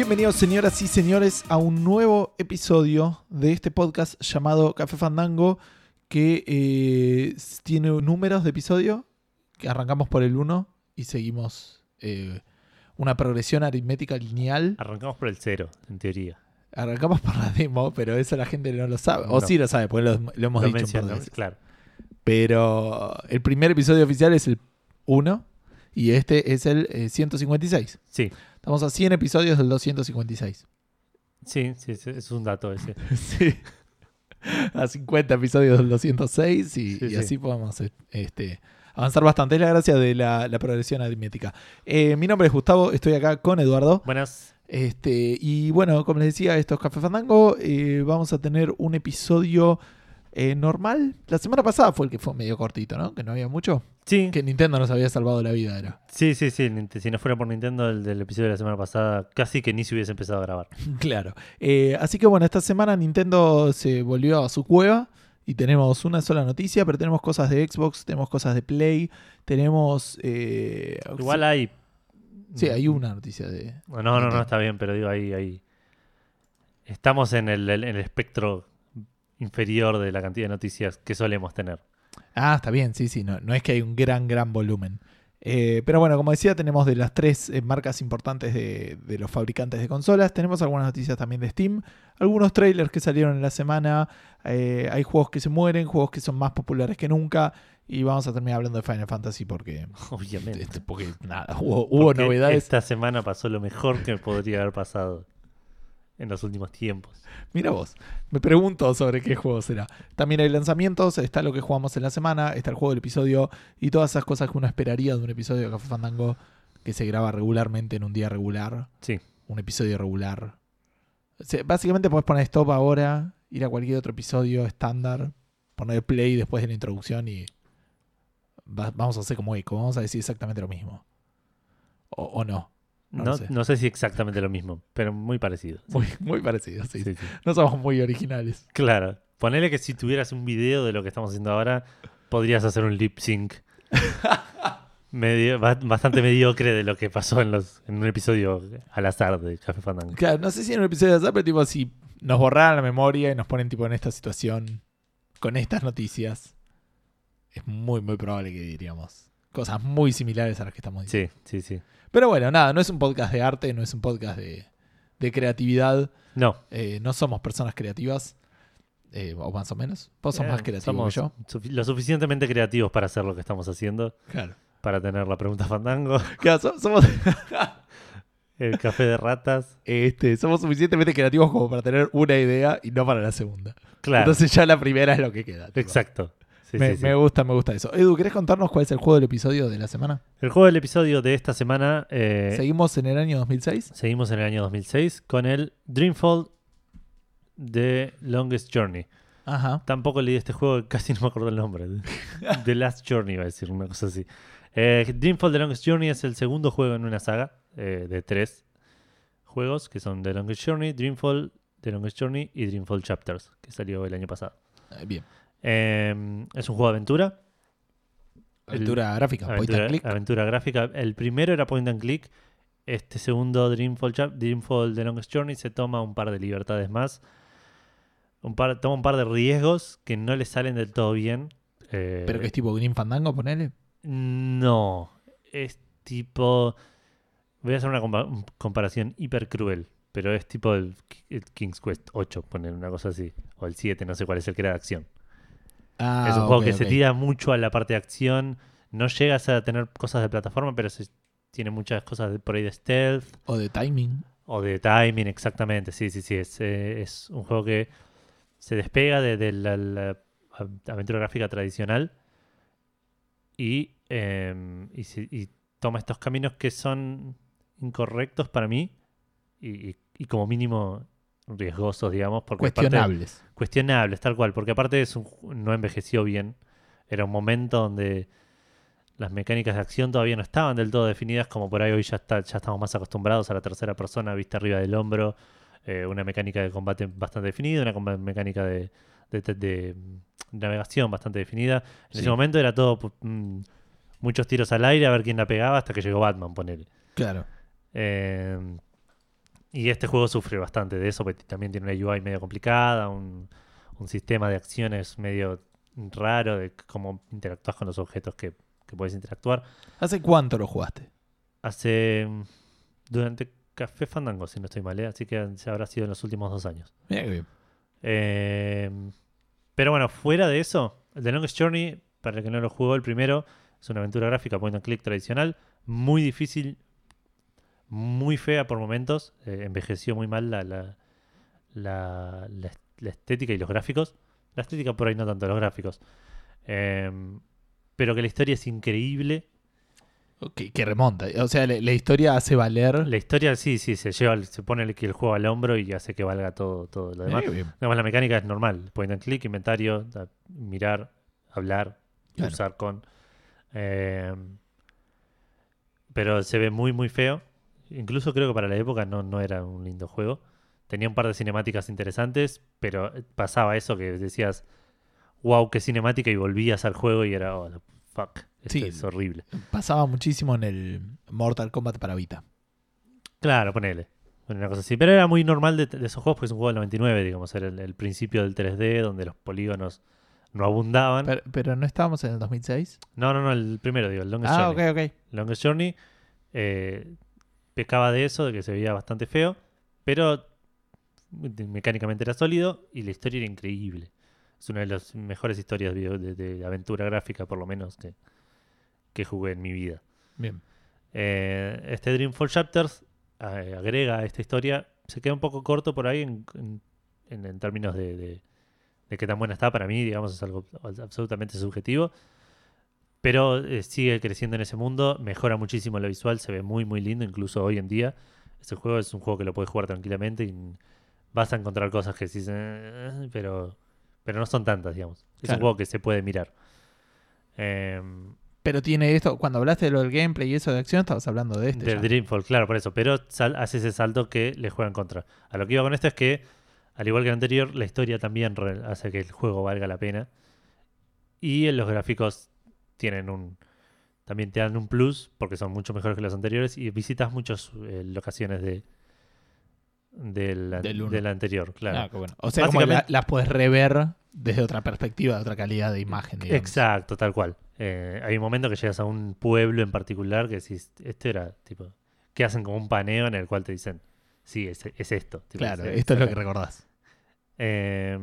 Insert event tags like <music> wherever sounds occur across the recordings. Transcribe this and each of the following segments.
Bienvenidos señoras y señores a un nuevo episodio de este podcast llamado Café Fandango que eh, tiene números de episodio, que arrancamos por el 1 y seguimos eh, una progresión aritmética lineal. Arrancamos por el cero, en teoría. Arrancamos por la demo, pero eso la gente no lo sabe. O No. sí lo sabe, porque lo, lo hemos Lo dicho un par de mencionamos, veces. claro. Pero el primer episodio oficial es el 1 y este es el eh, 156. Sí, Estamos a 100 episodios del 256. sí, sí, sí, es un dato ese. <laughs> Sí. A 50 episodios del 206 y, Sí, y sí. así podemos este, avanzar bastante. Es la gracia de la, la progresión aritmética. Eh, mi nombre es Gustavo, estoy acá con Eduardo. Buenas. Este, y bueno, como les decía, esto es Café Fandango. Eh, vamos a tener un episodio eh, normal. La semana pasada fue el que fue medio cortito, ¿no? Que no había mucho. Sí, Que Nintendo nos había salvado la vida, era. sí, sí, sí. Si no fuera por Nintendo, el del episodio de la semana pasada, casi que ni se hubiese empezado a grabar. <laughs> Claro. Eh, así que bueno, esta semana Nintendo se volvió a su cueva y tenemos una sola noticia, pero tenemos cosas de Xbox, tenemos cosas de Play, tenemos... eh, Igual hay. Sí, hay una noticia de... No, no, no, está bien, pero digo, ahí, ahí. Estamos en el, el- en el espectro inferior de la cantidad de noticias que solemos tener. Ah, está bien, sí, sí, no, no es que hay un gran, gran volumen. Eh, pero bueno, como decía, tenemos de las tres eh, marcas importantes de, de los fabricantes de consolas. Tenemos algunas noticias también de Steam, algunos trailers que salieron en la semana. eh, hay juegos que se mueren, juegos que son más populares que nunca. Y vamos a terminar hablando de Final Fantasy porque, <laughs> Obviamente. este, porque nada, hubo, hubo Porque novedades. Esta semana pasó lo mejor que podría haber pasado en los últimos tiempos. Mira vos, me pregunto sobre qué juego será. También hay lanzamientos, está lo que jugamos en la semana, está el juego del episodio y todas esas cosas que uno esperaría de un episodio de Café Fandango que se graba regularmente en un día regular, Sí, un episodio regular. O sea, básicamente puedes poner stop ahora, ir a cualquier otro episodio estándar, poner play después de la introducción y va- vamos a hacer como eco, vamos a decir exactamente lo mismo. O, o no. No no, sé. no sé si exactamente lo mismo, pero muy parecido. Muy, muy parecido, sí. Sí, sí. No somos muy originales. Claro. Ponele que si tuvieras un video de lo que estamos haciendo ahora, podrías hacer un lip sync <laughs> medio, ba- bastante mediocre de lo que pasó en, los, en un episodio al azar de Café Fandango. Claro, no sé si en un episodio de azar, pero tipo si nos borraran la memoria y nos ponen tipo en esta situación, con estas noticias, es muy, muy probable que diríamos cosas muy similares a las que estamos diciendo. Sí, sí, sí. Pero bueno, nada, no es un podcast de arte, no es un podcast de, de creatividad, No, eh, no somos personas creativas, eh, o más o menos. Vos sos eh, más creativo somos que yo. sufi- lo suficientemente creativos para hacer lo que estamos haciendo, Claro. para tener la pregunta Fandango, <laughs> Claro, so- somos, <laughs> el café de ratas. este, somos suficientemente creativos como para tener una idea y no para la segunda. Claro, Entonces ya la primera es lo que queda. tipo. exacto. Sí, me, sí, sí. me gusta, me gusta eso. Edu, ¿querés contarnos cuál es el juego del episodio de la semana? El juego del episodio de esta semana eh, Seguimos en el año 2006. Seguimos en el año 2006 con el Dreamfall de Longest Journey. Ajá. Tampoco leí este juego, casi <laughs> no me acuerdo el nombre. <laughs> The Last Journey, iba a decir, una cosa así. Eh, Dreamfall The Longest Journey es el segundo juego en una saga eh, de tres juegos que son The Longest Journey, Dreamfall, The Longest Journey y Dreamfall Chapters, que salió el año pasado. Bien. Eh, es un juego de aventura. El- Aventura gráfica, point aventura, and click. aventura gráfica. El primero era point and click. Este segundo, Dreamfall, Dreamfall The Longest Journey, se toma un par de libertades más. Un par, toma un par de riesgos que no le salen del todo bien. Eh, Pero que es tipo Green Fandango, ponele. No. Es tipo. Voy a hacer una compa- comparación hiper cruel. Pero es tipo el, el King's Quest 8, poner una cosa así. O el 7, no sé cuál es el que era de acción. Ah, Es un juego que se tira mucho a la parte de acción. No llegas a tener cosas de plataforma, pero se- tiene muchas cosas de- por ahí de stealth O de timing. o de timing, exactamente. Sí, sí, sí. Es, eh, es un juego que se despega de, de la, la aventura gráfica tradicional y, eh, y, se- y toma estos caminos que son incorrectos para mí y como mínimo riesgosos, digamos. Porque aparte- Cuestionables. cuestionables, tal cual, porque aparte es un no envejeció bien. Era un momento donde las mecánicas de acción todavía no estaban del todo definidas, como por ahí hoy ya, está, ya estamos más acostumbrados a la tercera persona vista arriba del hombro, eh, una mecánica de combate bastante definida, una mecánica de, de- de- de navegación bastante definida. En Sí. ese momento era todo mm, muchos tiros al aire a ver quién la pegaba hasta que llegó Batman, ponele. Claro. Eh, y este juego sufre bastante de eso, porque también tiene una UI medio complicada, un, un sistema de acciones medio raro de cómo interactúas con los objetos que, que puedes interactuar. ¿Hace cuánto lo jugaste? Hace. durante Café Fandango, si no estoy mal, ¿eh? así que se habrá sido en los últimos dos años. Mira qué bien. Eh, pero bueno, fuera de eso, The Longest Journey, para el que no lo jugó, el primero es una aventura gráfica point and click tradicional, muy difícil, muy fea por momentos, eh, envejeció muy mal la, la, la, estética y los gráficos. La estética por ahí no tanto, los gráficos. Eh, pero que la historia es increíble. Ok, que remonta. O sea, la, historia hace valer. La historia sí, sí, se lleva, se pone el, el juego al hombro y hace que valga todo, todo lo demás. Además, la mecánica es normal. Point and click, inventario, mirar, hablar, Claro. usar con. Eh, pero se ve muy, muy feo. Incluso creo que para la época no, no era un lindo juego. Tenía un par de cinemáticas interesantes, pero pasaba eso que decías, wow, qué cinemática, y volvías al juego y era, oh, fuck, esto Sí. es horrible. Pasaba muchísimo en el Mortal Kombat para Vita. Claro, ponele. Bueno, Una cosa así. Pero era muy normal de, de esos juegos porque es un juego del 99, digamos. Era el, el principio del 3D donde los polígonos no abundaban. Pero, pero no estábamos en el 2006. no, no, no, el primero, digo, el Longest Ah, Journey. ok, ok. Longest Journey eh, pecaba de eso, de que se veía bastante feo, pero mecánicamente era sólido y la historia era increíble. Es una de las mejores historias de, de- de aventura gráfica, por lo menos, que, que jugué en mi vida. Bien. Eh, este Dreamfall Chapters eh, agrega a esta historia. Se queda un poco corto por ahí en, en- en- en términos de, de, de qué tan buena está para mí, digamos, es algo absolutamente subjetivo. Pero eh, sigue creciendo en ese mundo, mejora muchísimo lo visual, se ve muy, muy lindo, incluso hoy en día. Ese juego es un juego que lo puedes jugar tranquilamente y vas a encontrar cosas que sí, pero, pero no son tantas, digamos. Es Claro. un juego que se puede mirar. Em, Pero tiene esto, cuando hablaste de lo del gameplay y eso de acción, estabas hablando de este. Ya. Dreamfall, claro, por eso. Pero sal- hace ese salto que le juega en contra. A lo que iba con esto es que, al igual que el anterior, la historia también hace que el juego valga la pena. Y en los gráficos tienen un. También te dan un plus porque son mucho mejores que los anteriores y visitas muchas eh, locaciones de del, Del del anterior, claro. Ah, bueno. O sea, como la- las puedes rever desde otra perspectiva, de otra calidad de imagen. digamos. Exacto, tal cual. Eh, hay un momento que llegas a un pueblo en particular que decís, esto era tipo, que hacen como un paneo en el cual te dicen, sí, es, es esto. tipo, Claro, es- esto es lo que recordás. Eh,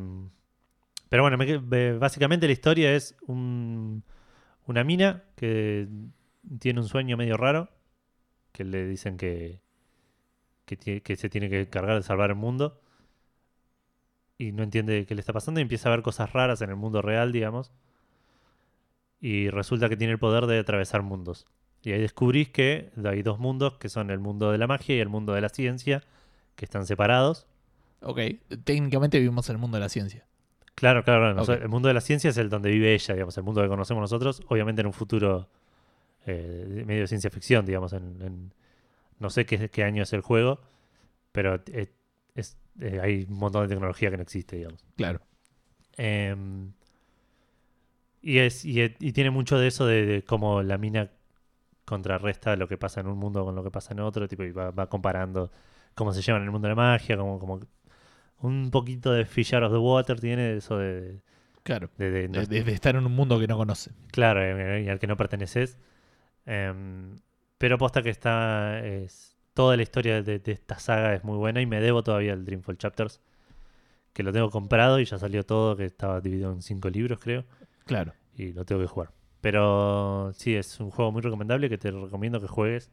pero bueno, me- me- básicamente la historia es un- una mina que tiene un sueño medio raro, que le dicen que, que, se tiene que cargar de salvar el mundo, y no entiende qué le está pasando y empieza a ver cosas raras en el mundo real, digamos, y resulta que tiene el poder de atravesar mundos. Y ahí descubrís que hay dos mundos, que son el mundo de la magia y el mundo de la ciencia, que están separados. Ok, técnicamente vivimos en el mundo de la ciencia. Claro, claro. El mundo de la ciencia es el donde vive ella, digamos, el mundo que conocemos nosotros, obviamente en un futuro eh, medio de ciencia ficción, digamos, en, en- no sé qué, qué año es el juego, pero eh, es, eh, hay un montón de tecnología que no existe, digamos. Claro. Em, y, es, y, y tiene mucho de eso de, de cómo la mina contrarresta lo que pasa en un mundo con lo que pasa en otro, tipo, y va, va comparando cómo se llevan en el mundo de la magia, como, como un poquito de Fish Out of the Water tiene eso de, Claro. de- de- De, de- de estar en un mundo que no conoce. claro, eh, y al que no perteneces. Em, pero aposta que está es toda la historia de, esta saga es muy buena y me debo todavía el Dreamfall Chapters, que lo tengo comprado y ya salió todo, que estaba dividido en cinco libros, creo. Claro. y lo tengo que jugar. Pero sí, es un juego muy recomendable que te recomiendo que juegues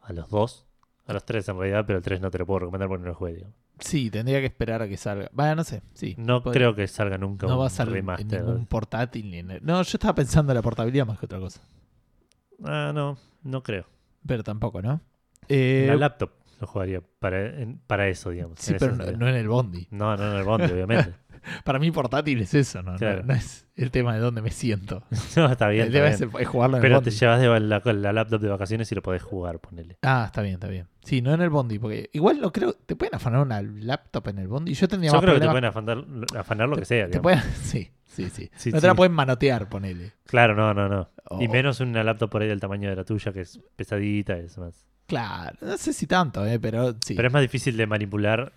a los dos, a los tres en realidad, pero el tres no te lo puedo recomendar porque no lo jugué. digamos. Sí, tendría que esperar a que salga. Bueno, no sé. Sí. No creo que salga nunca No un va a salir en remaster. ningún portátil ni en No, yo estaba pensando en la portabilidad más que otra cosa. Ah, no, no creo. Pero tampoco, ¿no? Eh, La laptop lo jugaría para, en- para eso, digamos. sí, en pero no, no en el Bondi. no, no en el bondi, obviamente. <laughs> Para mí portátil es eso, ¿no? No- Claro. No, es el tema de dónde me siento. <laughs> no, está bien. el tema es, es jugarlo en Pero el te llevas de la, la laptop de vacaciones y lo podés jugar, ponele. Ah, está bien, está bien. Sí, no en el Bondi, porque igual lo creo, te pueden afanar una laptop en el Bondi. Yo tendría Yo más creo que te pueden afanar, afanar lo que sea. te pueden- <laughs> sí, sí, sí. <laughs> Sí, no te la pueden manotear, ponele. Claro, no, no, no. Y O- menos una laptop por ahí del tamaño de la tuya, que es pesadita es más. Claro, no sé si tanto, eh, pero sí. Pero es más difícil de manipular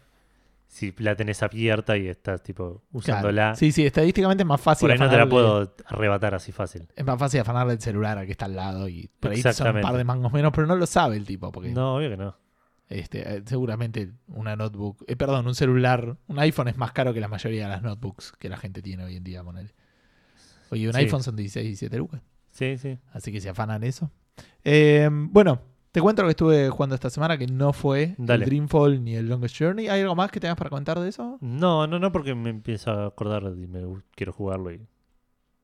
si la tenés abierta y estás tipo Claro. usándola. Sí, sí, estadísticamente es más fácil. Por ahí no te la puedo arrebatar así fácil. Es más fácil afanarle el celular al que está al lado y por ahí son un par de mangos menos, pero no lo sabe el tipo, porque No, obvio que no. este, eh, seguramente una notebook, eh, perdón, un celular, un iPhone es más caro que la mayoría de las notebooks que la gente tiene hoy en día, ponele. Oye, un Sí. iPhone son 16, 17 lucas, Sí, sí. así que se afanan eso. Eh, bueno, te cuento lo que estuve jugando esta semana, que no fue Dale. el Dreamfall ni el Longest Journey. ¿Hay algo más que tengas para contar de eso? No, no, no, porque me empiezo a acordar y me quiero jugarlo y,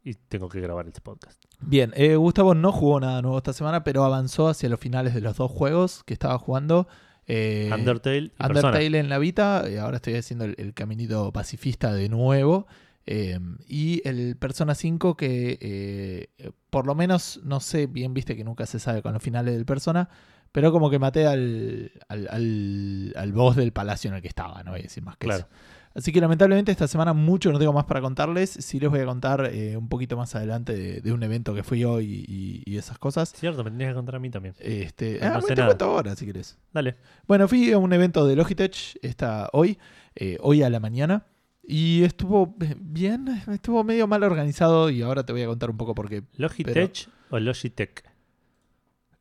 y tengo que grabar este podcast. Bien, eh, Gustavo no jugó nada nuevo esta semana, pero avanzó hacia los finales de los dos juegos que estaba jugando. Eh, Undertale y Persona. Undertale en la Vita, y ahora estoy haciendo el, el caminito pacifista de nuevo. Eh, y el Persona 5 que eh, por lo menos, no sé, bien viste que nunca se sabe con los finales del Persona, pero como que maté al, al, al, al boss del palacio en el que estaba, no voy a decir más que Claro. eso. Así que lamentablemente esta semana mucho no tengo más para contarles. Sí les voy a contar eh, un poquito más adelante de, de un evento que fui hoy y, y esas cosas. Cierto, me tenías que contar a mí también. Este, No ah, sé te cuento ahora si querés. Dale. Bueno, fui a un evento de Logitech esta, hoy, eh, hoy a la mañana. Y estuvo bien, estuvo medio mal organizado y ahora te voy a contar un poco por qué. ¿Logitech o Logitech?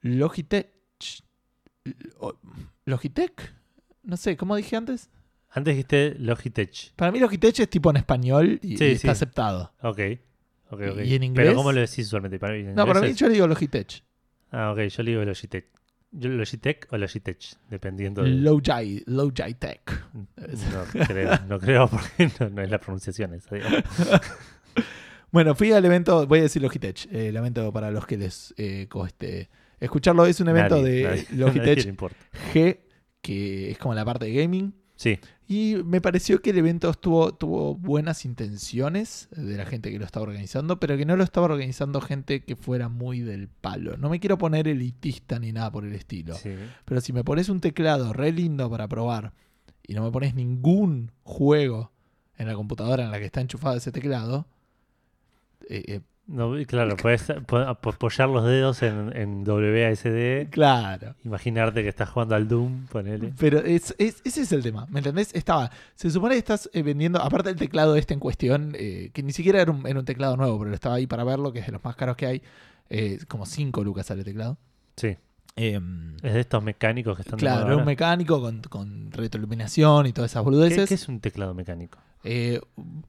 Logitech. Logitech, no sé, ¿cómo dije antes? Antes dijiste Logitech. Para mí Logitech es tipo en español y, Sí, y sí. está aceptado. Ok. ok, ok. ¿Y en inglés? Pero ¿cómo lo decís usualmente? Para mí, No, para mí yo le digo Logitech. Ah, ok, yo le digo Logitech. Yo, Logitech o Logitech, dependiendo de... Logitech. Logitech. No creo, no creo porque no, no es la pronunciación esa. <laughs> Bueno, fui al evento, voy a decir Logitech, eh, el evento para los que les eh, coste escucharlo, es un evento Nadie- de nadie- <laughs> Logitech. G, que es como la parte de gaming. Sí, Y me pareció que el evento estuvo, tuvo buenas intenciones de la gente que lo estaba organizando, pero que no lo estaba organizando gente que fuera muy del palo. No me quiero poner elitista ni nada por el estilo. sí. Pero si me pones un teclado re lindo para probar y no me pones ningún juego en la computadora en la que está enchufado ese teclado, eh, eh, No, claro, puedes <laughs> po- apoyar los dedos en, en WASD, claro. imaginarte que estás jugando al Doom, ponele. Pero es, es- ese es el tema, ¿me entendés? Estaba, se supone que estás eh, vendiendo, aparte del teclado este en cuestión, eh, que ni siquiera era un, era un teclado nuevo, pero estaba ahí para verlo, que es de los más caros que hay, eh, como 5 lucas sale el teclado. Sí, Em, es de estos mecánicos que están claro, era un mecánico con, con retroiluminación y todas esas ¿Qué, boludeces. qué es un teclado mecánico? Eh,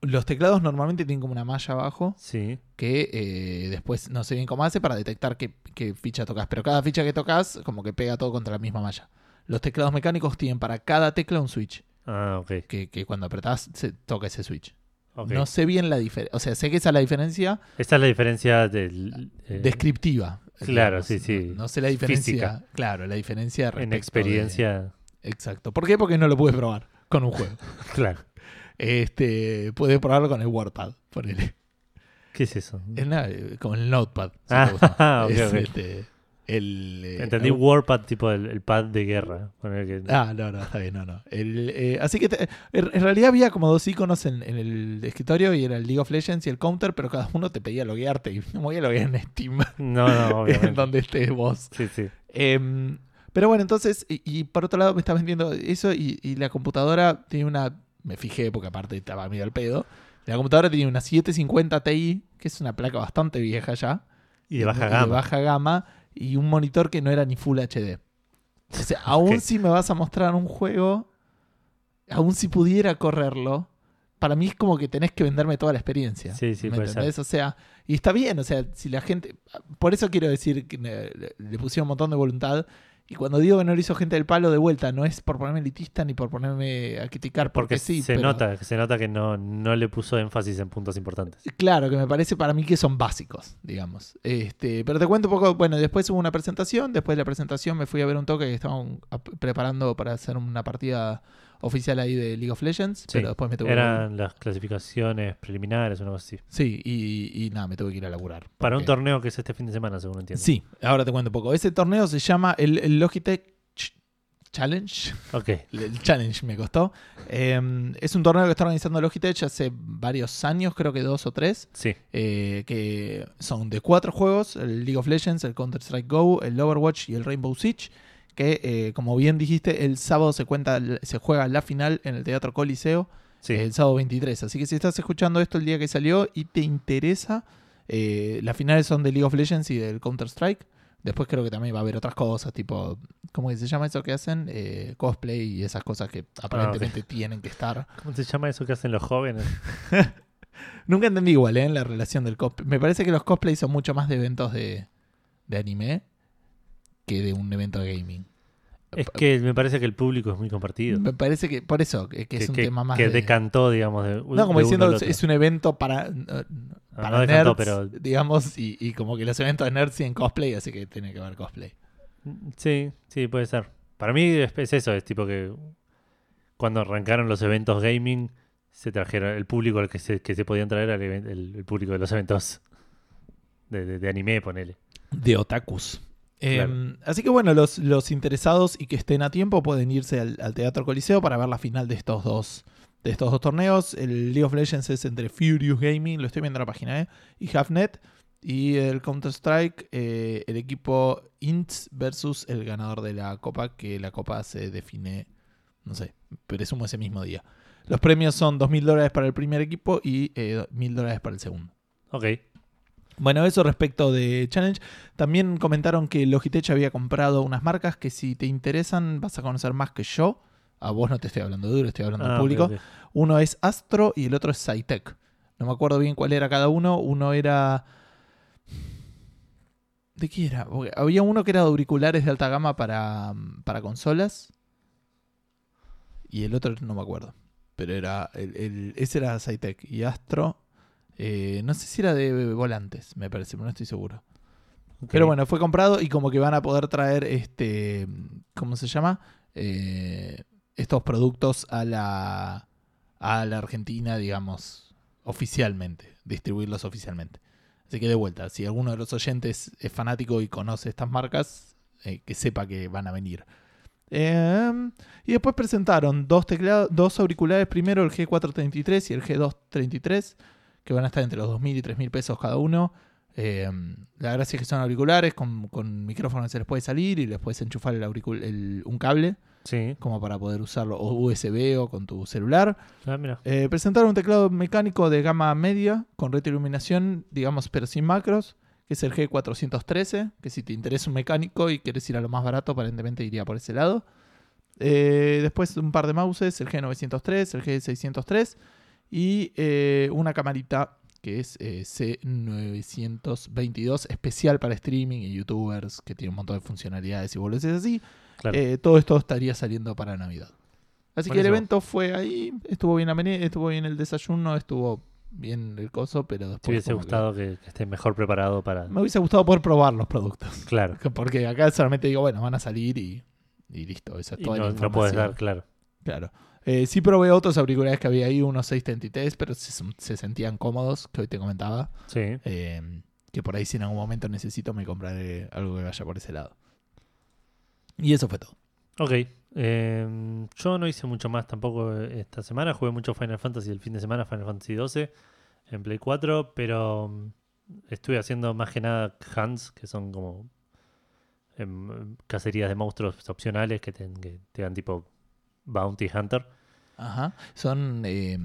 los teclados normalmente tienen como una malla abajo Sí, que eh, después no sé bien cómo hace para detectar qué, qué ficha tocas. Pero cada ficha que tocas, como que pega todo contra la misma malla. Los teclados mecánicos tienen para cada tecla un switch. ah, ok. Que, que cuando apretás se toca ese switch. ok. No sé bien la diferencia. O sea, sé que esa es la diferencia Esta es la diferencia del... eh, descriptiva. claro, digamos. sí, sí. No, no sé la diferencia. Física. Claro, la diferencia en de- experiencia, Exacto. ¿Por qué? Porque no lo pude probar con un juego. <laughs> claro. Este, pude probarlo con el WordPad, ponele. ¿Qué es eso? Es nada, con el Notepad. si Ah, te gusta. <laughs> ok, Es, ok. este, el, eh, Entendí Warpad, tipo el, el pad de guerra. que- Ah, no, no, está bien, no, no. El, eh, así que te- en realidad había como dos iconos en, en el escritorio y era el League of Legends y el Counter, pero cada uno te pedía loguearte y <laughs> no me voy a loguear en Steam, No, no, obviamente. <laughs> en donde estés vos. Sí, sí. Em, pero bueno, entonces, y, y por otro lado me está vendiendo eso y, y la computadora tiene una, me fijé porque aparte estaba medio al pedo, la computadora tiene una 750 Ti, que es una placa bastante vieja ya. Y de baja y gama. de baja gama y un monitor que no era ni Full HD. O sea, <laughs> aún si me vas a mostrar un juego, aún si pudiera correrlo, para mí es como que tenés que venderme toda la experiencia. Sí, sí, ¿Me entendés? O sea, y está bien, o sea, si la gente. Por eso quiero decir que le, le pusieron un montón de voluntad. Y cuando digo que no lo hizo gente del palo de vuelta, no es por ponerme elitista ni por ponerme a criticar, porque, Porque sí. se pero- nota, se nota que no, no le puso énfasis en puntos importantes. Claro, que me parece para mí que son básicos, digamos. Este, pero te cuento un poco, bueno, después hubo una presentación, después de la presentación me fui a ver un toque que estaban preparando para hacer una partida oficial ahí de League of Legends, Sí, pero después me tuve que Eran las clasificaciones preliminares, una cosa así. Sí, y, y nada, me tuve que ir a laburar. Para un torneo que es este fin de semana, según entiendo. Sí, ahora te cuento un poco. Ese torneo se llama el, el Logitech Ch- Challenge. Ok, <laughs> El challenge me costó. Eh, es un torneo que está organizando Logitech hace varios años, creo que dos o tres. sí. eh, que son de cuatro juegos: el League of Legends, el Counter-Strike Go, el Overwatch y el Rainbow Siege. Que eh, como bien dijiste, el sábado se cuenta, se juega la final en el Teatro Coliseo, Sí. el sábado 23. Así que si estás escuchando esto el día que salió y te interesa, eh, las finales son de League of Legends y del Counter Strike. Después creo que también va a haber otras cosas, tipo, ¿cómo se llama eso que hacen? Eh, cosplay y esas cosas que aparentemente tienen que estar. <laughs> ¿Cómo se llama eso que hacen los jóvenes? <laughs> Nunca entendí igual, ¿eh? La relación del cosplay. Me parece que los cosplays son mucho más de eventos de, de anime que de un evento de gaming. Es que me parece que el público es muy compartido. Me parece que, por eso, que, que es un tema más que de... decantó, digamos, de No, como de diciendo, es, un evento para, Ah, para no nerds, pero digamos, y, y como que los eventos de nerds tienen cosplay, así que tiene que haber cosplay. sí, sí, puede ser. Para mí es, es eso, es tipo que cuando arrancaron los eventos gaming, se trajeron el público al que se, que se podían traer al el, el público de los eventos de, de- de anime, ponele. De otakus. Eh, Claro. así que bueno, los, los interesados y que estén a tiempo pueden irse al, al Teatro Coliseo para ver la final de estos dos de estos dos torneos. El League of Legends es entre Furious Gaming, lo estoy viendo en la página, ¿eh? y Halfnet. Y el Counter-Strike, eh, el equipo INTS versus el ganador de la copa, que la copa se define, no sé, presumo ese mismo día. Los premios son 2.000 dólares para el primer equipo y eh, 1.000 dólares para el segundo. Ok. Bueno, eso respecto de Challenge. También comentaron que Logitech había comprado unas marcas que si te interesan vas a conocer más que yo. A vos no te estoy hablando duro, estoy hablando Ah, al público. Uno es Astro y el otro es Cytec. No me acuerdo bien cuál era cada uno. Uno era... ¿De qué era? Porque había uno que era de auriculares de alta gama para, para consolas. Y el otro no me acuerdo. Pero era. El, el- ese era Cytec. Y Astro. Eh, no sé si era de volantes, me parece, pero no estoy seguro. Pero bueno, fue comprado y como que van a poder traer este. ¿Cómo se llama? Eh, estos productos a la. a la Argentina, digamos, oficialmente. Distribuirlos oficialmente. Así que de vuelta, si alguno de los oyentes es fanático y conoce estas marcas, eh, que sepa que van a venir. Eh, y después presentaron dos teclados, dos auriculares, primero el G433 y el G233, que van a estar entre los 2.000 y 3.000 pesos cada uno. Eh, la gracia es que son auriculares con, con micrófono que se les puede salir y les puedes enchufar el auricul- el- un cable Sí. como para poder usarlo o USB o con tu celular. Ah, mira. Eh, presentaron un teclado mecánico de gama media con retroiluminación, digamos, pero sin macros, que es el G413, que si te interesa un mecánico y quieres ir a lo más barato, aparentemente iría por ese lado. Eh, después un par de mouses, el G903, el G603 y eh, una camarita que es eh, C922, especial para streaming y youtubers, que tiene un montón de funcionalidades y boludeces así. Claro. Eh, todo esto estaría saliendo para Navidad. Así que el evento fue ahí, estuvo bien, estuvo bien el desayuno, estuvo bien el coso, pero después... Te hubiese gustado que, que esté mejor preparado para. Me hubiese gustado poder probar los productos. Claro. <laughs> Porque acá solamente digo, bueno, van a salir y, y listo. Esa es Y toda la no, no puedes información. dar, claro. Claro. Eh, sí probé otros auriculares que había ahí, unos 633, pero se, se sentían cómodos, que hoy te comentaba. Sí. Eh, que por ahí si en algún momento necesito me compraré algo que vaya por ese lado. Y eso fue todo. Ok. eh, yo no hice mucho más tampoco esta semana. Jugué mucho Final Fantasy el fin de semana, Final Fantasy 12 en Play 4, pero mm, estuve haciendo más que nada hunts, que son como em, cacerías de monstruos opcionales que te, que te dan tipo Bounty Hunter. Ajá. Son eh,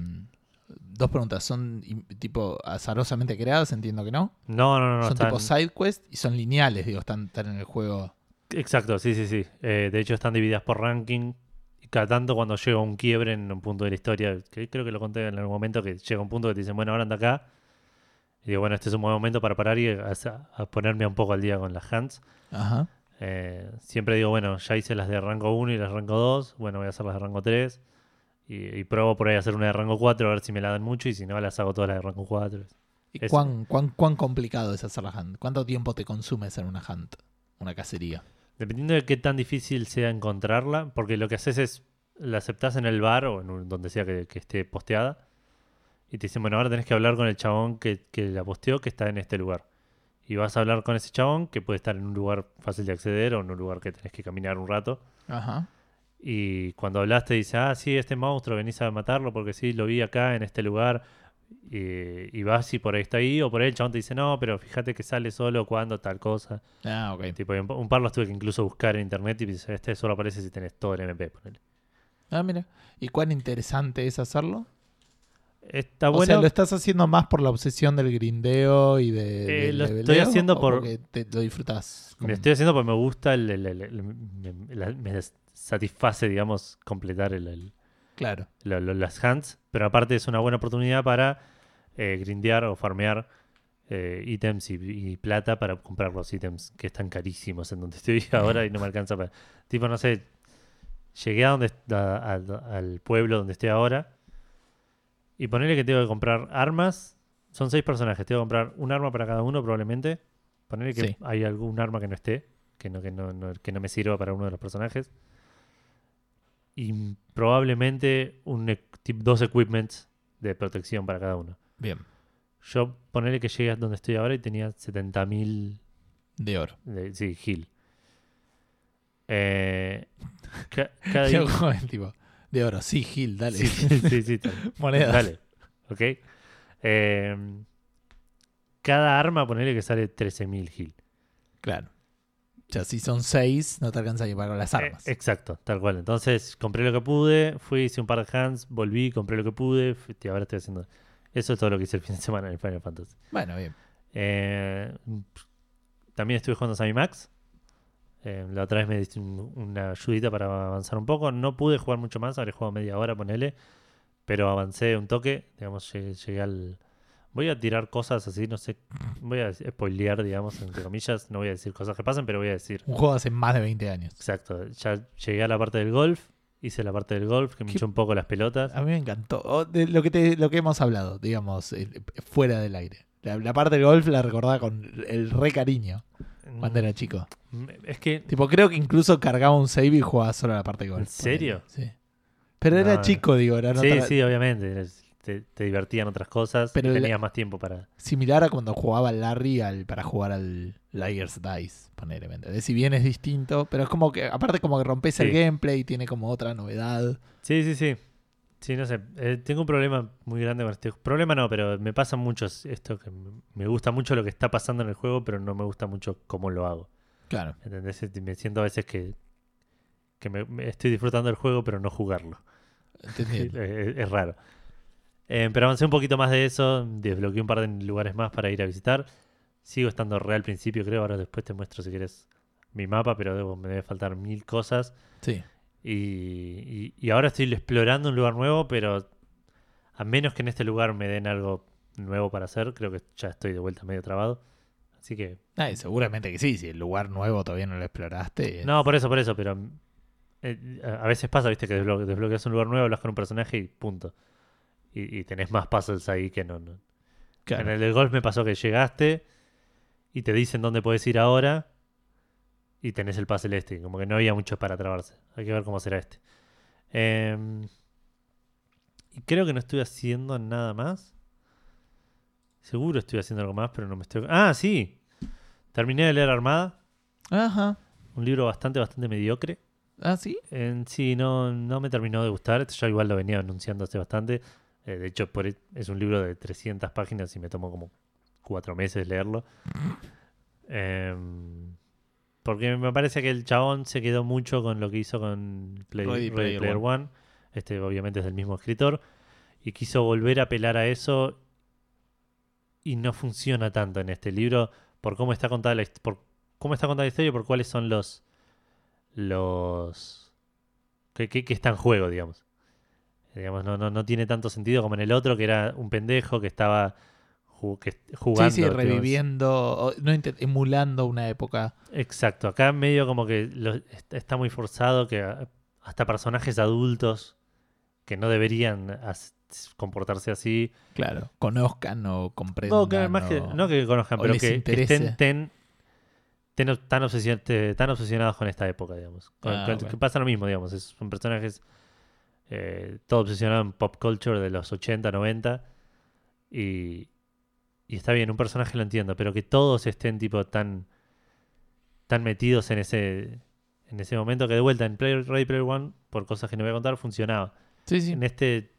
dos preguntas. ¿Son tipo azarosamente creadas? Entiendo que no. No, no, no, no. son están- tipo side quest y son lineales, digo, están, están en el juego. Exacto, sí, sí, sí. Eh, de hecho están divididas por ranking. Y cada tanto cuando llega un quiebre en un punto de la historia, que creo que lo conté en algún momento, que llega un punto que te dicen, bueno, ahora anda acá. Y digo, bueno, este es un buen momento para parar y a, a ponerme un poco al día con las hands. Ajá. Eh, siempre digo, bueno, ya hice las de rango 1 y las de rango 2, bueno, voy a hacer las de rango 3. Y, y pruebo por ahí a hacer una de rango 4 a ver si me la dan mucho y si no, las hago todas las de rango 4. ¿Y cuán, cuán, cuán complicado es hacer la hunt? ¿Cuánto tiempo te consume hacer una hunt? Una cacería. Dependiendo de qué tan difícil sea encontrarla, porque lo que haces es la aceptás en el bar o en un- donde sea que, que esté posteada y te dicen, bueno, ahora tenés que hablar con el chabón que, que la posteó que está en este lugar. Y vas a hablar con ese chabón que puede estar en un lugar fácil de acceder o en un lugar que tenés que caminar un rato. Ajá. Y cuando hablaste dice, ah, sí, este monstruo, venís a matarlo porque sí, lo vi acá en este lugar. Y, y vas y por ahí está ahí, o por ahí el chabón te dice, no, pero fíjate que sale solo cuando tal cosa. Ah, ok. Tipo, un, un par los tuve que incluso buscar en internet y dice, este solo aparece si tenés todo el MP. ponele. Ah, mira. ¿Y cuán interesante es hacerlo? Está O bueno. sea, ¿lo estás haciendo más por la obsesión del grindeo y de, Eh, del lo leveleo, estoy haciendo o por- porque te, lo disfrutas? Me estoy haciendo porque me gusta, el, el- el- el- me, satisface, digamos, completar el- Claro. lo- lo- las hands, pero aparte es una buena oportunidad para eh, grindear o farmear eh, ítems y, y plata para comprar los ítems que están carísimos en donde estoy <laughs> ahora y no me alcanza para... Tipo, no sé, llegué a donde, a- al pueblo donde estoy ahora y ponerle que tengo que comprar armas. Son seis personajes, tengo que comprar un arma para cada uno probablemente. Ponerle que Sí. hay algún arma que no esté, que no, que no, no- que no me sirva para uno de los personajes y probablemente un, e- dos equipments de protección para cada uno. Bien. Yo ponerle que llegué a donde estoy ahora y tenía 70.000 De oro. de sí, heal. Eh, ca- cada <laughs> día-. De oro. Sí, Gil, dale. sí, sí, sí. <laughs> Monedas. Dale. Ok. Eh, cada arma ponerle que sale 13.000 heal. Claro. O sea, si son seis, no te alcanza ni para las armas. Eh, exacto, tal cual. Entonces compré lo que pude, fui, hice un par de hands, volví, compré lo que pude, fui- y ahora estoy haciendo. Eso es todo lo que hice el fin de semana en el Final Fantasy. Bueno, bien. Eh, también estuve jugando a Sammy Max. Eh, la otra vez me diste un- una ayudita para avanzar un poco. No pude jugar mucho más, habré jugado media hora, ponele. Pero avancé un toque. Digamos, llegué, llegué al. Voy a tirar cosas así, no sé. Voy a spoilear, digamos, entre comillas. No voy a decir cosas que pasan, pero voy a decir. Un juego hace más de 20 años. Exacto. Ya llegué a la parte del golf. Hice la parte del golf, que me ¿Qué- hinchó un poco las pelotas. A mí me encantó. O de lo, que te, lo que hemos hablado, digamos, eh, fuera del aire. La, la parte del golf la recordaba con el re cariño cuando era chico. Mm, Es que. Tipo, creo que incluso cargaba un save y jugaba solo la parte de golf. ¿En serio? Sí. Pero era chico, digo, era Sí, otra- sí, obviamente. Te, te divertían otras cosas. Pero el- tenías más tiempo para. similar a cuando jugaba Larry al, para jugar al Liars Dice, ponele, ¿me entendés? Si bien es distinto, pero es como que, aparte como que rompes el Sí. gameplay y tiene como otra novedad. Sí, sí, sí. Sí, no sé. Eh, tengo un problema muy grande con este. Problema no, pero me pasa mucho esto que me gusta mucho lo que está pasando en el juego, pero no me gusta mucho cómo lo hago. Claro, ¿Entendés? Me siento a veces que, que me, me estoy disfrutando del juego, pero no jugarlo. Eh, <laughs> es raro. Eh, pero avancé un poquito más de eso, desbloqueé un par de lugares más para ir a visitar. Sigo estando re al principio, creo. Ahora después te muestro si quieres mi mapa, pero debo- me debe faltar mil cosas. Sí. Y, y- y ahora estoy explorando un lugar nuevo, pero a menos que en este lugar me den algo nuevo para hacer, creo que ya estoy de vuelta medio trabado. Así que... Ah, y seguramente que sí, si el lugar nuevo todavía no lo exploraste. No, por eso, por eso, pero... eh, a veces pasa, viste, que desblo- desbloqueas un lugar nuevo, hablas con un personaje y punto. Y, y tenés más puzzles ahí que no, no. claro. En el del golf me pasó que llegaste y te dicen dónde puedes ir ahora y tenés el puzzle este. Como que no había mucho para trabarse. Hay que ver cómo será este. Em, y creo que no estoy haciendo nada más. Seguro estoy haciendo algo más, pero no me estoy... Ah, sí. Terminé de leer Armada. Ajá. Un libro bastante, bastante mediocre. Ah, sí. En sí, no, no me terminó de gustar. Esto ya igual lo venía anunciando hace bastante. Eh, de hecho, por, es un libro de 300 páginas y me tomó como cuatro meses leerlo. Em, porque me parece que el chabón se quedó mucho con lo que hizo con Play- Ready Ready Player Player, One. Este obviamente es del mismo escritor. Y quiso volver a apelar a eso. Y no funciona tanto en este libro. Por cómo está contada la, por cómo está contada la historia y por cuáles son los. los. que, que- que está en juego, digamos. Digamos, no, no, no tiene tanto sentido como en el otro, que era un pendejo que estaba que, jugando. sí, sí, reviviendo, no, emulando una época. Exacto, acá medio como que lo- está muy forzado que a- hasta personajes adultos que no deberían comportarse así. Claro, conozcan o comprendan. No, que más que, o- no que conozcan, pero que, estén ten- ten- tan, obsesio- te- tan obsesionados con esta época, digamos. Con- Ah, con-. Que pasa lo mismo, digamos. es- son personajes eh, todo obsesionados en pop culture de los 80, 90. Y, y está bien, un personaje lo entiendo, pero que todos estén tipo tan, tan metidos en ese, en ese momento que de vuelta en Player, Ready Player One, por cosas que no voy a contar, funcionaba. Sí, sí. En este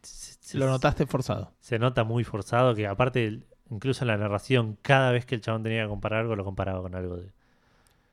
Lo notaste forzado. se nota muy forzado, que aparte, incluso en la narración, cada vez que el chabón tenía que comparar algo, lo comparaba con algo de,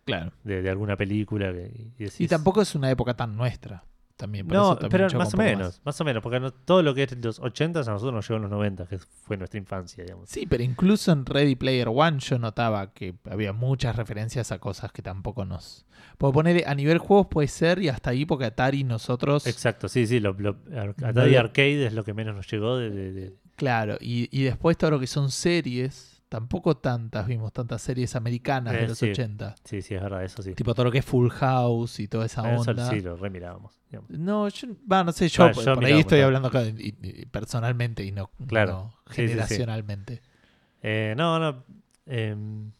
Claro. de, de alguna película. Que, y, decís, Y tampoco es una época tan nuestra. También. por No, eso también pero más o menos, más. o menos, porque no- todo lo que es los 80 a nosotros nos llegó en los 90, que fue nuestra infancia, digamos. Sí, pero incluso en Ready Player One yo notaba que había muchas referencias a cosas que tampoco nos... Puedo poner a nivel juegos puede ser y hasta ahí porque Atari nosotros... Exacto, sí, sí, lo, lo- Ar- No Atari lo- Arcade es lo que menos nos llegó de, de- de- Claro, y, y después todo lo que son series, tampoco tantas vimos, tantas series americanas Eh, de los sí. 80. Sí, sí, es verdad, eso sí. Tipo todo lo que es Full House y toda esa Eso onda. sí, lo remirábamos. digamos. No, yo, va, no sé, yo, Va, por, yo por ahí estoy hablando acá, y- y- personalmente y no, Claro. no Sí, sí, sí. generacionalmente. Eh, no, no. em,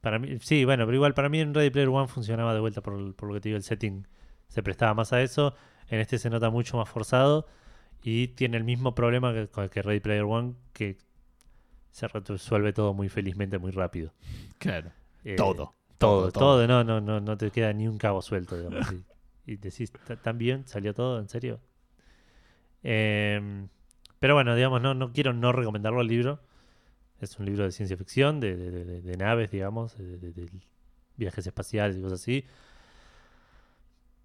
para mí, sí, bueno, pero igual para mí en Ready Player One funcionaba de vuelta por, por lo que te digo, el setting se prestaba más a eso. En este se nota mucho más forzado y tiene el mismo problema que, con el que Ready Player One, que se resuelve todo muy felizmente, muy rápido. Claro. Eh, Todo. Todo, todo, no, no, no, no te queda ni un cabo suelto, digamos. y, y decís, "¿Ta- ¿tan bien? ¿Salió todo? ¿En serio? Em, pero bueno, digamos, no, no quiero no recomendarlo al libro. Es un libro de ciencia ficción, de, de- de- de naves, digamos, de viajes espaciales y cosas así.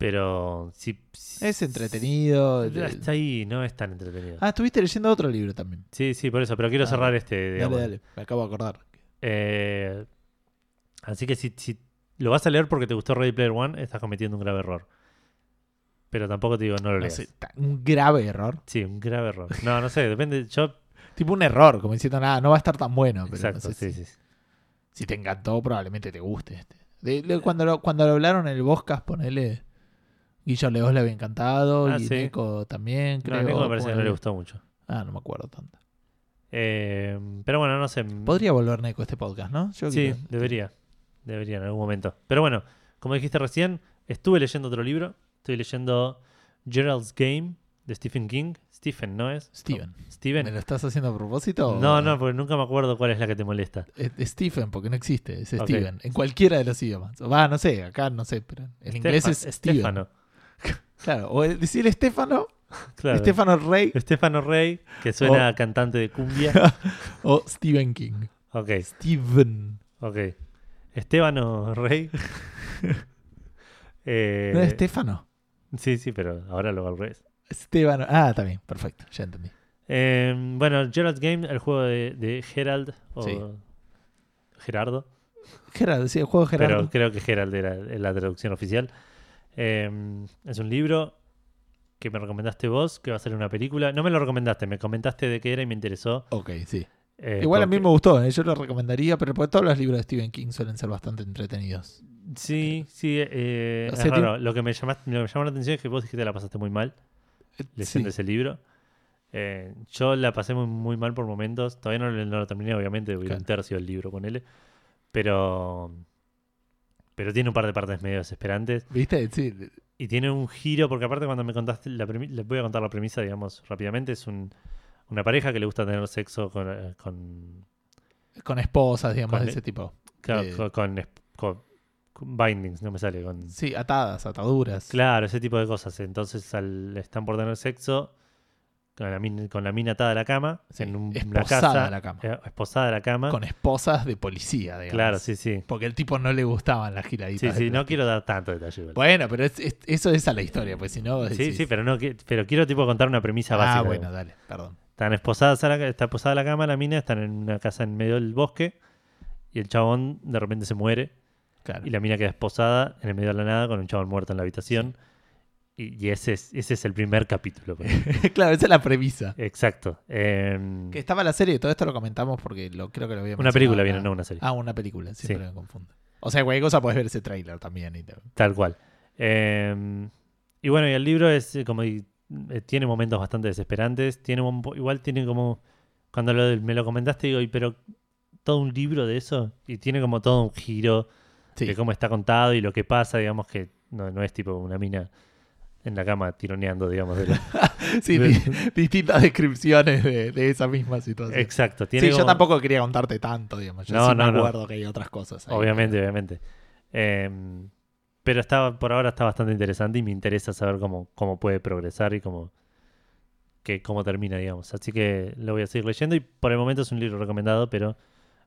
Pero sí. sí- Es entretenido. de- Hasta ahí no es tan entretenido. Ah, estuviste leyendo otro libro también. Sí, sí, por eso, pero quiero Ah, cerrar este, Dale, digamos. dale, me acabo de acordar. Eh, así que si, si lo vas a leer porque te gustó Ready Player One, estás cometiendo un grave error. Pero tampoco te digo, no lo No leas. sé, un grave error. Sí, un grave error. No, no sé, depende. Yo. <laughs> Tipo un error, como diciendo, nada, no va a estar tan bueno. Pero exacto, no sé sí, si, sí. si te encantó, probablemente te guste este. De- de- cuando, lo, cuando lo hablaron en el Boscas, ponele. Guillo Leos le había encantado Ah, y sí. Neko también, No, creo. a Nico me parece que no le gustó mucho. Ah, no me acuerdo tanto. Eh, pero bueno, no sé. Podría volver a este podcast, ¿no? Yo Sí, creo- debería. Debería en algún momento. Pero bueno, como dijiste recién, estuve leyendo otro libro. Estoy leyendo Gerald's Game de Stephen King. Stephen, ¿no es? Steven. No, Steven. ¿Me lo estás haciendo a propósito? No, o- no, porque nunca me acuerdo cuál es la que te molesta. Es es Stephen, porque no existe, es Ok. Steven. En cualquiera de los idiomas. Va, no sé, acá no sé, pero en inglés es Steven. Stefano. Claro, o el- decir Estefano, <laughs> Claro. Estefano Rey Estefano Rey, que suena O- a cantante de cumbia. <laughs> o Stephen King. Ok, Steven. ok. Estebano Rey. <laughs> Eh, ¿No es Estefano? sí, sí, pero ahora lo al revés. Estefano. Ah, está bien, perfecto, ya entendí. Eh, bueno, Gerald's Game, el juego de, de Gerald o Sí. Gerardo, Gerardo, sí, el juego de Gerardo. pero creo que Gerald era la traducción oficial. Eh, es un libro que me recomendaste vos, que va a ser una película. No me lo recomendaste, me comentaste de qué era y me interesó. Ok, sí. Eh, Igual a mí me gustó, ¿eh? yo lo recomendaría, pero porque todos los libros de Stephen King suelen ser bastante entretenidos. Sí, sí, eh, O es. Lo que, me llamaste- lo que me llamó la atención es que vos dijiste que la pasaste muy mal Eh, leyendo sí. ese libro. Yo la pasé muy, muy mal por momentos. Todavía no, lo- no lo terminé, obviamente, voy Claro. un tercio del libro con él. Pero, pero tiene un par de partes medio desesperantes. ¿Viste? Sí. Y tiene un giro, porque aparte cuando me contaste, la les voy a contar la premisa, digamos, rápidamente. Es un, una pareja que le gusta tener sexo con, eh, con, Con esposas, digamos, Con- de ese tipo. claro, Eh. con- con bindings, no me sale, con, Sí, atadas, ataduras. Claro, ese tipo de cosas. Entonces al, están por tener sexo con la, mina, con la mina atada a la cama, Sí, en un- una esposada casa. a la cama. eh, esposada a la cama. Con esposas de policía, digamos. claro, sí, sí. Porque el tipo no le gustaban las giraditas. Sí, sí, no quiero dar tanto detalle. Bueno, pero es- es- eso es a la historia, pues si no. sí, decís- sí, pero no pero quiero tipo contar una premisa básica. Ah, bueno, dale, perdón. Están esposadas a la, está posada a la cama la mina, están en una casa en medio del bosque y el chabón de repente se muere Claro. y la mina queda esposada en el medio de la nada con un chabón muerto en la habitación. Y, y ese, es, ese es el primer capítulo. <laughs> claro, esa es la premisa. Exacto. Em, Que estaba la serie, todo esto lo comentamos porque lo creo que lo había una película viene, no una serie. Ah, una película, siempre Sí. me confundo. O sea, cualquier cosa puedes ver ese tráiler también. Y Tal cual. Eh, y bueno, y el libro es eh, como eh, tiene momentos bastante desesperantes. Tiene un igual tiene como cuando lo- me lo comentaste digo, "Y, pero todo un libro de eso y tiene como todo un giro Sí. de cómo está contado y lo que pasa, digamos que no, no es tipo una mina en la cama tironeando, digamos. de la- <laughs> Sí, de- di- distintas descripciones de, de esa misma situación. Exacto. Tiene Sí, yo como- tampoco quería contarte tanto, digamos. Yo No, sí no, me no. acuerdo que hay otras cosas. ahí. Obviamente, obviamente. Eh, pero está, por ahora está bastante interesante y me interesa saber cómo, cómo puede progresar y cómo, que cómo termina, digamos. Así que lo voy a seguir leyendo y por el momento es un libro recomendado, pero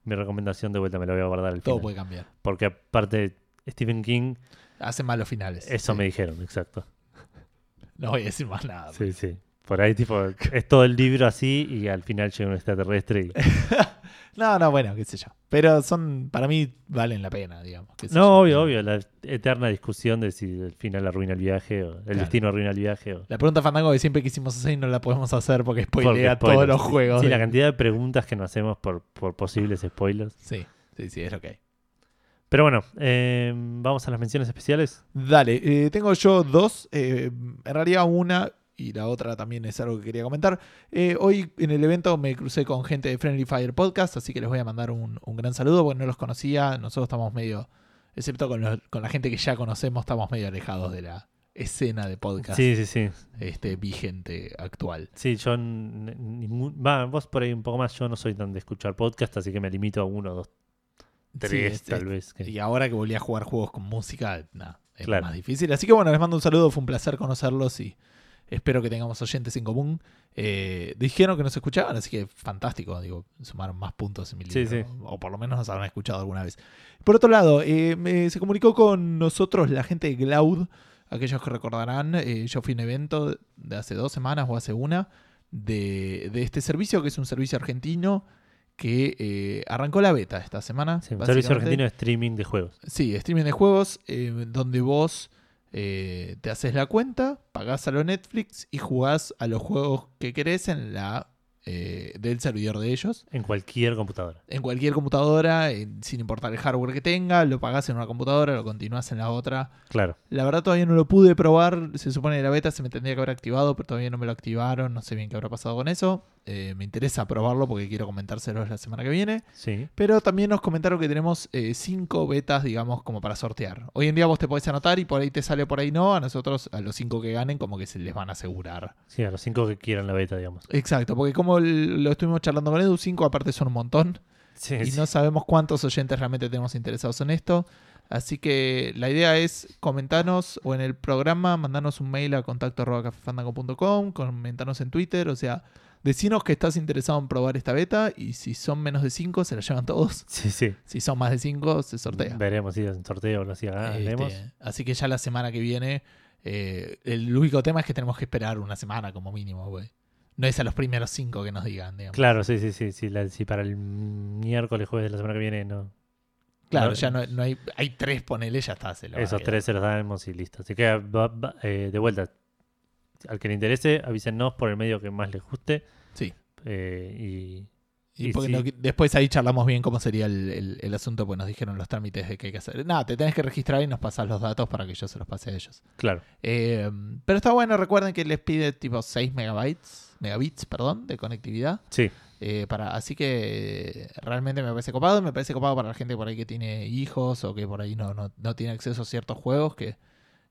mi recomendación de vuelta me la voy a guardar al Todo final. puede cambiar. Porque aparte, Stephen King, Hace malos finales. eso Sí. me dijeron, exacto. No voy a decir más nada. Sí, sí. Por ahí, tipo, es todo el libro así y al final llega un extraterrestre y... <laughs> No, no, bueno, qué sé yo. Pero son, para mí, valen la pena, digamos. qué sé yo. No, obvio, obvio. La eterna discusión de si el final arruina el viaje o el Claro. destino arruina el viaje. O... La pregunta fandango que siempre quisimos hacer y no la podemos hacer porque spoilea Porque todos spoilers. los juegos. Sí, de- la cantidad de preguntas que nos hacemos por, por posibles spoilers. sí, sí, sí, es lo que hay. Pero bueno, eh, vamos a las menciones especiales. Dale, eh, tengo yo dos. eh, en realidad una y la otra también es algo que quería comentar. Eh, hoy en el evento me crucé con gente de Friendly Fire Podcast, así que les voy a mandar un, un gran saludo porque no los conocía. Nosotros estamos medio, excepto con, los- con la gente que ya conocemos, estamos medio alejados de la escena de podcast Sí, sí, sí. este, vigente actual. Sí, yo ningún... Va, vos por ahí un poco más. Yo no soy tan de escuchar podcast, así que me limito a uno, dos, tres, Sí, es- tal es- vez. que- Y ahora que volví a jugar juegos con música, nada, es Claro. más difícil. Así que bueno, les mando un saludo, fue un placer conocerlos y espero que tengamos oyentes en común. Eh, dijeron que nos escuchaban, así que fantástico, digo, sumaron más puntos en mi Sí, libro, sí. o por lo menos nos habrán escuchado alguna vez. Por otro lado, eh, me- se comunicó con nosotros la gente de Cloud, aquellos que recordarán, eh, yo fui a un evento de hace dos semanas o hace una de, de este servicio, que es un servicio argentino que eh, arrancó la beta esta semana. Sí, servicio argentino de streaming de juegos. Sí, streaming de juegos, eh, donde vos eh, te haces la cuenta, pagás a lo Netflix y jugás a los juegos que querés en la del servidor de ellos. En cualquier computadora. En cualquier computadora, sin importar el hardware que tenga, lo pagás en una computadora, lo continuás en la otra. Claro. La verdad todavía no lo pude probar, se supone que la beta se me tendría que haber activado, pero todavía no me lo activaron, no sé bien qué habrá pasado con eso. Eh, me interesa probarlo porque quiero comentárselos la semana que viene. Sí. Pero también nos comentaron que tenemos eh, cinco betas, digamos, como para sortear. Hoy en día vos te podés anotar y por ahí te sale, por ahí no. A nosotros, a los cinco que ganen, como que se les van a asegurar. Sí, a los cinco que quieran la beta, digamos. Exacto, porque como lo estuvimos charlando con Edu, cinco aparte son un montón. Sí, Y sí. no sabemos cuántos oyentes realmente tenemos interesados en esto. Así que la idea es comentarnos o en el programa, mandarnos un mail a contacto.cafefandango.com, comentarnos en Twitter, o sea, decinos que estás interesado en probar esta beta y si son menos de cinco se la llevan todos. <laughs> Sí, sí. Si son más de 5, se sortea. Veremos si es un sorteo o lo si Este, así que ya la semana que viene, eh, el único tema es que tenemos que esperar una semana como mínimo, güey. No es a los primeros 5 que nos digan, digamos. Claro, sí, sí, sí. sí, la- si para el miércoles, jueves de la semana que viene, no. Claro, no- ya no, no hay, hay tres, ponele, ya está. Se lo Esos tres se los damos y listo. Así que va- va- eh, de vuelta. Al que le interese, avísennos por el medio que más les guste. Sí. Eh, y Y Y porque sí. no- después ahí charlamos bien cómo sería el, el- el asunto, pues nos dijeron los trámites de qué hay que hacer. Nada, te tenés que registrar y nos pasas los datos para que yo se los pase a ellos. claro. Eh, pero está bueno, recuerden que les pide tipo 6 megabytes, megabits, perdón, de conectividad. Sí, Eh, para, así que realmente me parece copado. Me parece copado para la gente por ahí que tiene hijos o que por ahí no, no, no tiene acceso a ciertos juegos. Que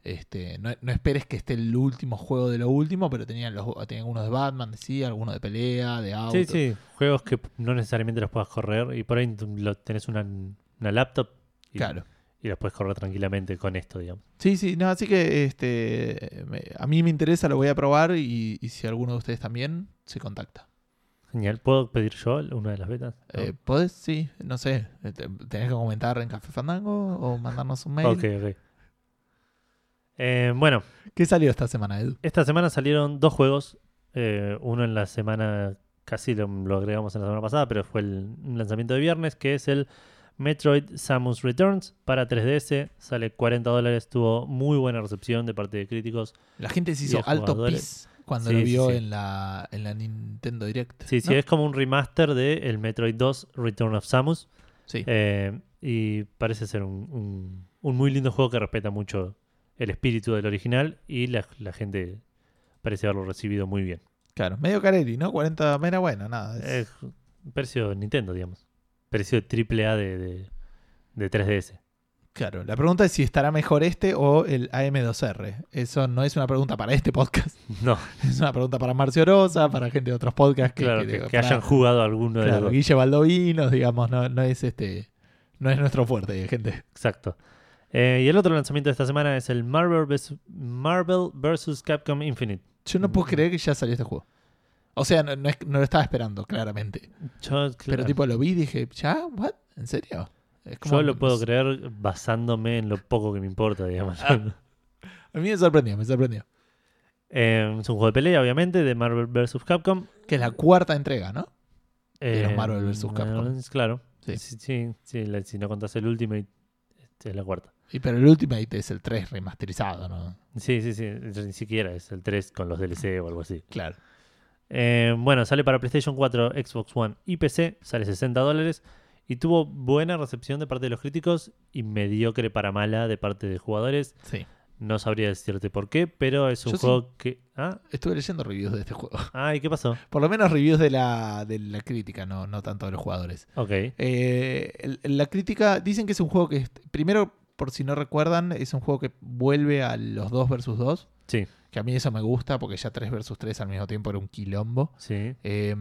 este, no, no esperes que esté el último juego de lo último, pero tenían, los, tenían algunos de Batman, decía, algunos de pelea, de auto. sí, sí. Juegos que no necesariamente los puedas correr. Y por ahí lo, tenés una, una laptop y, Claro. y los puedes correr tranquilamente con esto, digamos. Sí, sí, no, así que este, me- a mí me interesa, lo voy a probar y, y si alguno de ustedes también, se contacta. Genial. ¿Puedo pedir yo una de las betas? Eh, ¿Podés? Sí, no sé. eh, te- ¿Tenés que comentar en Café Fandango o mandarnos un mail? ok, ok. Eh, bueno, ¿Qué salió esta semana, Edu? esta semana salieron dos juegos. Eh, uno en la semana, casi lo, lo agregamos en la semana pasada, pero fue el lanzamiento de viernes, que es el Metroid Samus Returns para 3DS. Sale 40 dólares, tuvo muy buena recepción de parte de críticos. La gente se hizo alto pis cuando Sí, lo vio sí. En, la, en la Nintendo Direct. Sí, sí, es como un remaster de el Metroid 2 Return of Samus. Sí. Eh, y parece ser un, un- un muy lindo juego que respeta mucho el espíritu del original y la, la gente parece haberlo recibido muy bien. Claro, medio Carelli, ¿no? 40 mera bueno, nada. es- Es precio Nintendo, digamos. Precio triple A de, de, de 3DS. Claro, la pregunta es si estará mejor este o el AM2R. Eso no es una pregunta para este podcast, <laughs> No, <laughs> es una pregunta para Marcio Rosa, para gente de otros podcasts que, claro, que- que, que para- hayan jugado alguno de los. Guille Baldovinos, digamos, no, no es este. No es nuestro fuerte, gente. Exacto. Eh, y el otro lanzamiento de esta semana es el Marvel vs. Marvel vs. Capcom Infinite. Yo no puedo creer que ya salió este juego. O sea, no, no es- no lo estaba esperando, claramente. Yo, Pero claro, tipo lo vi y dije, ¿ya? ¿What? ¿En serio? Es yo lo puedo creer basándome en lo poco que me importa, digamos. Ah. A mí me sorprendió, me sorprendió. Eh, es un juego de pelea, obviamente, de Marvel vs. Capcom. Que es la cuarta entrega, ¿no? De los Eh, Marvel vs. Capcom. Claro. Sí. Sí, sí, sí, la- si no contás el Ultimate, este es la cuarta. Y pero el Ultimate es el 3 remasterizado, ¿no? Sí, sí, sí. Ni siquiera es el 3 con los DLC o algo así. Claro. Eh, bueno, sale para PlayStation 4, Xbox One y PC. Sale 60 dólares. Y tuvo buena recepción de parte de los críticos y mediocre para mala de parte de jugadores. Sí. No sabría decirte por qué, pero es un Yo sí. juego que. ¿Ah? Estuve leyendo reviews de este juego. <laughs> Ay, ¿qué pasó? Por lo menos reviews de la, de la crítica, no, no tanto de los jugadores. Ok. Eh, la crítica dicen que es un juego que, primero, por si no recuerdan, es un juego que vuelve a los 2 versus 2. Sí, Que a mí eso me gusta porque ya 3 versus 3 al mismo tiempo era un quilombo. sí. Eh,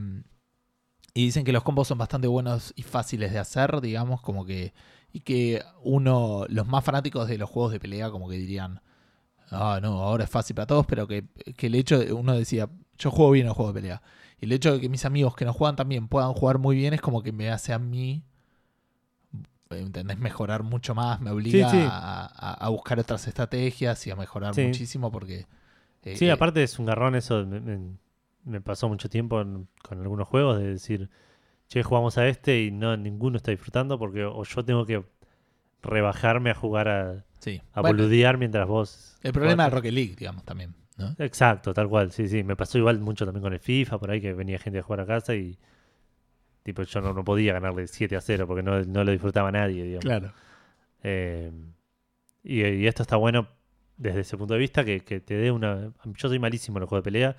y dicen que los combos son bastante buenos y fáciles de hacer, digamos, como que. Y que uno, los más fanáticos de los juegos de pelea, como que dirían. Ah, no, ahora es fácil para todos, pero que, que el hecho de. Uno decía, yo juego bien los juegos de pelea. Y el hecho de que mis amigos que no juegan también puedan jugar muy bien es como que me hace a mí. ¿Entendés? Mejorar mucho más, me obliga Sí, sí. A, buscar otras estrategias y a mejorar Sí. muchísimo porque. eh, Sí, eh, aparte es un garrón eso. Me, pasó mucho tiempo en- con algunos juegos de decir, che, jugamos a este y no ninguno está disfrutando porque o yo tengo que rebajarme a jugar a, a Bueno, boludear mientras vos. el problema de. Rocket League, digamos, también. ¿no? Exacto, tal cual. Sí, sí. Me pasó igual mucho también con el FIFA, por ahí que venía gente a jugar a casa y. Tipo, yo no, no podía ganarle 7 a 0 porque no, no lo disfrutaba nadie, digamos. Claro. Eh, y, y esto está bueno desde ese punto de vista, que, que te dé una... Yo soy malísimo en los juegos de pelea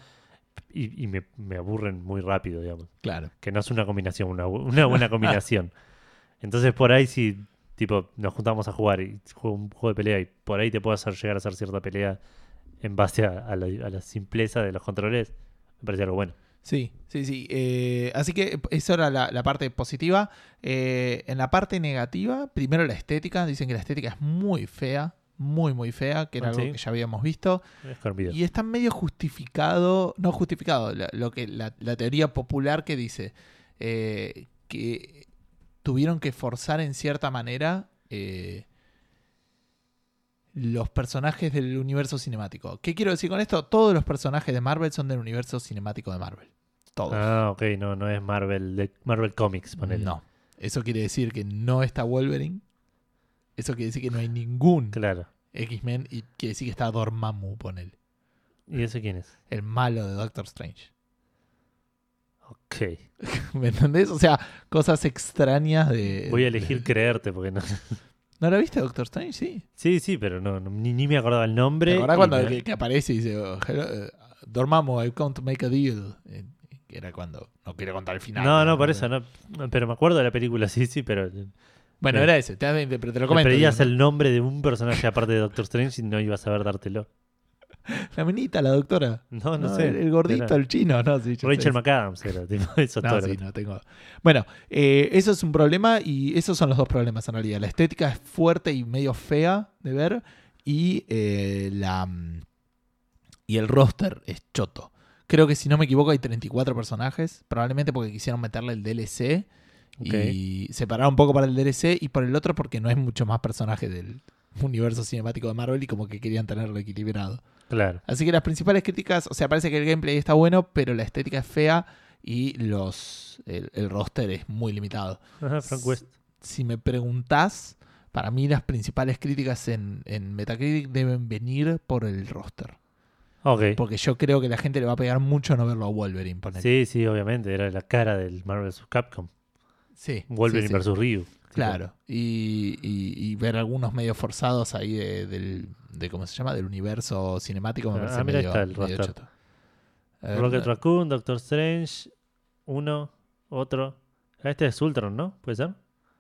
y, y me, me aburren muy rápido, digamos. Claro. Que no es una combinación, una, una buena combinación. <laughs> Entonces por ahí si tipo nos juntamos a jugar y juego un juego de pelea y por ahí te puedo hacer llegar a hacer cierta pelea en base a, a la, a la simpleza de los controles, me parece algo bueno. Sí, sí, sí. Eh, así que eso era la, la parte positiva. Eh, en la parte negativa, primero la estética. Dicen que la estética es muy fea, muy, muy fea, que era Ah, algo que ya habíamos visto. Es. Y está medio justificado, no justificado, lo que la, la teoría popular que dice eh, que tuvieron que forzar en cierta manera eh, los personajes del universo cinemático. ¿Qué quiero decir con esto? Todos los personajes de Marvel son del universo cinemático de Marvel. Todos. Ah, ok, no, no es Marvel, de Marvel Comics, ponele. no. Eso quiere decir que no está Wolverine. Eso quiere decir que no hay ningún Claro. X-Men y quiere decir que está Dormammu, ponele. ¿Y ese quién es? El malo de Doctor Strange. Ok. <laughs> ¿Me entendés? O sea, cosas extrañas de. Voy a elegir de- creerte porque no. <laughs> ¿No lo viste, Doctor Strange? Sí. Sí, sí, pero no, no- ni, ni me acordaba el nombre. ¿Te acordás y cuando me- que, que aparece y dice, oh, hello, eh, Dormammu, I've come to make a deal? Eh, Que era cuando. No quiero contar el final. No, no, por eso, no. Pero me acuerdo de la película, <laughs> sí, sí, pero. Bueno, Sí. era ese, te, pero te lo Me comento. pedías digo, el nombre de un personaje aparte de Doctor Strange y no ibas a saber dártelo. <laughs> La minita, la doctora. No, no, No, sé. el, el gordito, Era el chino, no, sí. Rachel McAdams era, <laughs> tipo, eso No, todo. sí, era- no tengo. Bueno, eh, eso es un problema y esos son los dos problemas en realidad. La estética es fuerte y medio fea de ver y eh, la mm, y el roster es choto. Creo que si no me equivoco hay 34 personajes, probablemente porque quisieron meterle el DLC Ok. y separar un poco para el DLC y por el otro porque no es mucho más personaje del universo cinemático de Marvel y como que querían tenerlo equilibrado. Claro. Así que las principales críticas, o sea, parece que el gameplay está bueno, pero la estética es fea y los el, el roster es muy limitado. Ajá, <laughs> Frank West. Si me preguntás, para mí las principales críticas en, en Metacritic deben venir por el roster. Porque yo creo que la gente le va a pegar mucho no verlo a Wolverine. ponele. Sí, sí, obviamente. Era la cara del Marvel vs. Capcom. sí, Wolverine sí, sí. vs. Ryu. Claro. Y, y- y ver algunos medios forzados ahí de, del, de, ¿cómo se llama? Del universo cinemático me Ah, parece mira, medio, está el medio roster. choto. A ver, Rocket no- Raccoon, Doctor Strange, uno, otro. Este es Ultron, ¿no? ¿Puede ser?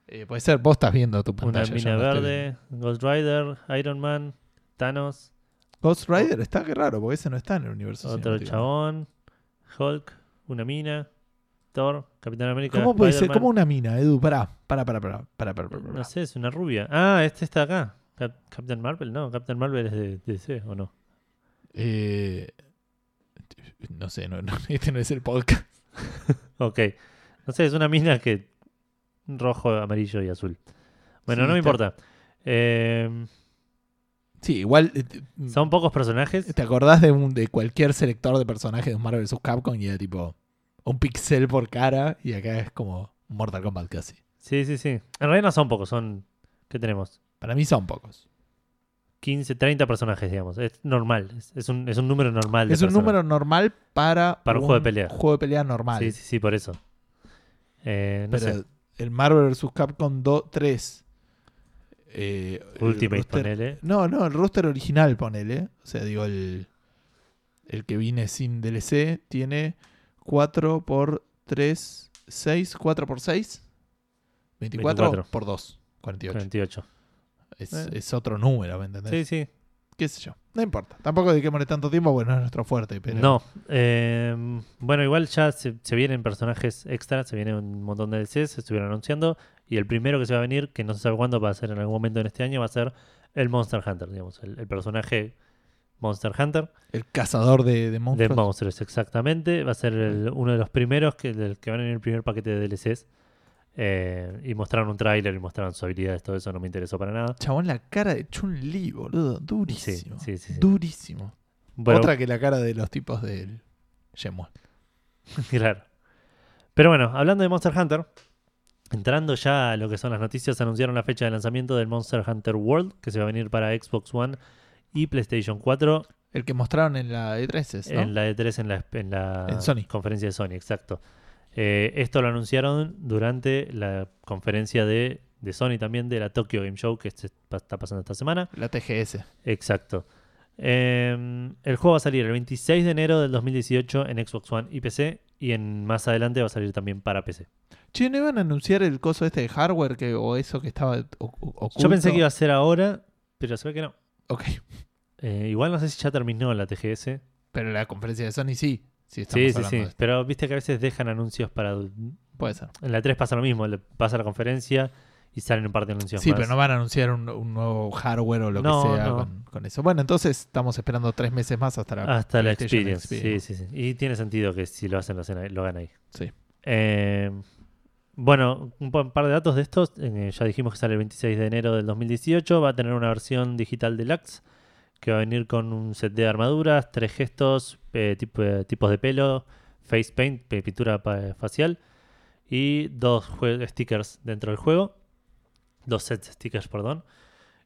eh, puede ser, vos estás viendo tu Una pantalla. yo mina no estoy verde, Ghost Rider, Iron Man, Thanos, Ghost Rider está que raro, porque ese no está en el universo. otro cinemático. chabón, Hulk, una mina, Thor, Capitán América. ¿Cómo puede ser? ¿Cómo una mina, Edu? Pará, pará, pará, pará, pará, pará, pará. No sé, es una rubia. Ah, este está acá. Cap- Captain Marvel, no, Captain Marvel es de de DC, ¿o no? Eh, No sé, no, no, <laughs> este no es el podcast. <laughs> Ok. No sé, es una mina que. Rojo, amarillo y azul. Bueno, Sí, no me está- importa. Eh, Sí, igual. eh, son pocos personajes. ¿Te acordás de, un, de cualquier selector de personajes de Marvel vs. Capcom y era tipo un pixel por cara y acá es como Mortal Kombat casi? Sí, sí, sí. En realidad no son pocos, son. ¿Qué tenemos? Para mí son pocos. 15, 30 personajes, digamos. Es normal. Es, un, es un número normal. de Es un personas. número normal para, Para un juego de pelea. juego de pelea normal. Sí, sí, sí, por eso. Eh, no Pero sé. el Marvel vs. Capcom 2, 3. eh, Ultimate, roster- ponele. No, no, el roster original, ponele. O sea, digo, el, el que viene sin DLC tiene 4 por 3, 6, 4 por 6. 24, 24. por 2, 48. 28. Es, Eh. es otro número, ¿me entendés? Sí, sí. ¿Qué sé yo? No importa. Tampoco dediquémosle tanto tiempo porque no es nuestro fuerte. Pero... No. eh, bueno, igual ya se, se vienen personajes extras, se viene un montón de DLCs, se estuvieron anunciando. Y el primero que se va a venir, que no se sabe cuándo va a ser en algún momento en este año, va a ser el Monster Hunter, digamos. El, el personaje Monster Hunter El cazador de, de de monstruos. monstruos, exactamente. Va a ser el- uno de los primeros que, del que van en el primer paquete de DLCs. Eh, y mostraron un tráiler y mostraron sus habilidades, todo eso no me interesó para nada. Chabón, la cara de Chun-Li, boludo. Sí, Durísimo. sí, sí. sí. Durísimo. Bueno, Otra que la cara de los tipos del Shenmue. <laughs> Claro. Pero bueno, hablando de Monster Hunter, entrando ya a lo que son las noticias, anunciaron la fecha de lanzamiento del Monster Hunter World, que se va a venir para Xbox One y PlayStation 4 El que mostraron en la E3, es, ¿no? en la E3 en la, en la En Sony. conferencia de Sony, exacto. Eh, esto lo anunciaron durante la conferencia de, de Sony también, de la Tokyo Game Show, que se está pasando esta semana. La TGS. Exacto. Eh, el juego va a salir el 26 de enero del 2018 en Xbox One y PC, y en más adelante va a salir también para PC. Che, ¿no iban a anunciar el coso este de hardware que, o eso que estaba oculto? Yo pensé que iba a ser ahora, pero se ve que no. Ok. Eh, igual no sé si ya terminó la TGS. Pero la conferencia de Sony sí. Sí, Sí, sí, sí. Pero viste que a veces dejan anuncios para. Puede ser. En la 3 pasa lo mismo, le pasa la conferencia y salen un par de anuncios Sí, más. pero no van a anunciar un, un nuevo hardware o lo No, que sea no. con, con eso. Bueno, entonces estamos esperando tres meses más hasta la Hasta la experience. Sí, sí, sí. Y tiene sentido que si lo hacen, lo, hacen ahí- lo hagan ahí. Sí. Eh, bueno, un pa- un par de datos de estos. Eh, ya dijimos que sale el 26 de enero del 2018. Va a tener una versión digital deluxe que va a venir con un set de armaduras, tres gestos, eh, eh, tipos de pelo, face paint, pintura facial y dos stickers dentro del juego. Dos sets de stickers, perdón.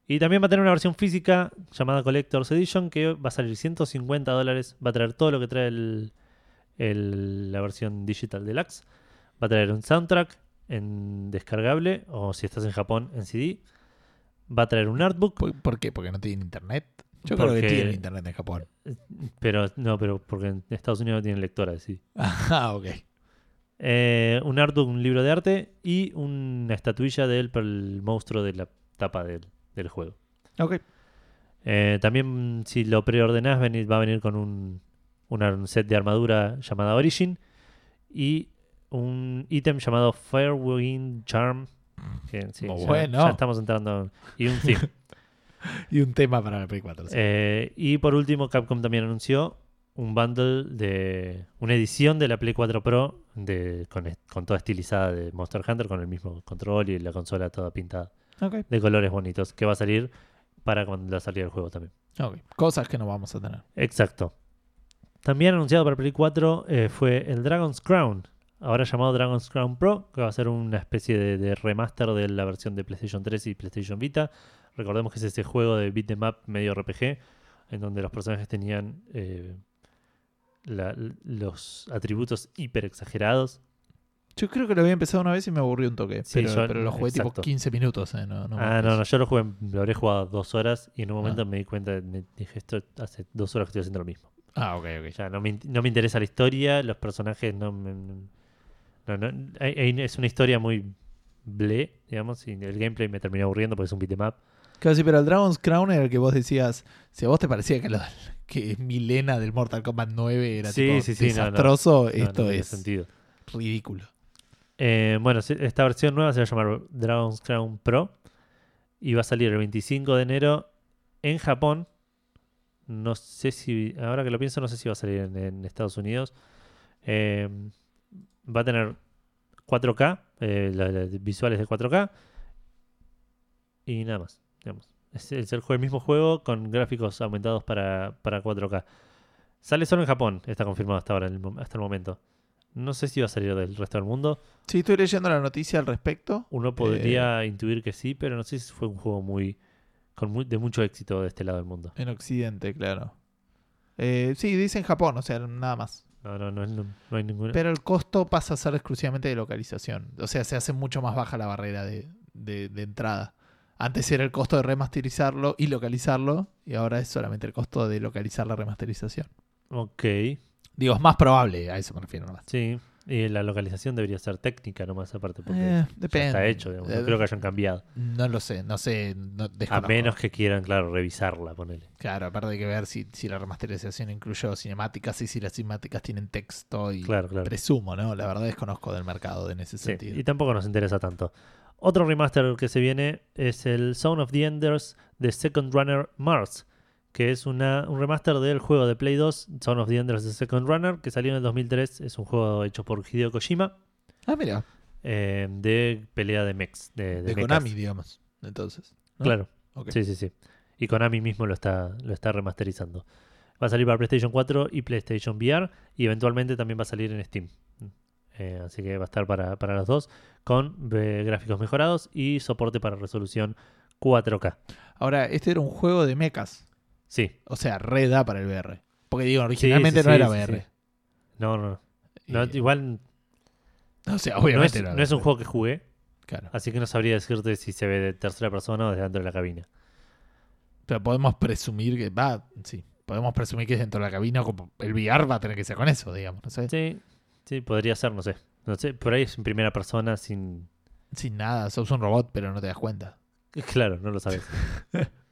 Y también va a tener una versión física llamada Collector's Edition que va a salir 150 dólares. Va a traer todo lo que trae el- la versión Digital Deluxe. Va a traer un soundtrack en descargable o si estás en Japón en CD. Va a traer un artbook, ¿Por, por qué? ¿Porque no tienen internet? Yo creo que tienen internet en Japón. pero no, pero porque en Estados Unidos no tienen lectora de CD. <laughs> Ah, ok. Eh, un artbook, un libro de arte y una estatuilla del el monstruo de la tapa del, del juego. Ok. Eh, también si lo preordenás va a venir con un, un set de armadura llamada Origin y un ítem llamado Firewind Charm. Que, sí, Muy ya, bueno. ya estamos entrando. Y un theme. <laughs> Y un tema para la Play 4. sí. Eh, y por último, Capcom también anunció un bundle de una edición de la Play 4 Pro de, con, toda estilizada de Monster Hunter, con el mismo control y la consola toda pintada de colores bonitos, que va a salir para cuando la salida del juego también. Cosas que no vamos a tener. Exacto. También anunciado para Play 4 eh, fue el Dragon's Crown, ahora llamado Dragon's Crown Pro, que va a ser una especie de, de remaster de la versión de PlayStation 3 y PlayStation Vita. Recordemos que es ese juego de beat 'em up medio RPG, en donde los personajes tenían eh, la- los atributos hiper exagerados. Yo creo que lo había empezado una vez y me aburrió un toque. Sí, pero, yo- pero lo jugué exacto. tipo 15 minutos. eh, No, no ah, no, no, yo lo jugué, lo habré jugado dos horas y en un Ah. momento me di cuenta, me dije, esto hace dos horas que estoy haciendo lo mismo. Ah, ok, ok. Ya, no me, no me interesa la historia, los personajes no me... no, no, es una historia muy ble, digamos, y el gameplay me terminó aburriendo porque es un beat'em up. Sí, pero el Dragon's Crown era el que vos decías. Si a vos te parecía que, lo- que Milena del Mortal Kombat 9 era Sí, tipo sí, sí, no, no. desastroso, No, esto no es sentido. ridículo. Eh, bueno, esta versión nueva se va a llamar Dragon's Crown Pro y va a salir el 25 de enero en Japón, No sé si, ahora que lo pienso, no sé si va a salir en, en Estados Unidos. Eh, va a tener 4K, eh, la- la- visuales de 4K y nada más. Digamos. Es, es el, mismo juego con gráficos aumentados para, para 4K. Sale solo en Japón, está confirmado hasta ahora, hasta el momento. No sé si va a salir del resto del mundo. Sí, estoy leyendo la noticia al respecto. Uno podría intuir que sí, pero no sé si fue un juego muy, con muy- de mucho éxito de este lado del mundo. En Occidente, claro. Eh, sí, dice en Japón, o sea, nada más. No, no, no, no, no hay ninguna. Pero el costo pasa a ser exclusivamente de localización. O sea, se hace mucho más baja la barrera de, de- de entrada. Antes era el costo de remasterizarlo y localizarlo, y ahora es solamente el costo de localizar la remasterización. Ok, Digo, es más probable, a eso me refiero nomás. sí. Y la localización debería ser técnica nomás aparte, porque Eh, ya está hecho. digamos. No Eh, creo que hayan cambiado. No lo sé, no sé. No, A menos que quieran, claro, revisarla, ponele. Claro, aparte hay que ver si, si la remasterización incluyó cinemáticas y si las cinemáticas tienen texto y Claro, claro. presumo, ¿no? La verdad desconozco del mercado en ese Sí, sentido. y tampoco nos interesa tanto. Otro remaster que se viene es el Zone of the Enders de Second Runner Mars, que es una, un remaster del juego de Play 2, Zone of the Enders de Second Runner, que salió en el 2003. Es un juego hecho por Hideo Kojima, Ah, mira, eh, de pelea de mechs. De, de de mechas. Konami, digamos. Entonces. ¿no? Claro, sí, sí, sí. Y Konami mismo lo está, lo está remasterizando. Va a salir para PlayStation 4 y PlayStation VR y eventualmente también va a salir en Steam. Eh, así que va a estar para, para los dos con eh, gráficos mejorados y soporte para resolución 4K. Ahora, este era un juego de mechas. Sí. O sea, re da para el VR. Porque digo, originalmente sí, no era VR. No, no, no. No, Eh, igual o sea, no obviamente es, era no es un juego que jugué, Claro. así que no sabría decirte si se ve de tercera persona o desde dentro de la cabina. Pero podemos presumir que va, sí. Podemos presumir que es dentro de la cabina. Como el VR va a tener que ser con eso, digamos. No sé. Sí, sí, podría ser, no sé. No sé, por ahí es en primera persona sin... Sin nada. Sos un robot, pero no te das cuenta. <laughs> Claro, no lo sabes. <laughs>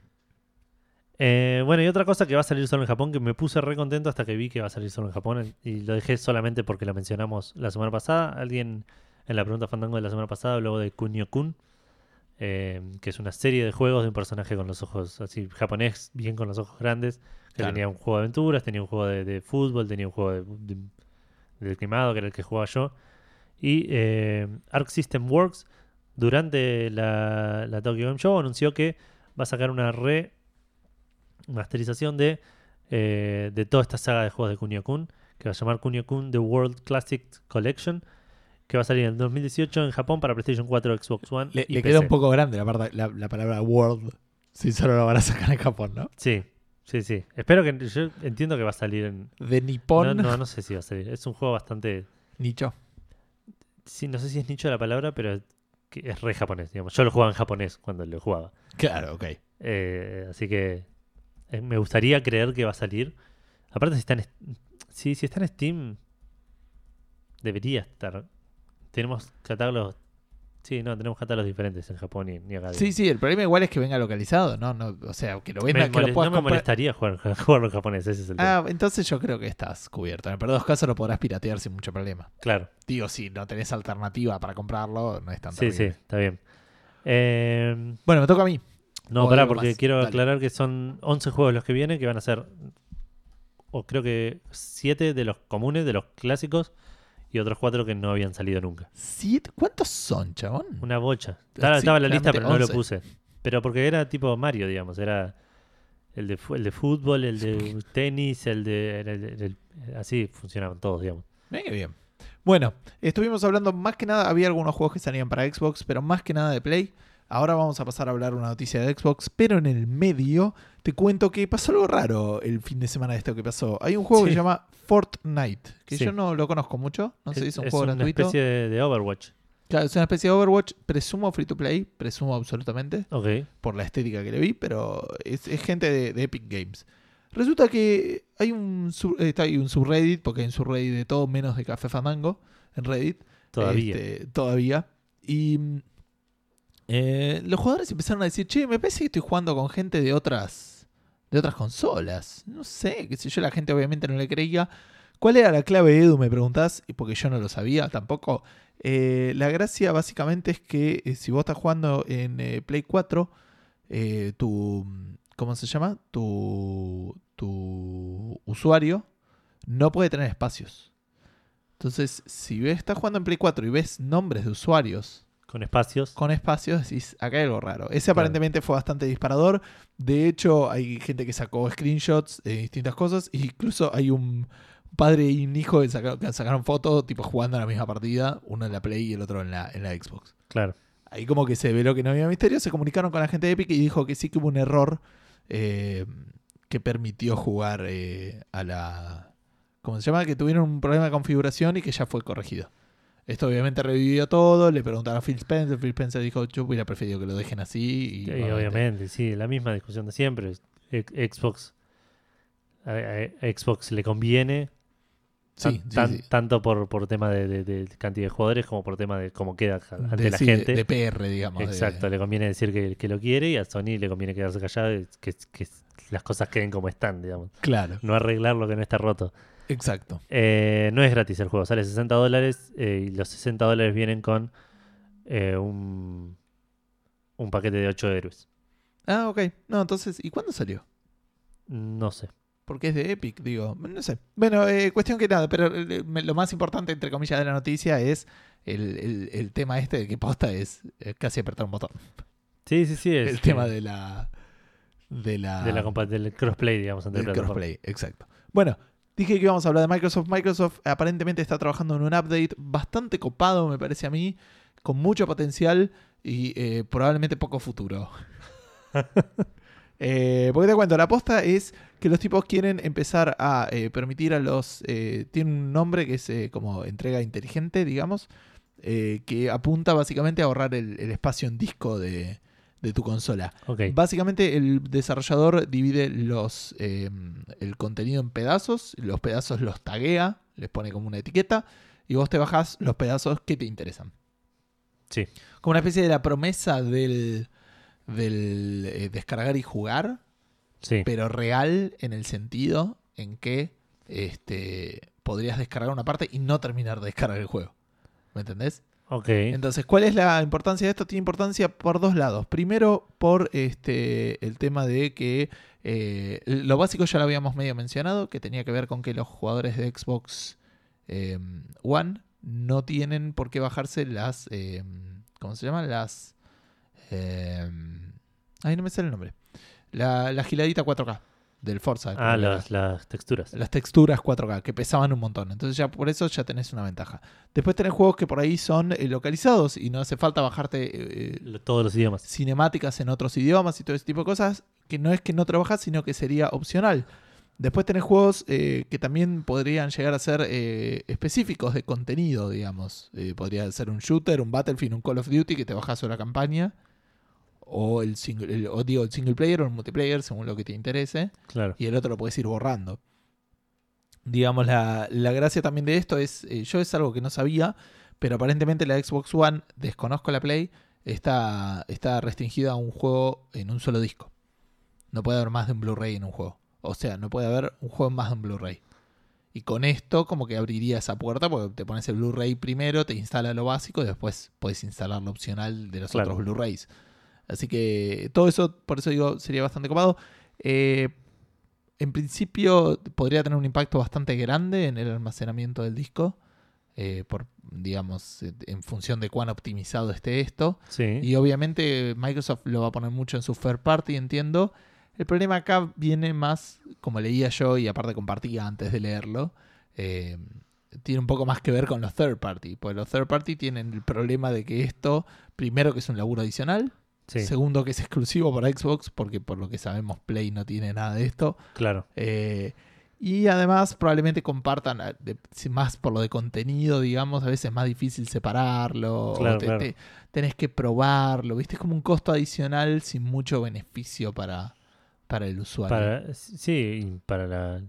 Eh, bueno, y otra cosa que va a salir solo en Japón, que me puse re contento hasta que vi que va a salir solo en Japón, y lo dejé solamente porque lo mencionamos la semana pasada. Alguien en la pregunta Fandango de la semana pasada habló de Kunio-kun, eh, que es una serie de juegos de un personaje con los ojos así japonés, bien con los ojos grandes, que Claro. tenía un juego de aventuras, tenía un juego de, de fútbol, tenía un juego de, de, de quemado, que era el que jugaba yo. Y eh, Arc System Works, durante la, la Tokyo Game Show, anunció que va a sacar una remasterización de, eh, de toda esta saga de juegos de Kunio-kun, que va a llamar Kunio-kun The World Classic Collection, que va a salir en 2018 en Japón para PlayStation 4, Xbox One Le, y le PC. queda un poco grande la, parte- la, la palabra world. Si solo lo van a sacar en Japón, ¿no? Sí, sí, sí. Espero que... Yo entiendo que va a salir en... De Nippon, No, no, no sé si va a salir. Es un juego bastante... nicho. Sí, no sé si es nicho la palabra, pero es re japonés, digamos. Yo lo jugaba en japonés cuando lo jugaba. Claro, ok. Eh, así que eh, me gustaría creer que va a salir. Aparte, si está en, sí, si está en Steam, debería estar. Tenemos catálogos. Sí, no, tenemos catálogos diferentes en Japón y, y acá. Sí, sí, el problema igual es que venga localizado, ¿no? no o sea, que lo me venga, que lo puedas no me molestaría jugar, <laughs> jugarlo en japonés, ese es el tema. Ah, entonces yo creo que estás cubierto. En el peor de los casos lo podrás piratear sin mucho problema. Claro, Digo, si no tenés alternativa para comprarlo, no es tan sí, sí, está bien. Eh, Bueno, me toca a mí. No, pará, porque más, quiero dale. aclarar que son 11 juegos los que vienen, que van a ser, o creo que 7 de los comunes, de los clásicos, y otros 4 que no habían salido nunca. ¿Siete? ¿Cuántos son, chabón? Una bocha. Estaba, Sí, estaba en la lista, pero no lo 11. puse. Pero porque era tipo Mario, digamos. Era el de, el de fútbol, el de tenis, el de... el- el- el- así funcionaban todos, digamos. Qué bien. Bueno, estuvimos hablando más que nada, había algunos juegos que salían para Xbox, pero más que nada de Play. Ahora vamos a pasar a hablar una noticia de Xbox, pero en el medio te cuento que pasó algo raro el fin de semana de esto que pasó. Hay un juego que se llama Fortnite, que Sí. yo no lo conozco mucho, no sé si es un juego una gratuito. especie de, Overwatch. Claro, es una especie de Overwatch, presumo free to play, presumo absolutamente, Ok. por la estética que le vi, pero es, es gente de, de Epic Games. Resulta que hay un, sub- está ahí un subreddit, porque hay un subreddit de todo menos de Café Fandango en Reddit. Todavía. Este, todavía. Y mm, eh, los jugadores empezaron a decir, che, me parece que estoy jugando con gente de otras, de otras consolas. No sé, qué sé yo, la gente obviamente no le creía. ¿Cuál era la clave, Edu? Me preguntás, porque yo no lo sabía tampoco. Eh, la gracia básicamente es que eh, si vos estás jugando en Play 4, eh, tu... ¿Cómo se llama? Tu, tu usuario no puede tener espacios. Entonces, si estás jugando en Play 4 y ves nombres de usuarios Con espacios. con espacios, decís, acá hay algo raro. Ese aparentemente fue bastante disparador. De hecho, hay gente que sacó screenshots de distintas cosas. e incluso hay un padre y un hijo que, saca- que sacaron fotos, tipo jugando en la misma partida, uno en la Play y el otro en la, en la Xbox. Claro. Ahí como que se veló que no había misterio, se comunicaron con la gente de Epic y dijo que sí que hubo un error eh, que permitió jugar eh, a la... ¿Cómo se llama? Que tuvieron un problema de configuración y que ya fue corregido. Esto obviamente revivió todo, le preguntaron a Phil Spencer, Phil Spencer dijo, yo hubiera preferido que lo dejen así. Y, Sí, obviamente, sí, la misma discusión de siempre. Xbox a, Xbox le conviene Sí, tan- sí, tan- sí. tanto por, por tema de, de- de cantidad de jugadores como por tema de cómo queda ante De- la gente. De, PR, digamos. Exacto, le conviene decir que, que lo quiere y a Sony le conviene quedarse callado y que, que las cosas queden como están, digamos. Claro, No arreglar lo que no está roto. Exacto. Eh, no es gratis el juego, sale 60 dólares eh, y los 60 dólares vienen con eh, un, un paquete de 8 héroes. Ah, ok. No, entonces, ¿y cuándo salió? No sé. Porque es de Epic, digo. No sé. Bueno, eh, cuestión que nada, pero eh, lo más importante, entre comillas, de la noticia es el, el- el tema este de que posta es casi apretar un botón. Sí, sí, sí. Es, el tema de la. De la. de la del crossplay, digamos, entre del crossplay, exacto. Bueno, dije que íbamos a hablar de Microsoft. Microsoft aparentemente está trabajando en un update bastante copado, me parece a mí, con mucho potencial y eh, probablemente poco futuro. <laughs> Eh, porque te cuento, la aposta es que los tipos quieren empezar a eh, permitir a los... tiene un nombre que es como entrega inteligente, digamos, que apunta básicamente a ahorrar el espacio en disco de, de tu consola. Básicamente el desarrollador divide los, eh, el contenido en pedazos, los pedazos los taguea, les pone como una etiqueta y vos te bajás los pedazos que te interesan. Sí. Como una especie de la promesa del, del eh, descargar y jugar, sí. pero real en el sentido en que este, podrías descargar una parte y no terminar de descargar el juego. ¿Me entendés? Ok. Entonces, ¿cuál es la importancia de esto? Tiene importancia por dos lados. Primero, por este el tema de que eh, lo básico ya lo habíamos medio mencionado, que tenía que ver con que los jugadores de Xbox eh, One no tienen por qué bajarse las. eh, ¿Cómo se llaman? Las. eh, ay, no me sale el nombre. La, la giladita 4K del Forza. ah, las, las texturas. las texturas 4K, que pesaban un montón. Entonces ya por eso ya tenés una ventaja. Después tenés juegos que por ahí son eh, localizados y no hace falta bajarte eh, Lo- Todos los idiomas. cinemáticas en otros idiomas y todo ese tipo de cosas, que no es que no trabajas, sino que sería opcional. Después tenés juegos eh, que también podrían llegar a ser eh, específicos de contenido, digamos. Eh, podría ser un shooter, un Battlefield, un Call of Duty que te bajas solo la campaña. O el single, el- o digo, el single player o el multiplayer, según lo que te interese Claro. y el otro lo puedes ir borrando. Digamos, la, la gracia también de esto es, eh, yo es algo que no sabía, pero aparentemente la Xbox One, desconozco la Play, está, está restringida a un juego en un solo disco. No puede haber más de un Blu-ray en un juego. O sea, no puede haber un juego más de un Blu-ray. Y con esto como que abriría esa puerta porque te pones el Blu-ray primero, te instala lo básico y después puedes instalar lo opcional de los Claro. otros Blu-rays. Así que todo eso, por eso digo, sería bastante copado. Eh, en principio podría tener un impacto bastante grande en el almacenamiento del disco. eh, por, digamos, en función de cuán optimizado esté esto. Sí. Y obviamente Microsoft lo va a poner mucho en su third party, entiendo. El problema acá viene más, como leía yo y aparte compartía antes de leerlo, eh, tiene un poco más que ver con los third party. Porque los third party tienen el problema de que esto, primero que es un laburo adicional, sí, segundo que es exclusivo para Xbox, porque por lo que sabemos Play no tiene nada de esto. claro. Eh, y además probablemente compartan, de- si más por lo de contenido, digamos, a veces es más difícil separarlo, Claro, te- claro. te- tenés que probarlo, ¿viste? Es como un costo adicional sin mucho beneficio para, para el usuario. Para, sí, para la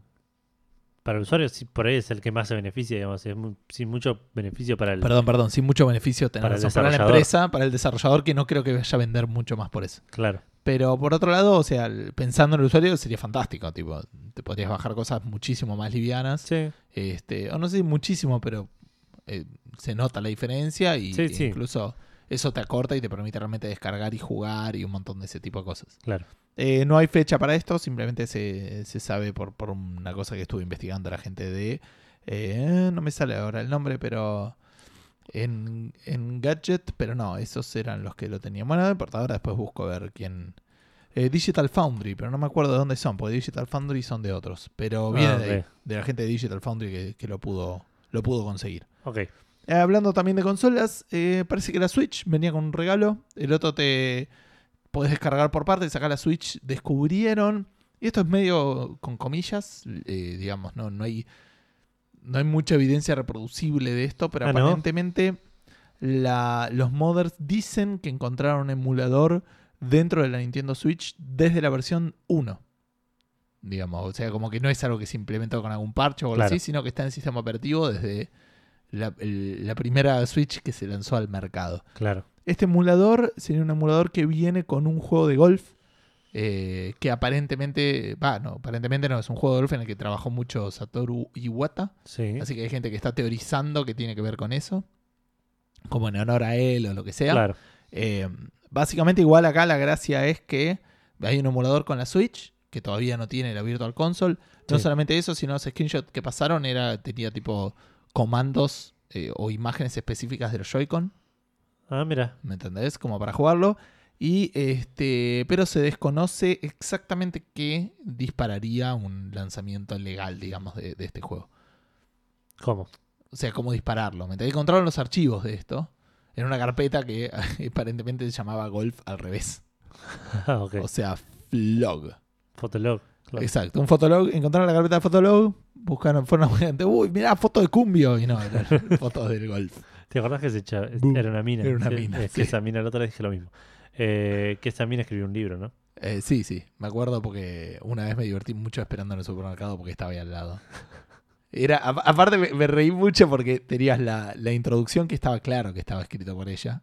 para el usuario sí, por ahí es el que más se beneficia, digamos, es sin mucho beneficio para el Perdón, perdón, sin mucho beneficio Para razón. Para la empresa, para el desarrollador que no creo que vaya a vender mucho más por eso. claro. Pero por otro lado, o sea, pensando en el usuario sería fantástico, tipo, te podrías bajar cosas muchísimo más livianas. Sí, Este, o no sé si muchísimo, pero eh, se nota la diferencia y Sí, sí. Eso te acorta y te permite realmente descargar y jugar y un montón de ese tipo de cosas. Claro. Eh, no hay fecha para esto, simplemente se, se sabe por, por una cosa que estuve investigando la gente de... eh, no me sale ahora el nombre, pero... En, en Gadget, pero no, esos eran los que lo tenían. Bueno, no importa, ahora después busco a ver quién... Eh, Digital Foundry, pero no me acuerdo de dónde son, porque Digital Foundry son de otros. Pero viene Ah, de, de la gente de Digital Foundry que, que lo pudo lo pudo conseguir. Ok. Eh, hablando también de consolas, eh, parece que la Switch venía con un regalo. El otro te podés descargar por parte, sacar la Switch. Descubrieron, y esto es medio con comillas, eh, digamos, no, no, hay, no hay mucha evidencia reproducible de esto, pero Ah, ¿no? aparentemente la- los modders dicen que encontraron un emulador dentro de la Nintendo Switch desde la versión 1. Digamos, o sea, como que no es algo que se implementó con algún parche o algo Claro. así, sino que está en el sistema operativo desde la, primera Switch que se lanzó al mercado. Claro. Este emulador sería un emulador que viene con un juego de golf eh, que aparentemente, va, no, aparentemente no, es un juego de golf en el que trabajó mucho Satoru Iwata. Sí. Así que hay gente que está teorizando que tiene que ver con eso, como en honor a él o lo que sea. Claro. Eh, básicamente igual acá la gracia es que hay un emulador con la Switch que todavía no tiene la Virtual Console. No Sí. solamente eso, sino los screenshots que pasaron era tenía tipo comandos eh, o imágenes específicas de los Joy-Con, Ah, mira. ¿me entendés? Como para jugarlo. Y este, pero se desconoce exactamente qué dispararía un lanzamiento legal, digamos, de, de este juego. ¿Cómo? O sea, cómo dispararlo. ¿Me? Encontraron los archivos de esto en una carpeta que <laughs> aparentemente se llamaba Golf al revés. <laughs> Ah, ok. O sea, Flog. Fotolog. Claro. Exacto, un fotolog. Encontraron la carpeta de fotolog, buscaron, fueron a gente, uy, mirá, foto de cumbio. Y no, <laughs> eran fotos del golf. ¿Te acordás que se echa- Boom. era una mina? Era una mina, Es sí. que esa mina, la otra vez dije lo mismo. Eh, que esa mina escribió un libro, ¿no? Eh, sí, sí, me acuerdo porque una vez me divertí mucho esperando en el supermercado porque estaba ahí al lado. Era, a- aparte me, me reí mucho porque tenías la, la introducción que estaba claro que estaba escrito por ella.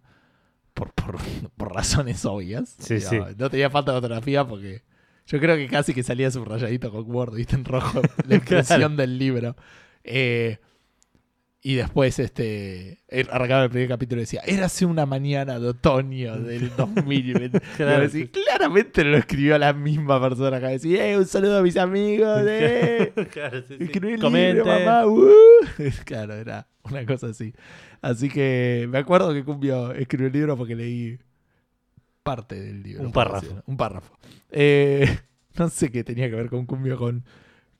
Por, por, <laughs> por razones obvias. Sí, sí. No tenía falta de fotografía porque yo creo que casi que salía subrayadito con Word, viste, en rojo, <laughs> la impresión Claro. del libro. Eh, y después este arrancaba el primer capítulo y decía, érase una mañana de otoño del <laughs> 2020. Claro, sí. claramente lo escribió la misma persona acá. Decía, eh, un saludo a mis amigos. <laughs> Eh. claro, sí, sí. Escribí el libro, mamá. uh". Claro, era una cosa así. Así que me acuerdo que Cumbio escribió el libro porque leí parte del libro. Un párrafo. Un párrafo. Eh, <laughs> no sé qué tenía que ver con Cumbio con...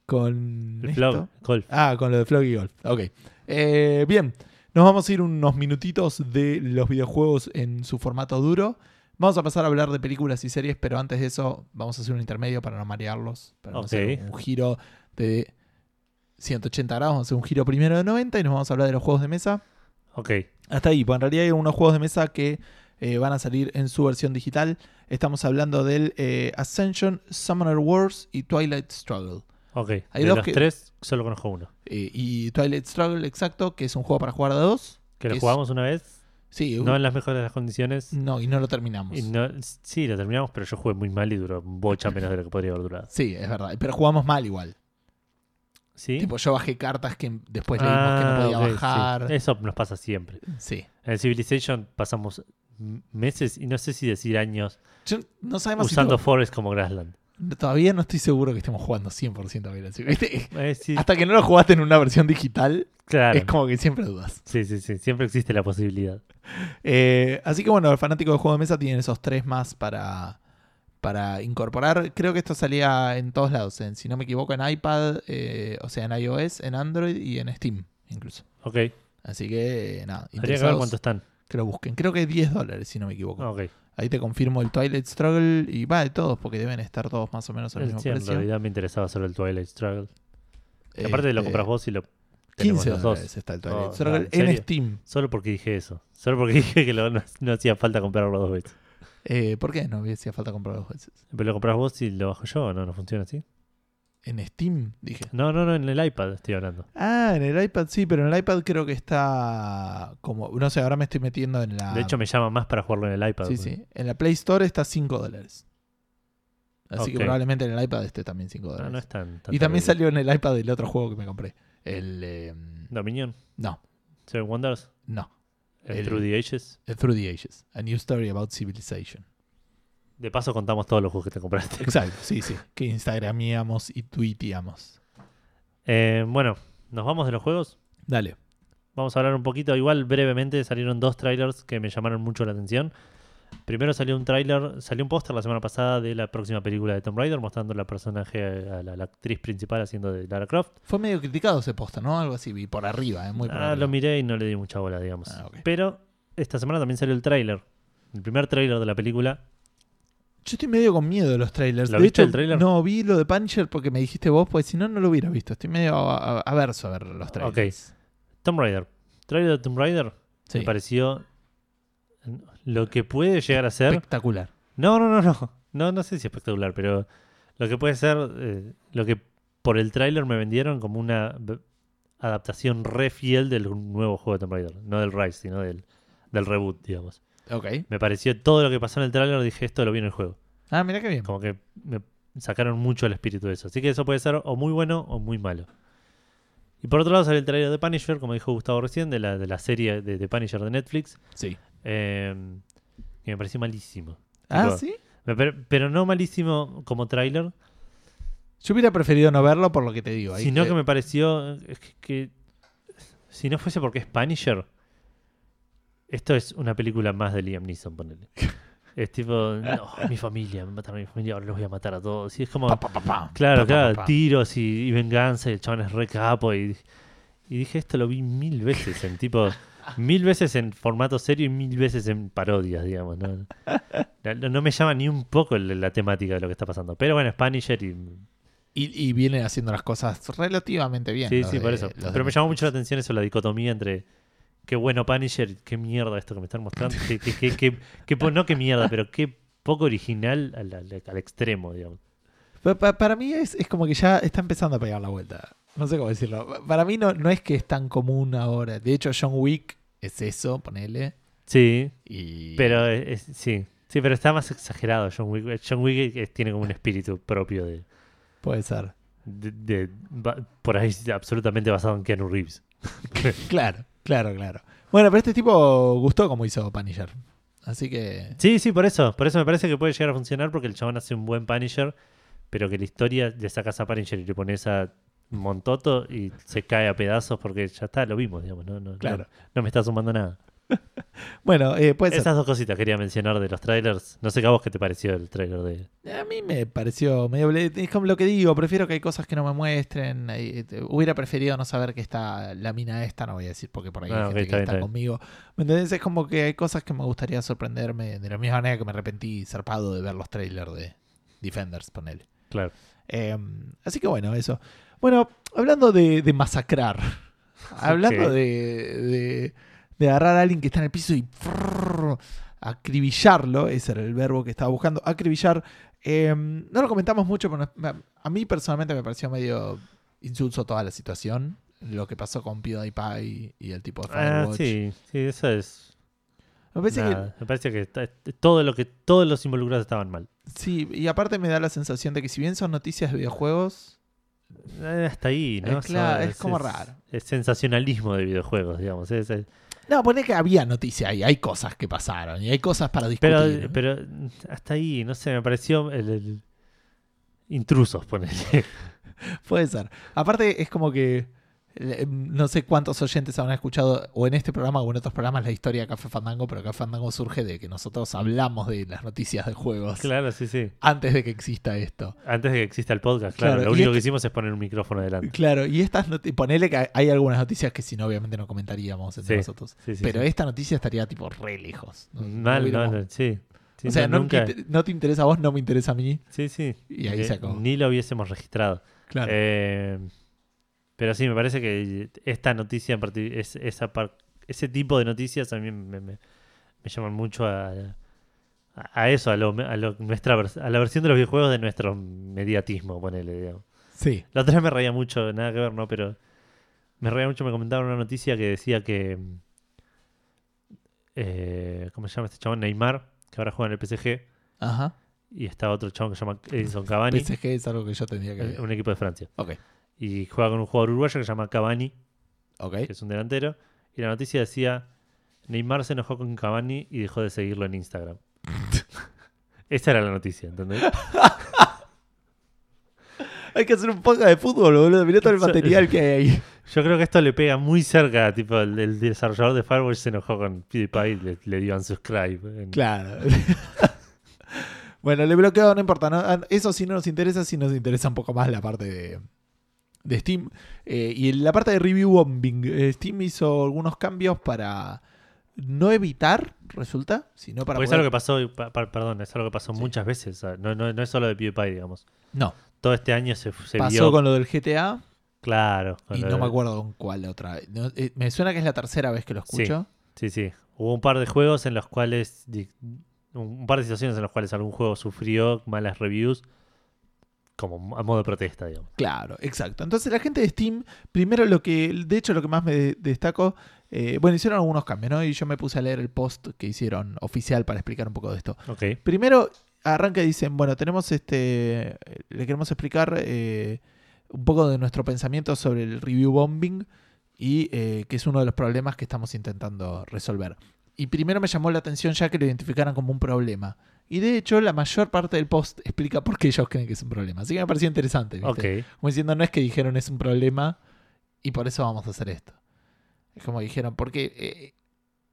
con El esto. Flog. Golf. Ah, con lo de Flog y Golf. Ok. Eh, bien, nos vamos a ir unos minutitos de los videojuegos en su formato duro. Vamos a pasar a hablar de películas y series, pero antes de eso vamos a hacer un intermedio para no marearlos. Para no hacer un giro de 180 grados. Vamos a hacer un giro primero de 90 y nos vamos a hablar de los juegos de mesa. Ok. Hasta ahí, pues en realidad hay unos juegos de mesa que eh, van a salir en su versión digital. Estamos hablando del eh, Ascension, Summoner Wars y Twilight Struggle. Ok. Hay de dos los que- tres, solo conozco uno. Eh, y Twilight Struggle, exacto, que es un juego para jugar de dos. Que lo Es- jugamos una vez, Sí, no en las mejores de las condiciones. no, y no lo terminamos. Y no, sí, lo terminamos, pero yo jugué muy mal y duró bocha menos de lo que podría haber durado. Sí, es verdad. Pero jugamos mal igual. ¿Sí? Tipo, yo bajé cartas que después leímos que no Ah, podía sí. bajar. Eso nos pasa siempre. Sí. En Civilization pasamos meses y no sé si decir años Yo no sabemos usando si Forest como Grassland. to- todavía no estoy seguro que estemos jugando 100% bien. así, ¿viste? Eh, sí, Hasta que no lo jugaste en una versión digital, claro. es como que siempre dudas. Sí, sí, sí. Siempre existe la posibilidad. Eh, así que bueno, los fanáticos de juego de mesa tienen esos tres más para, para incorporar. Creo que esto salía en todos lados. En, si no me equivoco, en iPad, eh, o sea, en iOS, en Android y en Steam incluso. Ok. Así que nada, Habría que ver cuánto están. Que lo busquen. Creo que 10 dólares, si no me equivoco. Ok. Ahí te confirmo el Twilight Struggle y va de todos, porque deben estar todos más o menos al Eh, mismo sí, en precio. realidad me interesaba solo el Twilight Struggle. Y aparte de lo Este, compras vos y lo tenemos 15 los dólares dos. está el Twilight Oh, Struggle ¿en? Steam. Solo porque dije eso. Solo porque <laughs> dije que lo- no, no hacía falta comprarlo dos veces. Eh, ¿Por qué no hacía falta comprar dos veces? Pero lo compras vos y lo bajo yo, ¿o ¿no? ¿No funciona así? En Steam, dije. No, no, no, en el iPad estoy hablando. Ah, en el iPad sí, pero en el iPad creo que está como. No sé, ahora me estoy metiendo en la. De hecho, me llama más para jugarlo en el iPad. Sí, sí. En la Play Store está 5 dólares. Así que probablemente en el iPad esté también 5 No, dólares. no es tan, tan y también terrible. salió en el iPad el otro juego que me compré. El. eh, Dominion, no, Seven Wonders, no. El- Through the Ages. eh, Through the Ages. A New Story About Civilization. De paso contamos todos los juegos que te compraste. Exacto, sí, sí. Que Instagramíamos y tuiteamos. Eh, bueno, nos vamos de los juegos. Dale. Vamos a hablar un poquito, igual brevemente salieron dos trailers que me llamaron mucho la atención. Primero salió un tráiler, salió un póster la semana pasada de la próxima película de Tomb Raider mostrando la personaje, a la, la actriz principal haciendo de Lara Croft. Fue medio criticado ese posta, ¿no? Algo así, vi por arriba, ¿eh? Muy por Ah, arriba. lo miré y no le di mucha bola, digamos. Ah, ok. Pero esta semana también salió el tráiler. El primer tráiler de la película. Yo estoy medio con miedo de los trailers. ¿Lo de viste hecho, el tráiler? no, vi lo de Punisher porque me dijiste vos, pues si no, no lo hubiera visto. Estoy medio a- a- averso a ver los trailers. Tomb Raider. Trailer de Tomb Raider Sí. me pareció lo que puede llegar a ser. Espectacular. No, no, no, no. No, no sé si espectacular, pero lo que puede ser, eh, lo que por el tráiler me vendieron como una adaptación re fiel del nuevo juego de Tomb Raider. No del Rise, sino del, del reboot, digamos. Ok. Me pareció todo lo que pasó en el tráiler, dije, esto lo vi en el juego. Ah, mira qué bien. Como que me sacaron mucho el espíritu de eso. Así que eso puede ser o muy bueno o muy malo. Y por otro lado sale el trailer de Punisher, como dijo Gustavo recién, de la, de la serie de, de Punisher de Netflix, Sí. eh, que me pareció malísimo. Ah, sí. pero no malísimo como tráiler, Yo hubiera preferido no verlo por lo que te digo. ahí sino te- que me pareció es que, que si no fuese porque es Punisher, esto es una película más de Liam Neeson, ponele. <laughs> Es tipo, no, mi familia, me mataron a mi familia, ahora los voy a matar a todos. Y es como, Pa, pa, pa, pa. claro, claro, tiros y, y venganza, y el chabón es re capo. Y, y dije, esto lo vi mil veces, en tipo, mil veces en formato serio y mil veces en parodias, digamos. No, <laughs> no, no me llama ni un poco la, la temática de lo que está pasando. Pero bueno, es Punisher y Y, y vienen haciendo las cosas relativamente bien. Sí, sí, de- por eso. Pero me llamó mucho la atención eso, la dicotomía entre qué bueno Punisher qué mierda esto que me están mostrando. qué, qué- qué- qué- no qué mierda, pero qué poco original al, al- al extremo, digamos. Pa- pa- para mí es, es como que ya está empezando a pegar la vuelta. No sé cómo decirlo. Pa- Para mí no, no es que es tan común ahora. De hecho, John Wick es eso, ponele. Sí, Y... pero es- sí. Sí, pero está más exagerado John Wick. John Wick es- tiene como un espíritu propio de, Puede ser. de- de- por ahí absolutamente basado en Keanu Reeves. <laughs> Claro, claro, claro. Bueno, pero este tipo gustó como hizo Punisher. Así que... Sí, sí, por eso. Por eso me parece que puede llegar a funcionar porque el chabón hace un buen Punisher, pero que la historia le sacas a Punisher y le pones a Montoto y se cae a pedazos porque ya está, lo vimos, digamos. No, no, Claro. no, no me está sumando nada. <laughs> Bueno, eh, puede ser. Esas dos cositas quería mencionar de los trailers. No sé qué a vos qué te pareció el trailer de. A mí me pareció medio... Es como lo que digo, prefiero que hay cosas que no me muestren. Hubiera preferido no saber que está la mina esta, no voy a decir porque por ahí Ah, hay gente está que está bien. conmigo. ¿Me entendés? Es como que hay cosas que me gustaría sorprenderme de la misma manera que me arrepentí zarpado de ver los trailers de Defenders, ponele. Claro. Eh, así que bueno, eso. Bueno, hablando de, de masacrar, <laughs> hablando de, de agarrar a alguien que está en el piso y acribillarlo, ese era el verbo que estaba buscando, acribillar. eh, no lo comentamos mucho, pero a mí personalmente me pareció medio insulso toda la situación. Lo que pasó con PewDiePie y el tipo de Ah, Firewatch. sí, sí, eso es. Me parece que. Me parece que todo lo que todos los involucrados estaban mal. sí, y aparte me da la sensación de que si bien son noticias de videojuegos, Eh, hasta ahí, ¿no? Es claro, es como raro. Es sensacionalismo de videojuegos, digamos. es- es- no, pone que había noticia ahí, hay cosas que pasaron y hay cosas para discutir. pero hasta ahí, no sé, me pareció el, el- intrusos, ponele. <laughs> Puede ser. Aparte, es como que eh, no sé cuántos oyentes habrán escuchado o en este programa o en otros programas la historia de Café Fandango, pero Café Fandango surge de que nosotros hablamos de las noticias de juegos claro, sí, sí. antes de que exista esto. Antes de que exista el podcast, claro. Claro, lo único este- que hicimos es poner un micrófono delante. Claro, y estas noti- ponele que hay algunas noticias que si no, obviamente no comentaríamos entre Sí, nosotros. Sí, sí, pero esta noticia estaría tipo re lejos. No- no Mal, no, no, sí. Sí, o sea, no, no, nunca. te, no te interesa a vos, no me interesa a mí. Sí, sí. Y ahí Eh, se acabó. Ni lo hubiésemos registrado. Claro. Eh, pero sí, me parece que esta noticia, es, esa ese tipo de noticias a mí me, me- me llaman mucho a, a, eso, a, lo, a, lo- nuestra, a la versión de los videojuegos de nuestro mediatismo, ponele, digamos. sí. La otra vez me reía mucho, nada que ver, ¿no? Pero me reía mucho, me comentaron una noticia que decía que... eh, ¿Cómo se llama este chabón? Neymar, que ahora juega en el PSG. Ajá. Y está otro chabón que se llama Edison Cavani, PSG es algo que yo tendría que eh, ver. un equipo de Francia. Ok. Y juega con un jugador uruguayo que se llama Cavani, Ok. que es un delantero. Y la noticia decía Neymar se enojó con Cavani y dejó de seguirlo en Instagram. <laughs> Esa era la noticia, ¿entendés? <laughs> Hay que hacer un podcast de fútbol, boludo. Mirá todo el material que hay ahí. <laughs> Yo creo que esto le pega muy cerca, tipo, el, el desarrollador de Firewatch se enojó con PewDiePie y le, le dio unsubscribe. en- Claro. bueno, le bloqueo, no importa. ¿no? Ah, Eso sí no nos interesa, sí nos interesa un poco más la parte de, de Steam. Eh, y en la parte de review bombing, eh, Steam hizo algunos cambios para no evitar, resulta, sino para Porque es poder- algo que pasó, y pa- pa- perdón, es algo que pasó Sí. muchas veces. No, no, no es solo de PewDiePie, digamos. No, Todo este año se, se pasó vio. con lo del GTA Claro. y no me acuerdo con cuál otra. No, eh, me suena que es la tercera vez que lo Sí. escucho. Sí, sí. Hubo un par de juegos en los cuales. Un par de situaciones en las cuales algún juego sufrió malas reviews. Como a modo de protesta, digamos. Claro, exacto. Entonces la gente de Steam, primero lo que, de hecho lo que más me de- destaco, eh, bueno, hicieron algunos cambios, ¿no? Y yo me puse a leer el post que hicieron oficial para explicar un poco de esto. Ok. Primero, arranca y dicen, bueno, tenemos este, le queremos explicar eh, un poco de nuestro pensamiento sobre el review bombing y eh, que es uno de los problemas que estamos intentando resolver. Y primero me llamó la atención ya que lo identificaran como un problema. Y de hecho, la mayor parte del post explica por qué ellos creen que es un problema. Así que me pareció interesante. ¿viste? Como diciendo, no es que dijeron es un problema y por eso vamos a hacer esto. Es como dijeron, porque eh,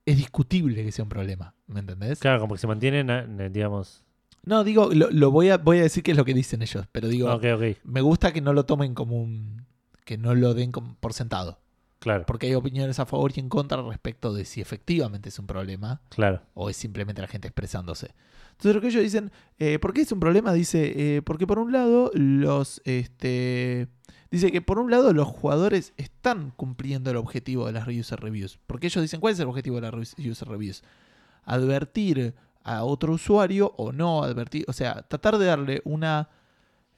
es discutible que sea un problema. ¿Me entendés? Claro, como que se mantienen, eh, digamos. No, digo, lo, lo voy, a, voy a decir que es lo que dicen ellos, pero digo, me gusta que no lo tomen como un. que no lo den como por sentado. Claro, Porque hay opiniones a favor y en contra respecto de si efectivamente es un problema claro. o es simplemente la gente expresándose. Entonces lo que ellos dicen, eh, ¿por qué es un problema? Dice, eh, porque por un lado los, este, dice que por un lado los jugadores están cumpliendo el objetivo de las user reviews. Porque ellos dicen, ¿cuál es el objetivo de las user reviews? Advertir a otro usuario o no advertir, o sea, tratar de darle una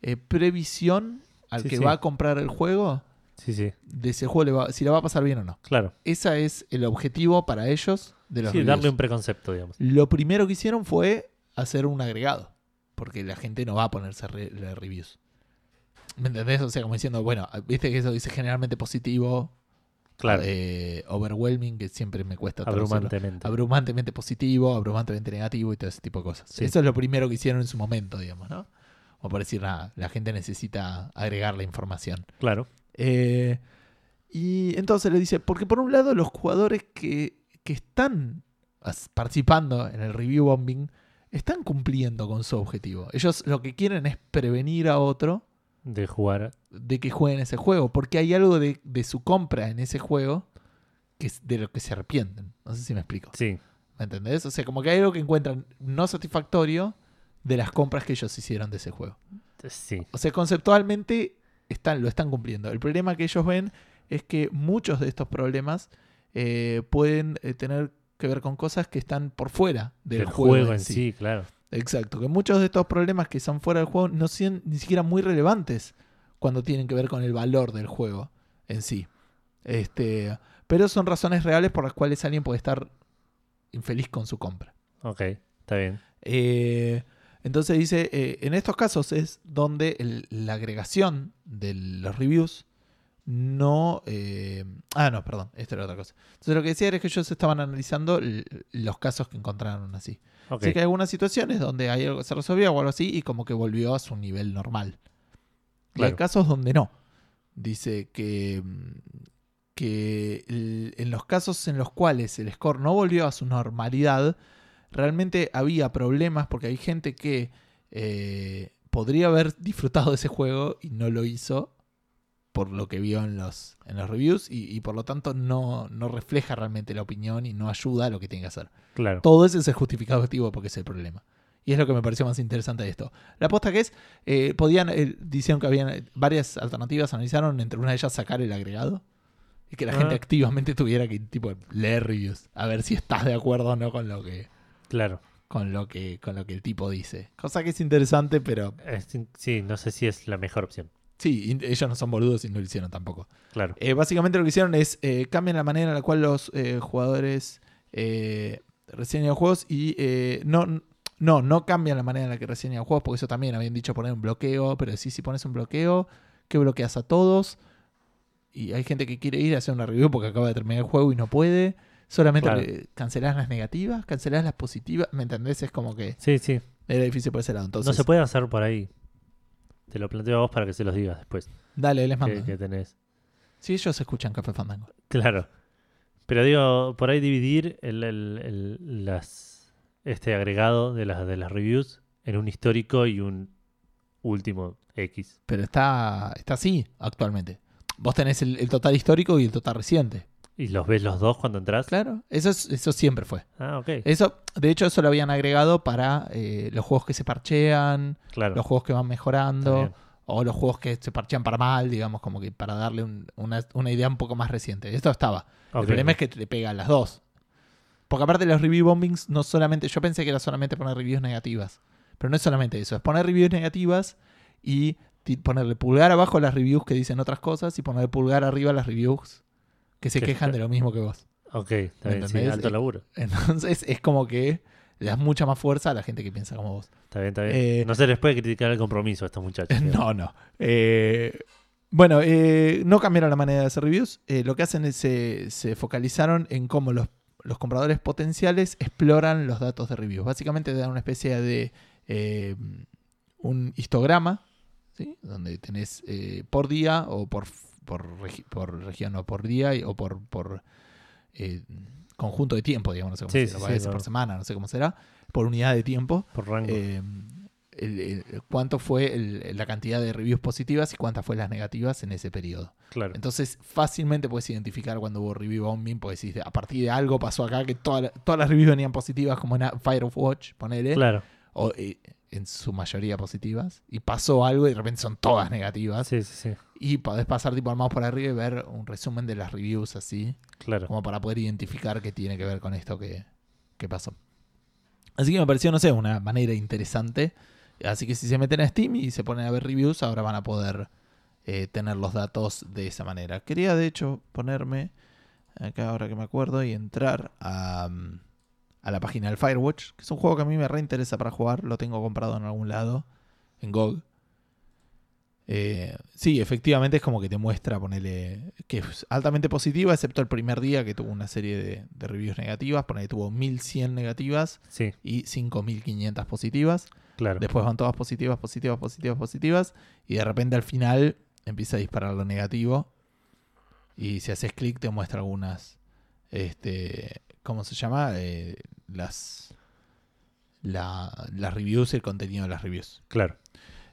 eh, previsión al Sí, que sí. va a comprar el juego Sí, sí. de ese juego, le va- si la va a pasar bien o no. Claro. Ese es el objetivo para ellos de los Sí, reviews. darle un preconcepto, digamos. Lo primero que hicieron fue hacer un agregado. Porque la gente no va a ponerse re- re- reviews. ¿Me entendés? O sea, como diciendo, bueno, viste que eso dice generalmente positivo, Claro. eh, overwhelming, que siempre me cuesta abrumantemente. abrumantemente positivo, abrumantemente negativo y todo ese tipo de cosas. Sí. Eso es lo primero que hicieron en su momento, digamos, ¿no? O por decir, nada, la gente necesita agregar la información. Claro. Eh, y entonces le dice, porque por un lado los jugadores que, que están participando en el review bombing están cumpliendo con su objetivo. Ellos lo que quieren es prevenir a otro De jugar. de que jueguen ese juego, porque hay algo de, de su compra en ese juego que es de lo que se arrepienten. No sé si me explico. Sí. ¿Me entendés? O sea, como que hay algo que encuentran no satisfactorio de las compras que ellos hicieron de ese juego. Sí. O sea, conceptualmente están, lo están cumpliendo. El problema que ellos ven es que muchos de estos problemas eh, pueden eh, tener que ver con cosas que están por fuera del El juego, juego en en sí. sí, claro. Exacto, que muchos de estos problemas que son fuera del juego no son ni siquiera muy relevantes cuando tienen que ver con el valor del juego en sí. Este, pero son razones reales por las cuales alguien puede estar infeliz con su compra. Ok, está bien. Eh, entonces dice, eh, en estos casos es donde el- la agregación de los reviews no... eh, ah, no, perdón, esta era otra cosa. Entonces lo que decía era que ellos estaban analizando los casos que encontraron así. Ok. Así que hay algunas situaciones donde hay algo que se resolvió o algo así y como que volvió a su nivel normal. Y hay Claro. casos donde no. Dice que, que el- en los casos en los cuales el score no volvió a su normalidad, realmente había problemas porque hay gente que eh, podría haber disfrutado de ese juego y no lo hizo por lo que vio en los, en los reviews y, y por lo tanto no, no refleja realmente la opinión y no ayuda a lo que tiene que hacer. Claro. Todo ese es el justificativo porque es el problema. Y es lo que me pareció más interesante de esto. La aposta que es, eh, podían, eh, dijeron que habían varias alternativas, analizaron, entre una de ellas sacar el agregado. Y que la Ah. gente activamente tuviera que tipo leer reviews. A ver si estás de acuerdo o no con lo que. Claro. Con lo que, con lo que el tipo dice. Cosa que es interesante, pero Es- sí, no sé si es la mejor opción. Sí, ellos no son boludos y no lo hicieron tampoco. Claro. Eh, básicamente lo que hicieron es eh, cambian la manera en la cual los eh, jugadores eh, reseñan los juegos y eh, no, no, no cambian la manera en la que reseñan juegos, porque eso también habían dicho poner un bloqueo, pero sí, si pones un bloqueo, que bloqueas a todos. Y hay gente que quiere ir a hacer una review porque acaba de terminar el juego y no puede. Solamente Claro. cancelás las negativas, cancelás las positivas. ¿Me entendés? Es como que Sí, sí. era difícil por ese lado. Entonces, no se puede hacer por ahí. Te lo planteo a vos para que se los digas después. dale, les mando. Que, que tenés. Sí, ellos escuchan Café Fandango. Claro. Pero digo, por ahí dividir el, el- el- las, este agregado de las, de las reviews en un histórico y un último X. Pero está, está así actualmente. Vos tenés el, el total histórico y el total reciente. ¿Y los ves los dos cuando entras? Claro, eso, es- eso siempre fue. Ah, ok. Eso, de hecho, eso lo habían agregado para eh, los juegos que se parchean, Claro. los juegos que van mejorando, o los juegos que se parchean para mal, digamos, como que para darle un- una, una idea un poco más reciente. Esto estaba. El problema es que te pegan las dos. Porque aparte los review bombings no solamente, yo pensé que era solamente poner reviews negativas, pero no es solamente eso, es poner reviews negativas y ponerle pulgar abajo a las reviews que dicen otras cosas y ponerle pulgar arriba a las reviews que se Que quejan de lo mismo que vos. Ok, está bien. Alto Eh, laburo. Entonces es como que le das mucha más fuerza a la gente que piensa como vos. Está bien, está bien. Eh, no se les puede criticar el compromiso a estos muchachos. <laughs> No, no. Eh, bueno, eh, no cambiaron la manera de hacer reviews. Lo que hacen es se, se focalizaron en cómo los, los compradores potenciales exploran los datos de reviews. Básicamente te dan una especie de un histograma, ¿sí? donde tenés por día o por, por, regi- por región o por día y- o por, por eh, conjunto de tiempo, digamos, no sé cómo Sí, será, sí, a sí, veces claro. por semana, no sé cómo será, por unidad de tiempo Por rango. eh, el- el- cuánto fue el- la cantidad de reviews positivas y cuántas fue las negativas en ese periodo. claro. Entonces, fácilmente puedes identificar cuando hubo review bombing, porque decís, a partir de algo pasó acá que toda la- todas las reviews venían positivas, como en Fire of Watch, ponele, Claro. o eh, en su mayoría positivas, y pasó algo y de repente son todas negativas. Sí, sí, sí. Y podés pasar tipo al mouse por arriba y ver un resumen de las reviews así Claro. como para poder identificar qué tiene que ver con esto que, que pasó. Así que me pareció, no sé, una manera interesante. Así que si se meten a Steam y se ponen a ver reviews, ahora van a poder eh, tener los datos de esa manera. Quería, de hecho, ponerme acá ahora que me acuerdo y entrar a, mm, a la página del Firewatch, que es un juego que a mí me reinteresa para jugar. Lo tengo comprado en algún lado, en GOG. Eh, sí, efectivamente es como que te muestra, ponele, que es altamente positiva, excepto el primer día que tuvo una serie de, de reviews negativas, ponele, tuvo 1100 negativas Sí, y 5500 positivas. claro. Después van todas positivas, positivas, positivas, positivas. Y de repente al final empieza a disparar lo negativo. Y si haces clic te muestra algunas, este, ¿cómo se llama? Eh, las, la- las reviews y el contenido de las reviews. Claro.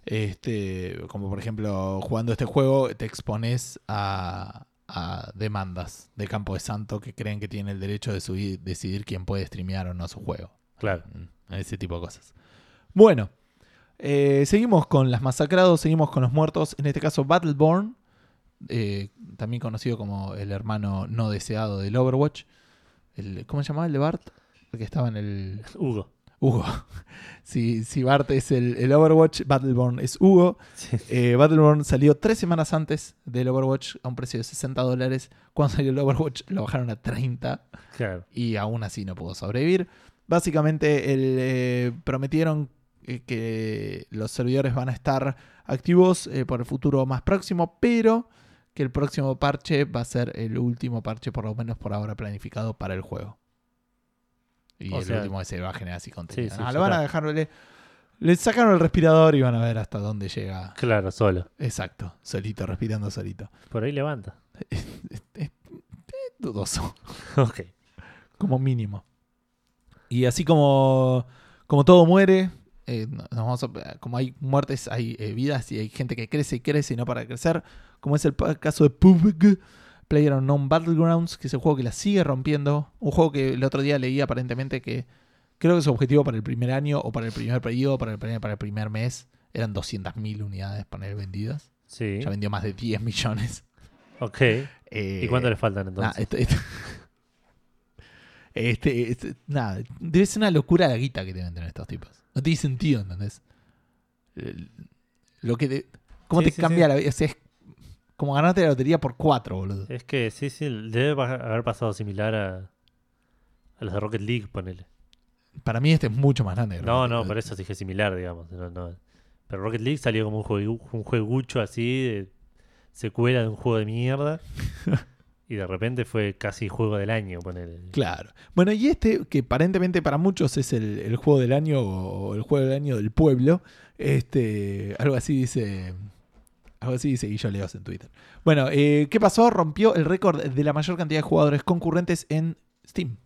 Este, como por ejemplo, jugando este juego te expones a, a demandas de Campo de Santo que creen que tienen el derecho de subir- decidir quién puede streamear o no su juego. Claro. Mm, Ese tipo de cosas. Bueno, eh, seguimos con las masacrados, seguimos con los muertos. En este caso, Battleborn, eh, también conocido como el hermano no deseado del Overwatch. El, ¿Cómo se llamaba el de Bart? El que estaba en el. <laughs> Hugo. Hugo. si, si Bart es el, el Overwatch, Battleborn es Hugo. Sí. Eh, Battleborn salió tres semanas antes del Overwatch a un precio de 60 dólares. Cuando salió el Overwatch lo bajaron a 30 Claro. y aún así no pudo sobrevivir. Básicamente el, eh, prometieron eh, que los servidores van a estar activos por el futuro más próximo, pero que el próximo parche va a ser el último parche, por lo menos por ahora planificado para el juego. Y O el sea- último que se va a generar así contenido. Sí, sí, Ah, ya lo van a está. dejar, le, le sacaron el respirador y van a ver hasta dónde llega. Claro, solo. Exacto, solito, respirando solito. Por ahí levanta. <laughs> Es- es- es dudoso. <laughs> ok. como mínimo. Y así como, como todo muere, eh, no- nos vamos a- como hay muertes, hay eh, vidas y hay gente que crece y crece y no para de crecer, como es el caso de PUBG, Player Unknown Battlegrounds, que es el juego que la sigue rompiendo. Un juego que el otro día leí aparentemente que creo que su objetivo para el primer año o para el primer periodo, para el primer, para el primer mes, eran 200.000 unidades para él vendidas. Sí. Ya vendió más de 10 millones. Ok. Eh, ¿Y cuánto le faltan Nah, entonces? esto- esto- este, este- nada, debe ser una locura la guita que deben tener estos tipos. No tiene sentido, ¿entendés? Lo que te- ¿Cómo Sí, te sí, cambia sí. la vida? O sea, es como ganarte la lotería por cuatro, boludo. Es que sí, sí, debe haber pasado similar a, a los de Rocket League, ponele. Para mí este es mucho más grande. No, no, por eso dije similar, digamos. no, no. Pero Rocket League salió como un, juegu- un juegucho así, de secuela de un juego de mierda. <laughs> y de repente fue casi juego del año. Ponele. Claro. Bueno, y este, que aparentemente para muchos es el, el juego del año o el juego del año del pueblo, este, algo así dice. Algo así dice Guillo Leos en Twitter. Bueno, eh, ¿qué pasó? Rompió el récord de la mayor cantidad de jugadores concurrentes en Steam.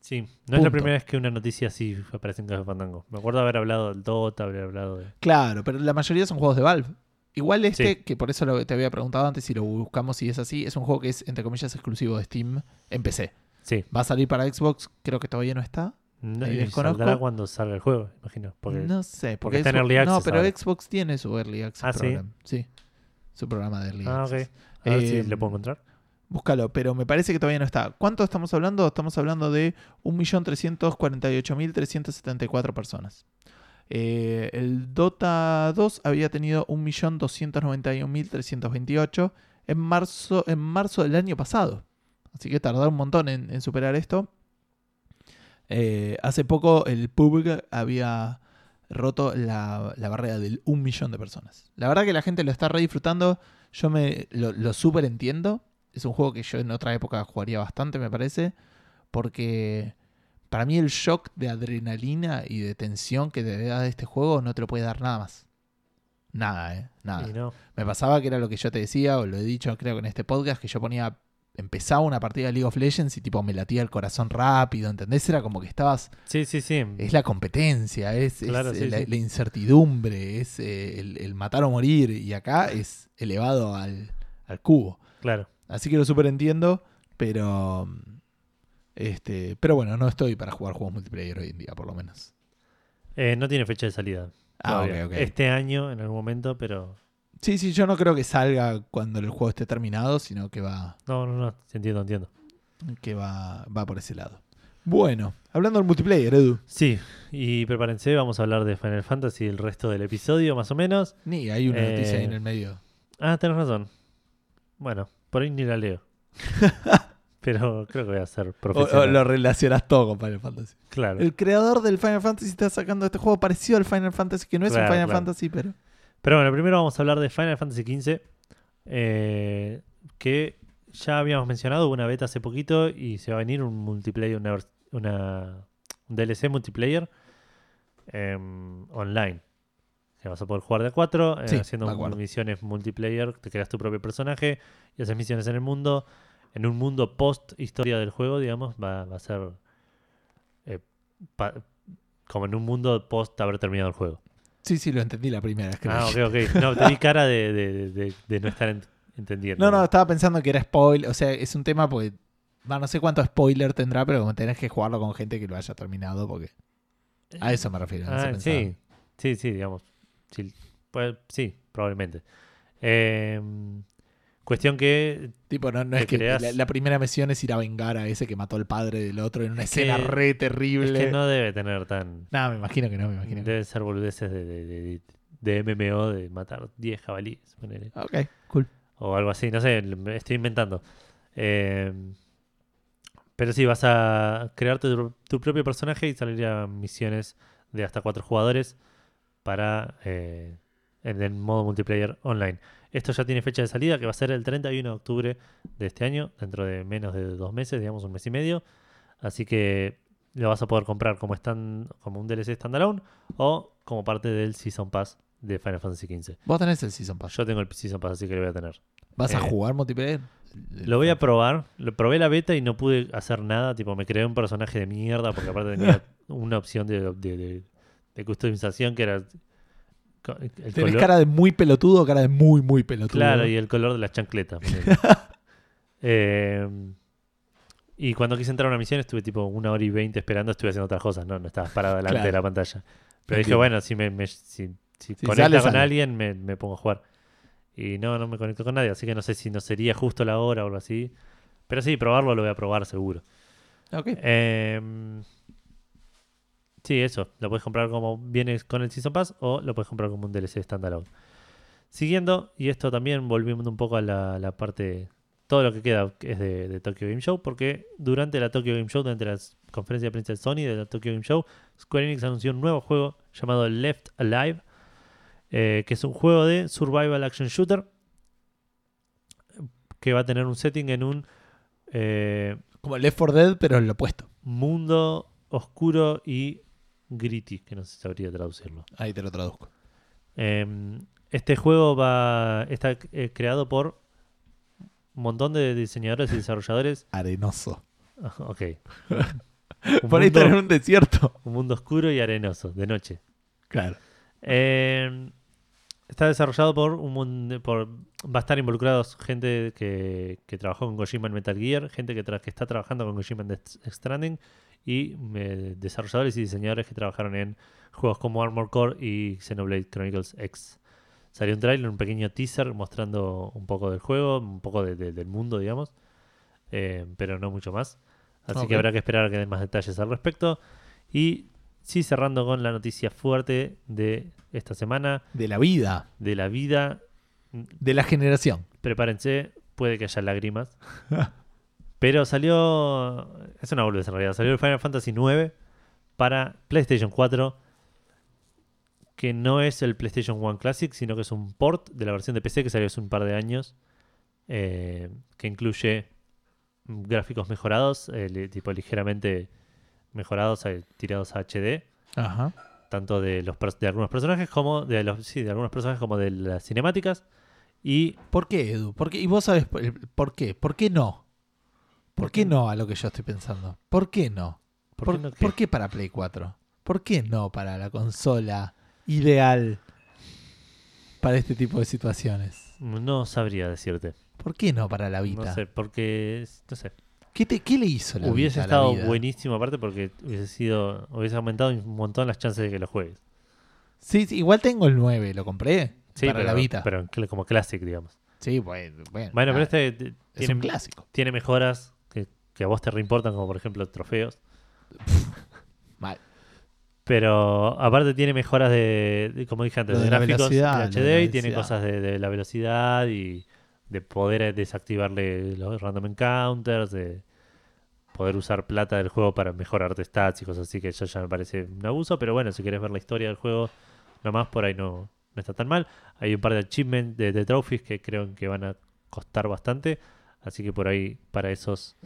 Sí, no es la primera vez que una noticia así aparece en Café Fandango. Me acuerdo haber hablado del Dota, haber hablado de... Claro, pero la mayoría son juegos de Valve. Igual este, Sí. que por eso lo, te había preguntado antes si lo buscamos si es así, es un juego que es, entre comillas, exclusivo de Steam en PC. Sí, Va a salir para Xbox, creo que todavía no está. no, y saldrá cuando salga el juego, imagino. Porque no sé, porque porque, está en Xbox- No, pero ahora. Xbox tiene su Early Access Ah, ¿sí? program. Sí. Su programa de Early Ah, Access. ok. A ver Eh, si lo puedo encontrar. Búscalo, pero me parece que todavía no está. ¿Cuánto estamos hablando? Estamos hablando de 1.348.374 personas. Eh, el Dota 2 había tenido 1.291.328 en marzo, en marzo del año pasado. Así que tardó un montón en, superar esto. Eh, hace poco el PUBG había roto la, barrera del 1 millón de personas. La verdad que la gente lo está re disfrutando. Yo me lo, lo súper entiendo. Es un juego que yo en otra época jugaría bastante, me parece. Porque para mí el shock de adrenalina y de tensión que te da este juego no te lo puede dar nada más. Nada, ¿eh? Nada. No. Me pasaba que era lo que yo te decía, o lo he dicho creo que en este podcast, que yo ponía, empezaba una partida de League of Legends y tipo me latía el corazón rápido, ¿entendés? Era como que estabas, Sí, sí, sí. es la competencia, es, es, Claro, sí, la, sí. la incertidumbre, es eh, el, el matar o morir, y acá es elevado al, al cubo. Claro. Así que lo super entiendo, pero... Este, pero bueno, no estoy para jugar juegos multiplayer hoy en día, por lo menos. Eh, no tiene fecha de salida. Ah, todavía. ok, ok. Este año, en algún momento, pero... Sí, sí, yo no creo que salga cuando el juego esté terminado, sino que va, No, no, no. Entiendo, entiendo. que va, va por ese lado. Bueno, hablando del multiplayer, Edu. Sí, y prepárense, vamos a hablar de Final Fantasy el resto del episodio, más o menos. Ni hay una Eh, noticia ahí en el medio. Ah, tenés razón. Bueno, por ahí ni la leo. <laughs> Pero creo que voy a ser profesional. o lo relacionas todo con Final Fantasy. Claro. El creador del Final Fantasy está sacando este juego parecido al Final Fantasy, que no es Claro, un Final claro. Fantasy, pero. Pero bueno, primero vamos a hablar de Final Fantasy XV, eh, que ya habíamos mencionado, hubo una beta hace poquito y se va a venir un multiplayer, una, una- un DLC multiplayer em, online. Que vas a poder jugar de a cuatro, eh, Sí, haciendo misiones multiplayer, te creas tu propio personaje y haces misiones en el mundo. En un mundo post historia del juego, digamos, va, va a ser eh, pa- como en un mundo post haber terminado el juego. Sí, sí, lo entendí la primera vez que Ah, ok, ok. No, <laughs> te vi cara de, de- de- de no estar en- entendiendo. No, no, estaba pensando que era spoiler. O sea, es un tema porque. no sé cuánto spoiler tendrá, pero como tenés que jugarlo con gente que lo haya terminado, porque. A eso me refiero. Ah, sí, sí, sí, digamos. Sí, pues, sí probablemente. Eh, cuestión que Tipo, no, no es que creas- la, la primera misión es ir a vengar a ese que mató al padre del otro en una Es escena que- re es terrible. que no debe tener tan... No, me imagino que no, me imagino. que Deben ser boludeces de, de, de- de MMO de matar 10 jabalíes. ponele. Ok, cool. O algo así, no sé, estoy inventando. Eh, pero sí, vas a crear tu, tu propio personaje y salir a misiones de hasta cuatro jugadores para eh, en el modo multiplayer online. Esto ya tiene fecha de salida que va a ser el 31 de octubre de este año, dentro de menos de dos meses, digamos un mes y medio. Así que lo vas a poder comprar como, están, como un DLC standalone o como parte del Season Pass de Final Fantasy XV. Vos tenés el Season Pass. Yo tengo el Season Pass, así que lo voy a tener. ¿Vas a eh, jugar multiplayer? Lo voy a probar. Lo probé la beta y no pude hacer nada. Tipo, me creé un personaje de mierda porque aparte tenía <laughs> una opción de, de, de- de customización que era ¿Tenés color. cara de muy pelotudo o cara de muy, muy pelotudo? Claro, y el color de las chancletas. <laughs> Eh, y cuando quise entrar a una misión estuve tipo una hora y veinte esperando, estuve haciendo otras cosas, no, no estaba parado delante Claro. de la pantalla. Pero dije, bueno, si me, me- si, si Si conecta sale, con sale. alguien, me, me pongo a jugar. Y no, no me conecto con nadie, así que no sé si no sería justo la hora o algo así. Pero sí, probarlo lo voy a probar seguro. Ok. Em, sí, eso. Lo puedes comprar como viene con el Season Pass o lo puedes comprar como un DLC standalone. Siguiendo, y esto también volviendo un poco a la, la parte. Todo lo que queda es de, de Tokyo Game Show, porque durante la Tokyo Game Show, durante la conferencia de prensa de Sony de la Tokyo Game Show, Square Enix anunció un nuevo juego llamado Left Alive, eh, que es un juego de survival action shooter que va a tener un setting en un Eh, Como Left 4 Dead, pero lo opuesto. mundo oscuro y gritty, que no sé si sabría traducirlo. Ahí te lo traduzco. Eh, este juego va está eh, creado por un montón de diseñadores y desarrolladores. <laughs> Arenoso. <laughs> Ok. <laughs> Un Por ahí mundo- estar en un desierto. Un mundo oscuro y arenoso, de noche. Claro. Eh, está desarrollado por un por va a estar involucrados gente que, que trabajó con Kojima en Metal Gear, gente que, tra- que está trabajando con Kojima en Death Stranding y eh, desarrolladores y diseñadores que trabajaron en juegos como Armor Core y Xenoblade Chronicles X. Salió un trailer, un pequeño teaser mostrando un poco del juego, un poco de- de- del mundo, digamos, eh, pero no mucho más. Así Ok. que habrá que esperar a que den más detalles al respecto. Y sí, cerrando con la noticia fuerte de esta semana, De la vida. de la vida. De la generación. Prepárense, puede que haya lágrimas. <laughs> Pero salió. Es una boludez en realidad. Salió el Final Fantasy IX para PlayStation 4. Que no es el PlayStation 1 Classic, sino que es un port de la versión de PC que salió hace un par de años. eh, que incluye gráficos mejorados, eh, tipo ligeramente mejorados, eh, tirados a HD Ajá. tanto de los de algunos personajes como de los sí, de algunos personajes como de las cinemáticas y ¿Por qué, Edu? ¿Por qué? Y vos sabes por qué. ¿Por qué no? ¿Por qué no a lo que yo estoy pensando? ¿Por qué no? ¿por, ¿Por, qué no qué? por qué para Play 4? ¿Por qué no para la consola ideal para este tipo de situaciones? no sabría decirte ¿Por qué no para la no Vita? sé porque no sé ¿Qué, te, ¿Qué le hizo la hubiese Vita a la estado vida? buenísimo aparte porque hubiese sido hubiese aumentado un montón las chances de que lo juegues Sí, sí, igual tengo el 9, lo compré sí para pero, la Vita. pero como classic digamos sí, bueno, bueno. bueno pero este es un clásico. tiene mejoras que, a vos te reimportan como por ejemplo trofeos <laughs> Mal. Pero aparte tiene mejoras de, de, como dije antes, Lo de, de la gráficos de HD y tiene cosas de, de la velocidad y de poder desactivarle los random encounters, de poder usar plata del juego para mejorarte stats y cosas así que eso ya me parece un abuso, pero bueno, si querés ver la historia del juego, nomás por ahí no, no está tan mal. Hay un par de achievements de, de trophies que creo que van a costar bastante, así que por ahí para esos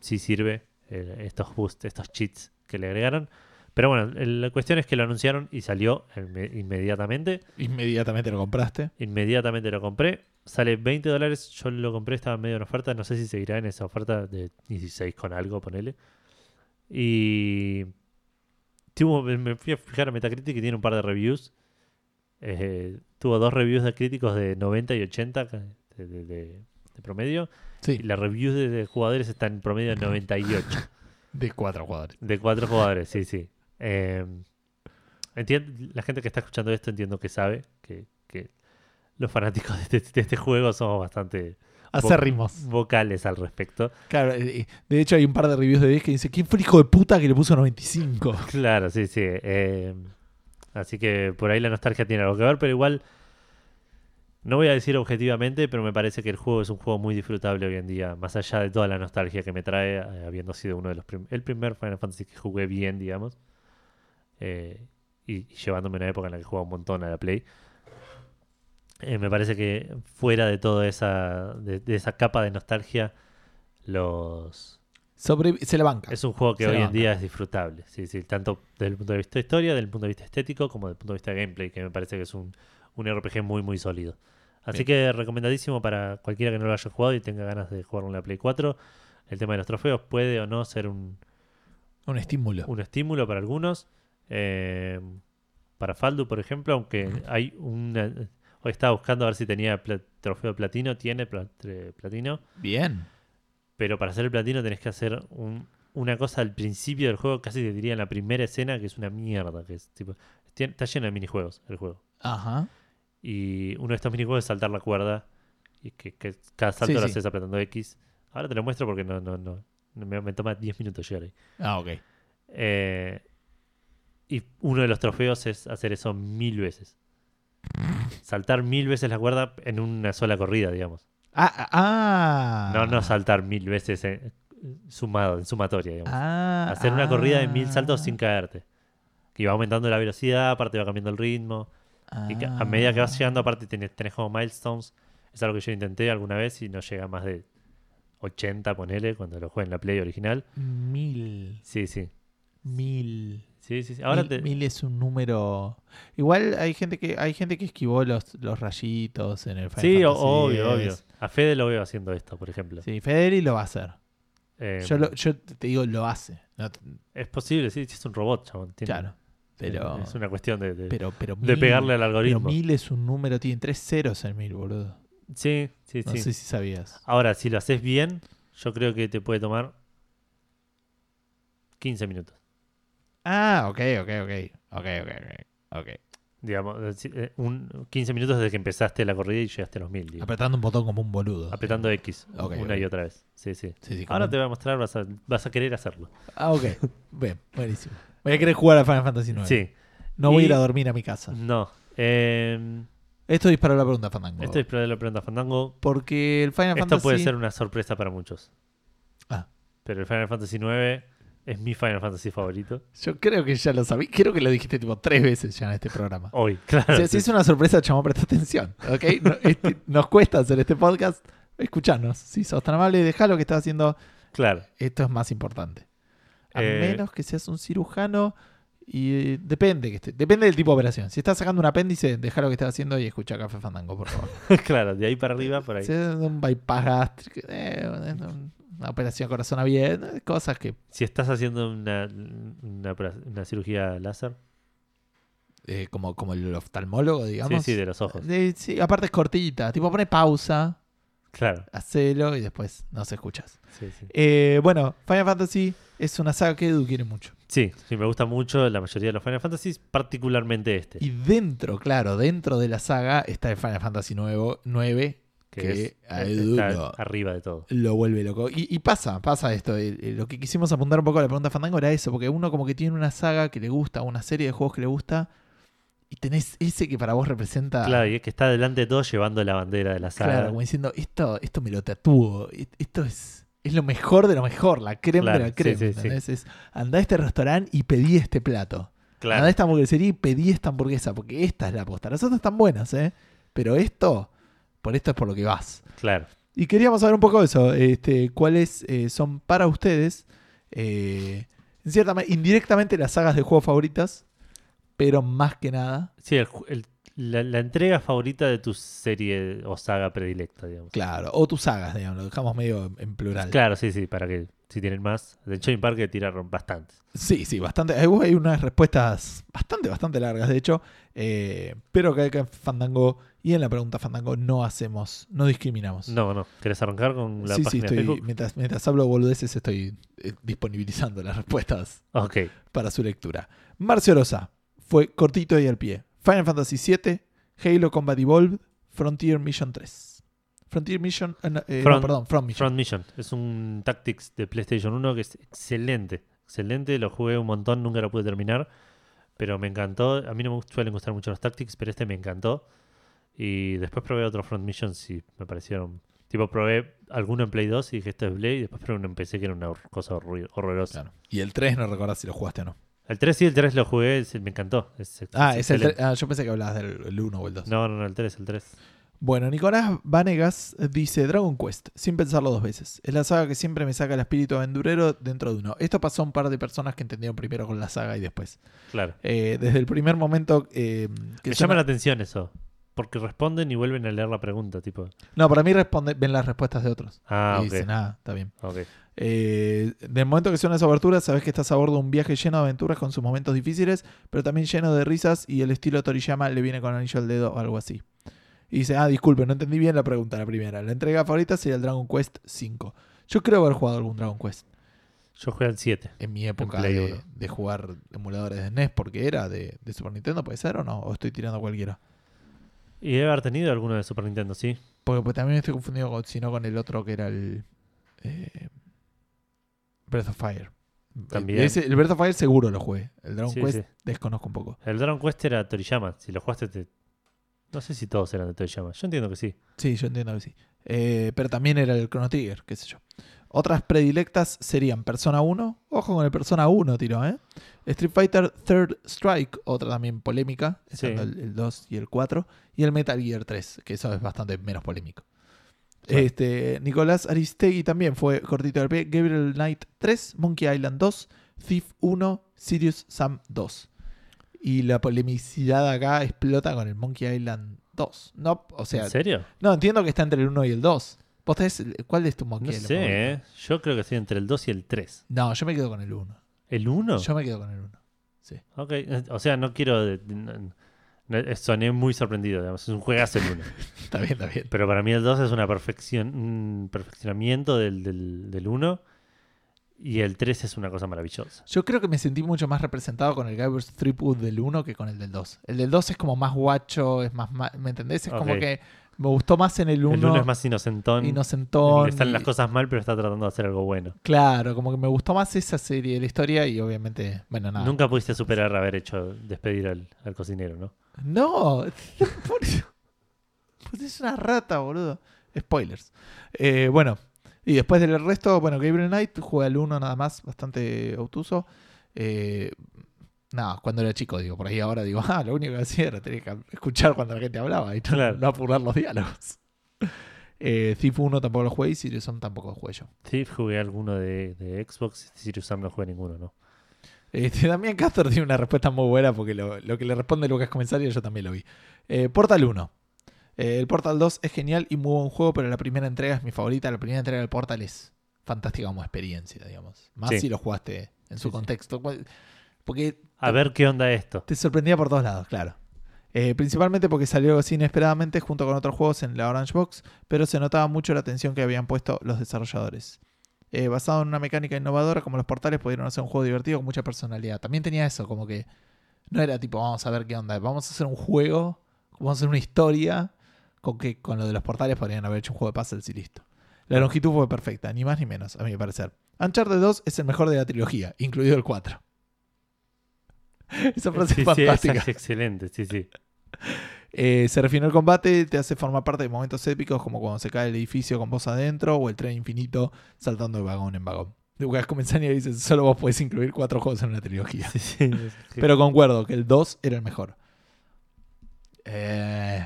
sí sirve eh, estos boosts, estos cheats que le agregaron. Pero bueno, la cuestión es que lo anunciaron y salió inme- inmediatamente. Inmediatamente lo compraste. Inmediatamente lo compré. Sale 20 dólares. Yo lo compré, estaba medio en oferta. No sé si seguirá en esa oferta de 16 con algo, ponele. Y tuvo, me- me fui a fijar a Metacritic y tiene un par de reviews. Eh, tuvo dos reviews de críticos de 90 y 80 de, de- de- de promedio. Y Sí, las reviews de, jugadores están en promedio de 98. <laughs> de cuatro jugadores. De cuatro jugadores, sí, sí. Eh, entien- la gente que está escuchando esto entiendo que sabe que, que los fanáticos de este, de este juego somos bastante Acérrimos. vocales al respecto. Claro, de hecho hay un par de reviews de 10 que dice, ¿quién fue el hijo de puta que le puso 95? <laughs> Claro, sí, sí. eh, así que por ahí la nostalgia tiene algo que ver, pero igual no voy a decir objetivamente, pero me parece que el juego es un juego muy disfrutable hoy en día, más allá de toda la nostalgia que me trae, eh, habiendo sido uno de los prim- el primer Final Fantasy que jugué bien, digamos, eh, y, y llevándome una época en la que jugaba un montón a la Play. Eh, me parece que fuera de toda esa, de, de esa capa de nostalgia, los, Sobre, se la banca. es un juego que Se hoy en banca. día es disfrutable, sí, sí, tanto desde el punto de vista de historia, desde el punto de vista estético, como desde el punto de vista de gameplay, que me parece que es un, un RPG muy, muy sólido. Así Bien. que recomendadísimo para cualquiera que no lo haya jugado y tenga ganas de jugarlo en la Play 4. El tema de los trofeos puede o no ser un, Un estímulo. un estímulo para algunos. Eh, para Faldu, por ejemplo, aunque hay una... Hoy estaba buscando a ver si tenía pla- trofeo platino, tiene platino. Bien. Pero para hacer el platino tenés que hacer un- una cosa al principio del juego, casi te diría en la primera escena, que es una mierda. Que es tipo. está lleno de minijuegos el juego. Ajá. Y uno de estos minijuegos es saltar la cuerda. Y que, que cada salto Sí, lo sí. haces apretando X. Ahora te lo muestro porque no, no, no. me, me toma 10 minutos llegar ahí. Ah, ok. Eh, y uno de los trofeos es hacer eso mil veces. Saltar mil veces la cuerda en una sola corrida, digamos. Ah, ah, ah. No, no saltar mil veces en- sumado, en sumatoria, digamos. Ah, hacer una corrida de mil ah. saltos sin caerte. Que va aumentando la velocidad, aparte va cambiando el ritmo. Y que a medida que vas llegando, aparte tenés, tenés como milestones. Es algo que yo intenté alguna vez y no llega más de 80, ponele, cuando lo jugué en la Play original. Mil. Sí, sí. Mil. Sí, sí, sí. Ahora mil, te... mil es un número. Igual hay gente que hay gente que esquivó los, los rayitos en el Final Sí, Fantasy obvio, obvio. A Fede lo veo haciendo esto, por ejemplo. Sí, Federi lo va a hacer. Eh, Yo, lo- yo te digo, lo hace. No te- Es posible, sí, sí, es un robot, chabón. tiene- claro. Pero, Es una cuestión de, de, pero, pero de mil- pegarle al Pero algoritmo. mil es un número, tiene tres ceros en mil, boludo. Sí, sí, No sí. sé si sabías. Ahora, si lo haces bien, yo creo que te puede tomar 15 minutos. Ah, ok, ok, ok. Ok, ok, ok. Digamos, eh, eh, un, 15 minutos desde que empezaste la corrida y llegaste a los 1000. digo. Apretando un botón como un boludo. Apretando X una y otra vez. Sí, sí. Sí, Ahora te voy a mostrar, vas a, vas a querer hacerlo. Ah, ok. <laughs> Bien, buenísimo. Voy a querer jugar a Final Fantasy IX. Sí. No voy a ir a dormir a mi casa. No. Eh, Esto disparó la pregunta, Fandango. esto es para la pregunta Fandango. Porque el Final Esto Fantasy... puede ser una sorpresa para muchos. Ah. Pero el Final Fantasy IX es mi Final Fantasy favorito. Yo creo que ya lo sabí. Creo que lo dijiste tipo tres veces ya en este programa. Hoy, claro. O sea, sí. si es una sorpresa, chamo, presta atención. ¿ok? No- este- nos cuesta hacer este podcast. Escuchanos. Si sos tan amable, deja lo que estás haciendo. Claro. Esto es más importante. A Eh, menos que seas un cirujano y eh, depende que esté- depende del tipo de operación. Si estás sacando un apéndice, deja lo que estás haciendo y escucha Café Fandango, por favor. <laughs> claro, de ahí para arriba, por ahí. Si es un bypass gástrico, eh, una- operación corazón abierto, cosas que Si estás haciendo una, una, opera- una cirugía láser. eh, como, como el oftalmólogo, digamos. Sí, sí, de los ojos. Eh, sí, aparte es cortita. Tipo, pone pausa, Claro. hacelo y después nos escuchas. Sí, sí. Eh, bueno, Final Fantasy es una saga que Edu quiere mucho. Sí, sí, me gusta mucho la mayoría de los Final Fantasy, particularmente este. Y dentro, claro, dentro de la saga está el Final Fantasy nuevo, 9, que que es, a eh, Edu lo- arriba de todo. lo vuelve loco. Y, y pasa, pasa esto. Lo que quisimos apuntar un poco a la pregunta Fandango era eso, porque uno como que tiene una saga que le gusta, una serie de juegos que le gusta, y tenés ese que para vos representa... Claro, y es que está delante de todo llevando la bandera de la saga. Claro, como diciendo, esto, esto me lo tatúo, e- esto es, es lo mejor de lo mejor, la creme Claro, de la sí, creme. sí, sí. Es, andá a este restaurante y pedí este plato. Claro. Andá a esta hamburguesería y pedí esta hamburguesa, porque esta es la posta. Las otras están buenas, ¿eh? Pero esto, por esto es por lo que vas. claro. Y queríamos saber un poco eso, este, cuáles eh, son para ustedes, eh, en cierta manera, indirectamente las sagas de juegos favoritas, pero más que nada, Sí, el ju- el- la, la entrega favorita de tu serie o saga predilecta, digamos. claro, o tus sagas, digamos, lo dejamos medio en plural. Claro, sí, sí, para que si tienen más. De Choin Park tiraron bastantes. Sí, sí, bastante. Hay, hay unas respuestas bastante, bastante largas, de hecho. eh, pero que en Fandango y en la pregunta Fandango no hacemos, no discriminamos. No, no. ¿Querés arrancar con la sí, sí, página estoy, mientras, mientras hablo boludeces estoy eh, disponibilizando las respuestas Ok. para su lectura. Marcio Rosa fue cortito y al pie. Final Fantasy VII, Halo Combat Evolved, Frontier Mission 3. Frontier Mission, eh, eh, no, perdón, Front Mission. Front Mission. Es un Tactics de PlayStation 1 que es excelente. Excelente. Lo jugué un montón, nunca lo pude terminar. Pero me encantó. A mí no me suelen gustar mucho los Tactics, pero este me encantó. Y después probé otros Front Missions y me parecieron. Tipo, probé alguno en Play 2 y dije esto es Play. Y después probé uno en PC que era una cosa horror- horrorosa. Claro. Y el 3 no recordás si lo jugaste o no. El 3 sí, el 3 lo jugué, es- me encantó. Es, Ah, es el excelente. 3. Ah, yo pensé que hablabas del 1 o el 2. No, no, no, el 3, el 3. Bueno, Nicolás Vanegas dice Dragon Quest, sin pensarlo dos veces. Es la saga que siempre me saca el espíritu aventurero dentro de uno. Esto pasó a un par de personas que entendieron primero con la saga y después. Claro. Eh, desde el primer momento eh, que Me suena- llama la atención eso. Porque responden y vuelven a leer la pregunta, tipo. No, para mí responde, ven las respuestas de otros. Ah, y ok. dicen, ah, está bien. ok. Eh, del momento que suena esa abertura, sabes que estás a bordo de un viaje lleno de aventuras con sus momentos difíciles, pero también lleno de risas y el estilo Toriyama le viene con anillo al dedo o algo así. Y dice, ah, disculpe, no entendí bien la pregunta, la primera. La entrega favorita sería el Dragon Quest 5. Yo creo haber jugado algún Dragon Quest Yo jugué al 7. en mi época de jugar emuladores de NES, porque era de, de Super Nintendo, ¿puede ser o no? ¿O estoy tirando cualquiera? Y debe haber tenido alguno de Super Nintendo, sí. Porque pues, también estoy confundido con, si no con el otro que era el eh, Breath of Fire. También. Ese- el Breath of Fire seguro lo jugué. El Dragon Sí, Quest sí. desconozco un poco. El Dragon Quest era Toriyama. Si lo jugaste, te... no sé si todos eran de Toriyama. Yo entiendo que sí. Sí, yo entiendo que sí. Eh, pero también era el Chrono Trigger, qué sé yo. Otras predilectas serían Persona 1. Ojo con el Persona 1, tiro, ¿eh? Street Fighter Third Strike, otra también polémica, Sí. el, el 2 y el 4. Y el Metal Gear 3, que eso es bastante menos polémico. Claro. Este, Nicolás Aristegui también fue cortito del pie. Gabriel Knight 3, Monkey Island 2, Thief 1, Sirius Sam 2. Y la polemicidad acá explota con el Monkey Island 2. No, o sea, ¿En serio? no entiendo que está entre el 1 y el 2. ¿Vos tenés, ¿Cuál es tu Monkey No sé? ¿eh? Yo creo que estoy entre el 2 y el 3. No, yo me quedo con el 1. ¿El 1? Yo me quedo con el 1. Ok, eh, o sea, no quiero... no- no- soné muy sorprendido, digamos. Es un juegazo el 1. <laughs> Está bien, está bien. Pero para mí el 2 es una perfección, un perfeccionamiento del, del, del 1. Y el 3 es una cosa maravillosa. Yo creo que me sentí mucho más representado con el Guybrush Threepwood del 1 que con el del 2. El del 2 es como más guacho, es más... ¿Me entendés? Es como Ok. que me gustó más en el 1. El 1 es más inocentón. inocentón. Están las cosas mal, pero está tratando de hacer algo bueno. Claro, como que me gustó más esa serie de la historia y obviamente, bueno, nada. Nunca pudiste superar haber hecho despedir al, al cocinero, ¿no? No, <laughs> pues es una rata, boludo. Spoilers. Eh, bueno, y después del resto, bueno, Gabriel Knight juega el 1 nada más, bastante obtuso. Eh, nada, cuando era chico, digo, por ahí ahora digo, <laughs> ah, lo único que hacía era tener que escuchar cuando la gente hablaba y no, Claro. no apurar los diálogos. <laughs> Eh, Thief 1 tampoco lo jugué y Sirius Sam tampoco lo jugué yo. Sí, jugué alguno de, de Xbox. Sirius Sam no jugué ninguno, ¿no? Este, también Castor tiene una respuesta muy buena porque lo, lo que le responde Lucas Comensario yo también lo vi. Eh, Portal 1. Eh, el Portal 2 es genial y muy buen juego, pero la primera entrega es mi favorita. La primera entrega del Portal es fantástica como experiencia, digamos. Más Sí. si lo jugaste en su Sí, contexto. Porque A ver qué onda esto. te sorprendía por todos lados, claro. Eh, principalmente porque salió así inesperadamente junto con otros juegos en la Orange Box, pero se notaba mucho la atención que habían puesto los desarrolladores. Eh, basado en una mecánica innovadora como los portales, pudieron hacer un juego divertido con mucha personalidad. También tenía eso, como que no era tipo, vamos a ver qué onda, vamos a hacer un juego, vamos a hacer una historia, con que con lo de los portales podrían haber hecho un juego de puzzles y listo. La longitud fue perfecta, ni más ni menos, a mi parecer. Uncharted 2 es el mejor de la trilogía, incluido el 4. <laughs> Esa frase Sí, es sí, fantástica. es excelente, sí, sí. <laughs> Eh, se refinó el combate, te hace formar parte de momentos épicos como cuando se cae el edificio con vos adentro o el tren infinito saltando de vagón en vagón. Lucas Comenzania dice, solo vos podés incluir cuatro juegos en una trilogía. Sí, sí, <laughs> Pero concuerdo que el 2 era el mejor. Eh,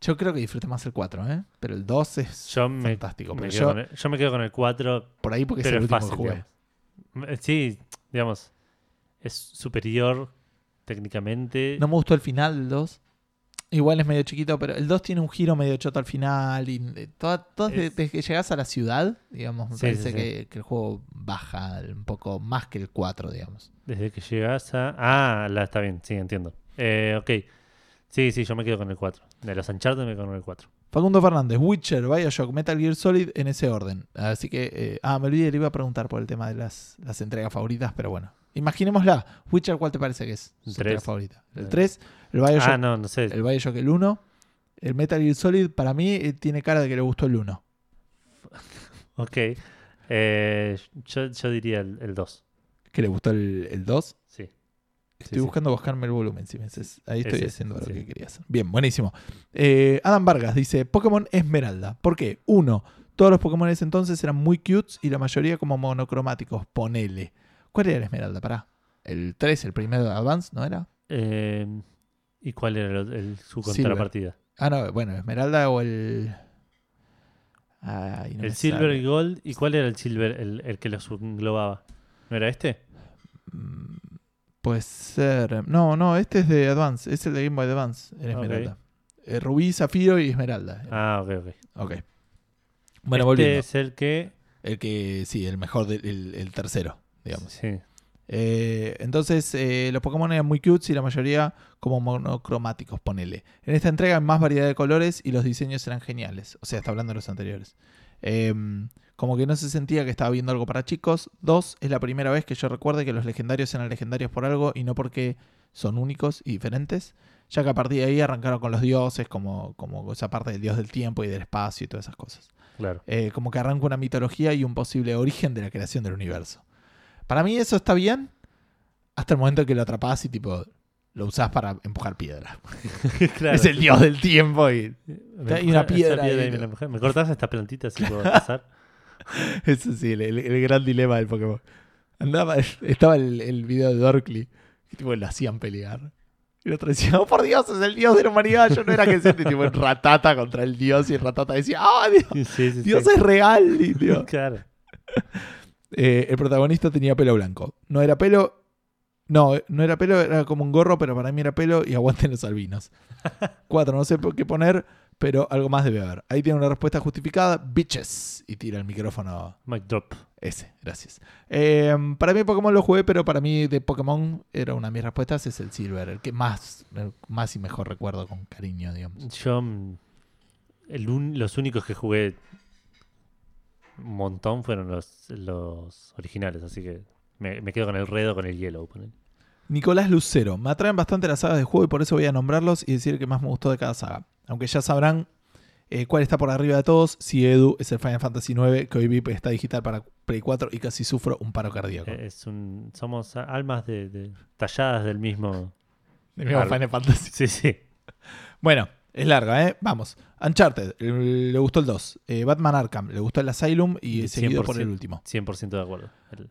yo creo que disfruté más el 4, ¿eh? Pero el 2 es yo, fantástico. me yo, el, yo me quedo con el 4, por ahí porque es el último fácil. que jugué. Eh, Sí, digamos, es superior técnicamente. No me gustó el final del 2. Igual es medio chiquito, pero el 2 tiene un giro medio choto al final. Y eh, toda- todo desde, Es- desde que llegas a la ciudad, digamos, me Sí, parece sí, sí. Que, que el juego baja un poco más que el 4, digamos. Desde que llegas a. Ah, la, está bien, sí, entiendo. Eh, ok. Sí, sí, yo me quedo con el 4. De los Uncharted me quedo con el 4. Facundo Fernández, Witcher, Bioshock, Metal Gear Solid en ese orden. Así que, eh, ah, me olvidé, le iba a preguntar por el tema de las, las entregas favoritas, pero bueno. Imaginémosla. Witcher, ¿cuál te parece que es El entrega tres. favorita? El Eh. 3, el Bioshock, Ah, no, no sé. el Bioshock el 1. El Metal Gear Solid, para mí, eh, tiene cara de que le gustó el 1. <laughs> Ok. Eh, yo, yo diría el 2. ¿Que le gustó el, el 2? Sí. Estoy sí. buscando buscarme el volumen. Si me haces- ahí estoy Ese, haciendo lo sí. que quería hacer. Bien, buenísimo. Eh, Adam Vargas dice: Pokémon Esmeralda. ¿Por qué? Uno, todos los Pokémon de ese entonces eran muy cutes y la mayoría como monocromáticos. Ponele. ¿Cuál era el Esmeralda? Pará. El 3, el primero de Advance, ¿no era? Eh, ¿Y cuál era el, el- su Silver. contrapartida? Ah, no, bueno, Esmeralda o el. Ay, no me el Silver y Gold. ¿Y cuál era el Silver, el, el que los englobaba? ¿No era este? Mm, Puede ser. No, no, este es de Advance. Es el de Game Boy Advance, el. Esmeralda. Eh, Rubí, Zafiro y Esmeralda. Ah, ok, ok. Ok. Bueno, este volviendo. es el que. El que, sí, el mejor, del- el, el tercero, digamos. Sí. Eh, entonces, eh, los Pokémon eran muy cutes y la mayoría como monocromáticos, ponele. En esta entrega hay más variedad de colores y los diseños eran geniales. O sea, está hablando de los anteriores. Em, como que no se sentía que estaba viendo algo para chicos. Dos, es la primera vez que yo recuerde que los legendarios eran legendarios por algo y no porque son únicos y diferentes. Ya que a partir de ahí arrancaron con los dioses, como, como esa parte del dios del tiempo y del espacio y todas esas cosas. Claro. Eh, como que arranca una mitología y un posible origen de la creación del universo. Para mí eso está bien hasta el momento que lo atrapás y tipo lo usás para empujar piedra. <laughs> Claro. Es el dios del tiempo y Me hay una piedra y me la. ¿Me cortás esta plantita así puedo pasar? <laughs> eso sí, el, el- el gran dilema del Pokémon. Andaba, estaba el, el video de Dorkly que tipo lo hacían pelear. Y el otro decía, oh por Dios, es el dios de la humanidad. Yo no era que se tipo en ratata contra el dios y ratata decía, ah, Dios, Sí, sí, sí. Dios es real. y. <laughs> Claro. Eh, el protagonista tenía pelo blanco. No era pelo. No, no era pelo, era como un gorro, pero para mí era pelo y <laughs> aguanten los albinos. Cuatro, no sé por qué poner, pero algo más debe haber. Ahí tiene una respuesta justificada: bitches. Y tira el micrófono Mic drop. ese, gracias. Eh, para mí Pokémon lo jugué, pero para mí de Pokémon era una de mis respuestas, es el Silver, el que más, el más y mejor recuerdo con cariño, digamos. Yo, mm, el un- los únicos que jugué un montón fueron los, los originales, así que me, me quedo con el redo, con el yellow. Nicolás Lucero. Me atraen bastante las sagas de juego y por eso voy a nombrarlos y decir que más me gustó de cada saga. Aunque ya sabrán eh, cuál está por arriba de todos, si Edu es el Final Fantasy IX, que hoy vi que está digital para Play 4 y casi sufro un paro cardíaco. Eh, Es un, somos almas de, de- talladas del mismo. Final Fantasy. Sí, sí. Bueno, es larga, ¿eh? Vamos. Uncharted, el- le gustó el 2. Eh, Batman Arkham, le gustó el Asylum y seguido por el 100%. último. 100% de acuerdo. El-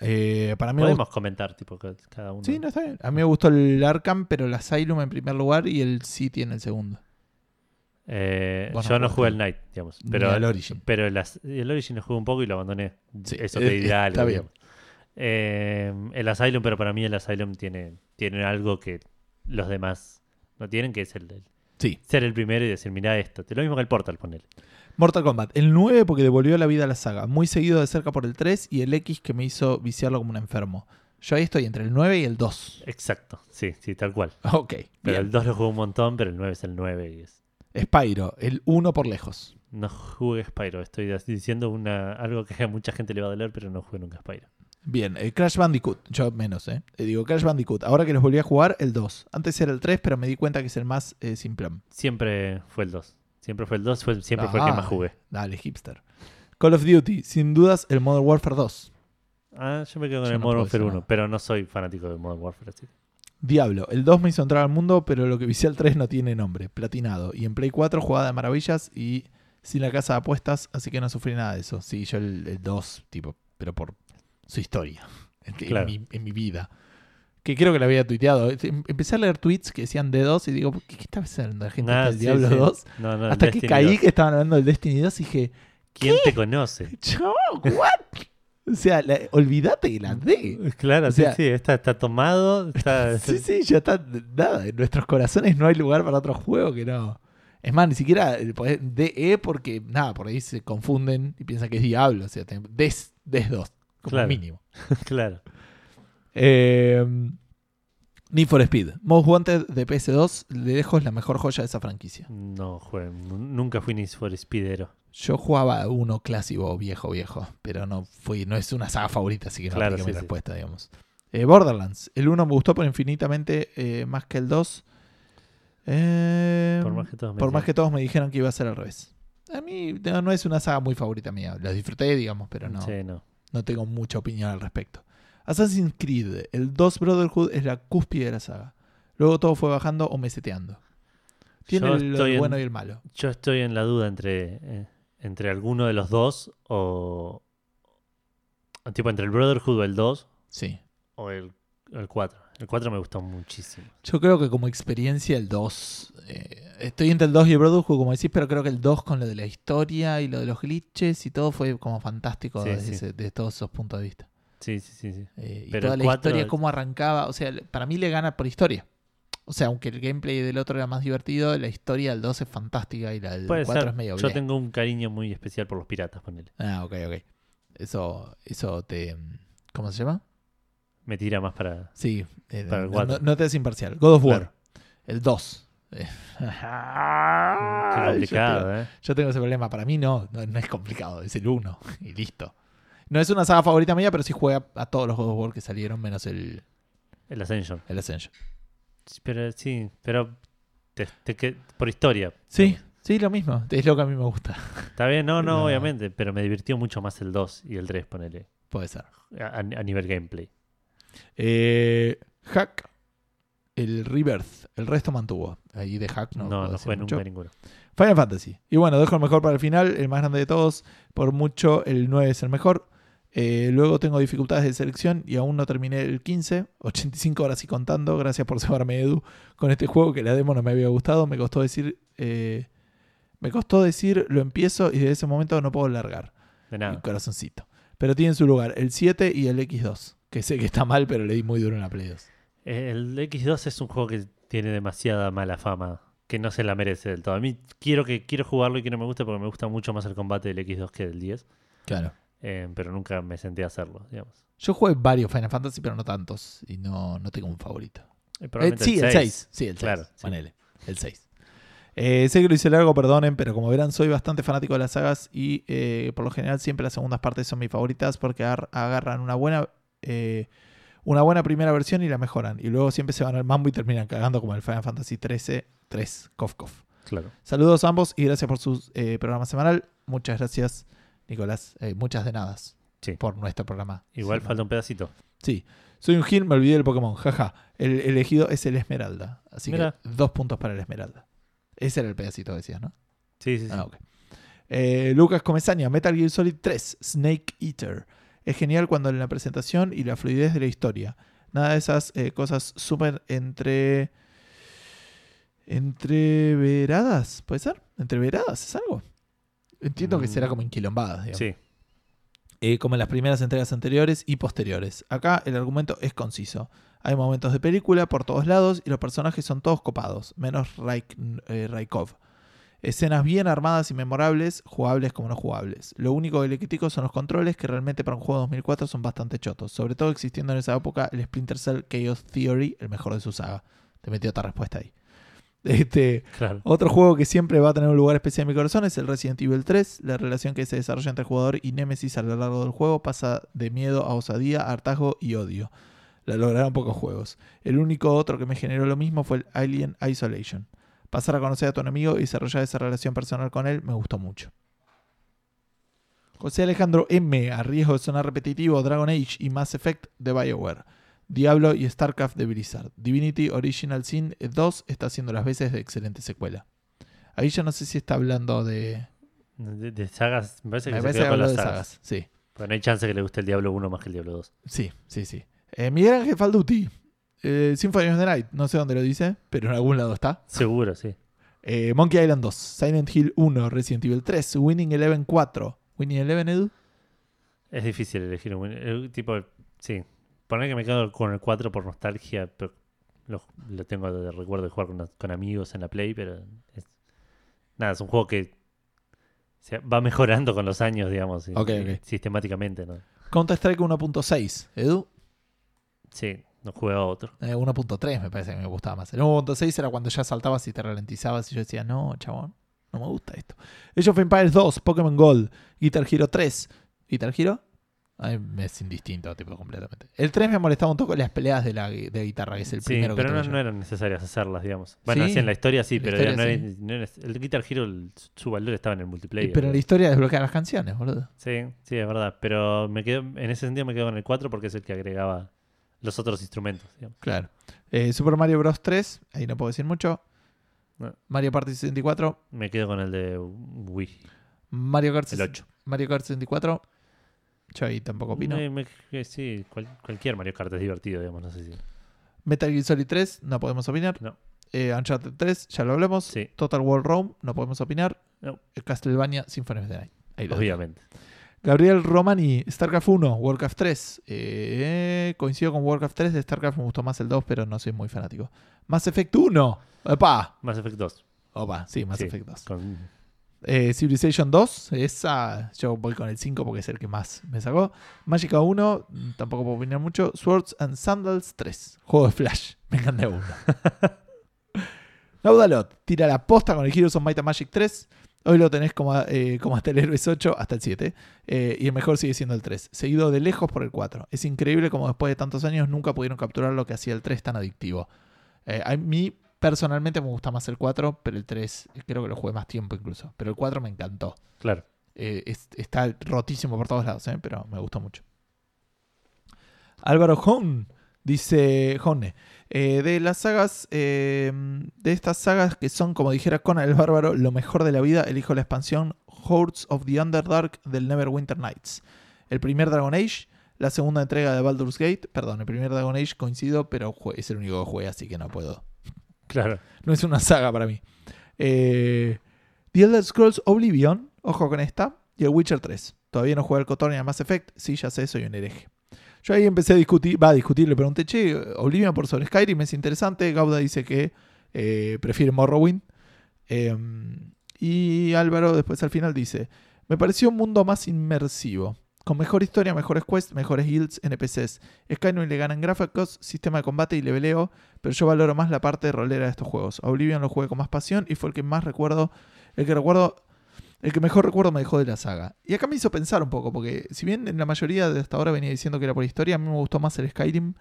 Eh, para mí podemos comentar, tipo, ca- cada uno. Sí, no está bien. A mí me gustó el Arkham, pero el Asylum en primer lugar y el City en el segundo. Eh, no yo no jugué el Night, digamos. Pero al Origin. Pero el, el Origin lo jugué un poco y lo abandoné. Sí, Eso eh, te dirá está algo. bien. digamos. Eh, el Asylum, pero para mí el Asylum tiene, tiene algo que los demás no tienen, que es el Sí. ser el primero y decir, mira esto. Lo mismo que el Portal, ponele. Mortal Kombat. El 9 porque devolvió la vida a la saga. Muy seguido de cerca por el 3 y el X que me hizo viciarlo como un enfermo. Yo ahí estoy entre el 9 y el 2. Exacto, sí, sí, tal cual. Ok. Pero bien. el 2 lo jugué un montón, pero el 9 es el 9 y es... Spyro. El 1 por lejos. No jugué Spyro, estoy diciendo una, algo que a mucha gente le va a doler, pero no jugué nunca Spyro. Bien. El Crash Bandicoot. Yo menos, ¿eh? Eh, Digo Crash Bandicoot. Ahora que los volví a jugar, el 2. Antes era el 3, pero me di cuenta que es el más eh, simplón. Siempre fue el 2. Siempre fue el 2, fue, siempre fue el que más Ay, jugué. Dale, hipster. Call of Duty. Sin dudas, el Modern Warfare 2. Ah, yo me quedo con Yo el no Modern Warfare decir 1, nada. pero no soy fanático de Modern Warfare. Así. Diablo. El 2 me hizo entrar al mundo, pero lo que vicié al 3 no tiene nombre. Platinado. Y en Play 4 jugada de maravillas y sin la casa de apuestas, así que no sufrí nada de eso. Sí, yo el, el 2, tipo, pero por su historia. En, mi, en mi vida. Que creo que lo había tuiteado. Em- Empecé a leer tweets que decían D2 y digo, ¿qué, qué está haciendo la gente Nah, del sí, Diablo sí. 2? No, no, Hasta que caí 2. que estaban hablando del Destiny 2 y dije, ¿Quién te conoce? <laughs> chao, ¿what? o sea, la- olvídate que la D. Claro, O sí, sea- sí, está, está tomado. Está, <laughs> Sí, sí, ya está. Nada, en nuestros corazones no hay lugar para otro juego que no. Es más, ni siquiera eh, podés- DE porque, nada, por ahí se confunden y piensan que es Diablo. O sea, DES, DES 2, como Claro. mínimo. <laughs> claro. Eh, Need for Speed. Most Wanted de PS2, de lejos la mejor joya de esa franquicia. No, nunca fui ni for Speedero. Yo jugaba uno clásico, viejo, viejo, pero no fui, no es una saga favorita, así que no Claro, sí, mi sí. respuesta, digamos. Eh, Borderlands. El 1 me gustó por infinitamente eh, más que el 2. Eh, Por más que todos me por más que todos me dijeron que iba a ser al revés. A mí no, no es una saga muy favorita mía. La disfruté, digamos, pero no, Sí, no. No tengo mucha opinión al respecto. Assassin's Creed, el 2 Brotherhood es la cúspide de la saga. Luego todo fue bajando o meseteando. Tiene Yo el- estoy en- bueno y el malo. Yo estoy en la duda entre, eh, entre alguno de los dos o. Tipo entre el Brotherhood o el 2 Sí. o el, el 4. El 4 me gustó muchísimo. Yo creo que como experiencia el 2. Eh, estoy entre el 2 y el Brotherhood, como decís, pero creo que el 2 con lo de la historia y lo de los glitches y todo fue como fantástico Sí, desde, sí. ese- desde todos esos puntos de vista. Sí, sí, sí. sí. Eh, y Pero toda la 4 historia, cómo arrancaba. O sea, para mí le gana por historia. O sea, aunque el gameplay del otro era más divertido, la historia del 2 es fantástica y la del Puede 4 ser. es medio Yo bleh. tengo un cariño muy especial por los piratas, ponele. Ah, ok, ok. Eso, eso te. ¿Cómo se llama? Me tira más para. Sí, eh, Para el no, cuatro. no- no te es imparcial. God of War, Claro. el 2. <laughs> Qué Ay, yo complicado, tengo- ¿eh? Yo tengo ese problema. Para mí no, no, no es complicado. Es el 1 y listo. No es una saga favorita mía, pero sí juega a todos los God of War que salieron, menos el, El Ascension. el Ascension. Sí, Pero sí, pero. te- te que- por historia. Sí, sí, lo mismo. Es lo que a mí me gusta. Está bien, no, no, <laughs> No. obviamente. Pero me divirtió mucho más el 2 y el 3, ponele. Puede ser. A, a nivel gameplay. Eh, Hack, el Rebirth. El resto mantuvo. Ahí de Hack no. No, puedo no, nunca ninguno. Final Fantasy. Y bueno, dejo el mejor para el final, el más grande de todos. Por mucho, el 9 es el mejor. Eh, luego tengo dificultades de selección y aún no terminé el 15. 85 horas y contando. Gracias por llevarme, Edu, con este juego que la demo no me había gustado. Me costó decir. eh, me costó decir lo empiezo y desde ese momento no puedo largar. De Mi nada. corazoncito. Pero tiene en su lugar el 7 y el X2. Que sé que está mal, pero le di muy duro en la Play 2. El X2 es un juego que tiene demasiada mala fama, que no se la merece del todo. A mí quiero que quiero jugarlo y que no me guste porque me gusta mucho más el combate del X2 que del 10, Claro. eh, pero nunca me senté a hacerlo, digamos. Yo jugué varios Final Fantasy, pero no tantos. Y no, no tengo un favorito. Eh, Eh, sí, el 6. 6. Sí, el 6. Claro, sí. Ponele. El 6. Eh, sé que lo hice largo, perdonen, pero como verán, soy bastante fanático de las sagas y eh, por lo general siempre las segundas partes son mis favoritas porque agar- agarran una buena, eh, una buena primera versión y la mejoran. Y luego siempre se van al mambo y terminan cagando como el Final Fantasy 13 3, Kof Kof. Claro. Saludos a ambos y gracias por su eh, programa semanal. Muchas gracias, Nicolás. Eh, muchas de nada Sí. por nuestro programa. Igual falta un pedacito. Sí. Soy un gil, me olvidé del Pokémon. Jaja. El elegido es el Esmeralda. Así Mira. que dos puntos para el Esmeralda. Ese era el pedacito decías, ¿no? Sí, sí, sí. Ah, ok. Eh, Lucas Comesaña, Metal Gear Solid 3, Snake Eater. Es genial cuando en la presentación y la fluidez de la historia. Nada de esas eh, cosas súper entre. Entreveradas, ¿puede ser? ¿Entreveradas es algo? Entiendo que Mm. será como enquilombadas, digamos Sí. eh, como en las primeras entregas anteriores y posteriores. Acá el argumento es conciso. Hay momentos de película por todos lados y los personajes son todos copados, menos Raik- eh, Raikov. Escenas bien armadas y memorables, jugables como no jugables. Lo único que le critico son los controles que realmente para un juego de 2004 son bastante chotos, sobre todo existiendo en esa época el Splinter Cell Chaos Theory, el mejor de su saga. Te metí otra respuesta ahí. <laughs> Este, Claro. otro juego que siempre va a tener un lugar especial en mi corazón es el Resident Evil 3. La relación que se desarrolla entre jugador y Nemesis a lo largo del juego pasa de miedo a osadía, hartazgo y odio. La lograron pocos juegos. El único otro que me generó lo mismo fue el Alien Isolation. Pasar a conocer a tu enemigo y desarrollar esa relación personal con él me gustó mucho. José Alejandro M. A riesgo de sonar repetitivo, Dragon Age y Mass Effect de BioWare. Diablo y StarCraft de Blizzard. Divinity Original Sin 2 está haciendo las veces de excelente secuela. Ahí ya no sé si está hablando de. De, de sagas, me parece que Me se parece que con las de sagas. sagas. Sí, Pero no hay chance que le guste el Diablo 1 más que el Diablo 2. sí, sí, sí. Eh, Miguel Ángel Falduti. Eh, Symphony of the Night. No sé dónde lo dice, pero en algún lado está. Seguro, sí. <laughs> Eh, Monkey Island 2. Silent Hill 1. Resident Evil 3. Winning Eleven 4. Winning Eleven, Edu. Es difícil elegir un el tipo, sí. Poner que me quedo con el 4 por nostalgia, pero lo, lo tengo de recuerdo de jugar con, con amigos en la Play, pero es, nada, es un juego que se va mejorando con los años, digamos, y- Ok, y ok. sistemáticamente, ¿no? Counter-Strike 1.6. Edu. Sí, no juega otro. Eh, 1.3 me parece que me gustaba más. El 1.6 era cuando ya saltabas y te ralentizabas y yo decía, no, chabón, no me gusta esto. Age of Empires 2, Pokémon Gold, Guitar Hero 3. ¿Guitar Hero? Ay, es indistinto, tipo, completamente. El 3 me molestaba un poco las peleas de la de guitarra, que es el Sí, primero que pero no, no eran necesarias hacerlas, digamos. Bueno, Sí, sí, en la historia sí, la pero historia no era- sí. no era- el Guitar Hero, el- su valor estaba en el multiplayer. Pero en la historia desbloquea las canciones, boludo. Sí, sí, es verdad. Pero me quedo, en ese sentido me quedo con el 4 porque es el que agregaba los otros instrumentos. digamos. Claro. Eh, Super Mario Bros. 3, ahí no puedo decir mucho. No. Mario Party 64, Me quedo con el de Wii, Mario Kart, el 8. Mario Kart 64. Yo ahí tampoco opino. Me- me- que sí, cual- cualquier Mario Kart es divertido, digamos, no sé si. Metal Gear Solid 3, no podemos opinar. No. Eh, Uncharted 3, ya lo hablamos. Sí. Total World Rome, no podemos opinar. No. Eh, Castlevania Symphony of the Night. Ahí lo dejo. Gabriel Romani, StarCraft 1, Warcraft 3. Eh, coincido con Warcraft 3, de StarCraft me gustó más el 2, pero no soy muy fanático. Mass Effect 1. Opa. Mass Effect 2. Opa, sí, Mass Sí. Effect 2. Con, Eh, Civilization 2, esa yo voy con el 5 porque es el que más me sacó. Magica 1, mm, tampoco puedo opinar mucho. Swords and Sandals 3, juego de Flash, me encanta uno. <laughs> Naudalot, tira la posta con el Heroes of Might and Magic 3. Hoy lo tenés como, eh, como hasta el Héroes 8, hasta el 7. eh, y el mejor sigue siendo el 3, seguido de lejos por el 4. Es increíble como después de tantos años nunca pudieron capturar lo que hacía el 3 tan adictivo. Eh, a mí personalmente me gusta más el 4, pero el 3 creo que lo jugué más tiempo incluso. Pero el 4 me encantó. claro. Eh, es- está rotísimo por todos lados, ¿eh? pero me gustó mucho. Álvaro Hone dice: Hone, eh, de las sagas, eh, de estas sagas que son, como dijera Conan el Bárbaro, lo mejor de la vida, elijo la expansión Hordes of the Underdark del Neverwinter Nights. el primer Dragon Age, la segunda entrega de Baldur's Gate. Perdón, el primer Dragon Age coincido, pero es el único que jugué, así que no puedo. Claro. No es una saga para mí. Eh, The Elder Scrolls Oblivion, ojo con esta, y el Witcher 3. Todavía no jugué al Cotor ni al Mass Effect. Sí, ya sé, soy un hereje. Yo ahí empecé a discutir, va a discutir, le pregunté, che, Oblivion por sobre Skyrim es interesante. Gauda dice que eh, prefiere Morrowind. Eh, y Álvaro después al final dice, me pareció un mundo más inmersivo. Con mejor historia, mejores quests, mejores guilds, NPCs. Skyrim le ganan gráficos, sistema de combate y leveleo, pero yo valoro más la parte rolera de estos juegos. Oblivion lo jugué con más pasión y fue el que más recuerdo, el que recuerdo, el que mejor recuerdo me dejó de la saga. Y acá me hizo pensar un poco, porque si bien en la mayoría de hasta ahora venía diciendo que era por historia, a mí me gustó más el Skyrim,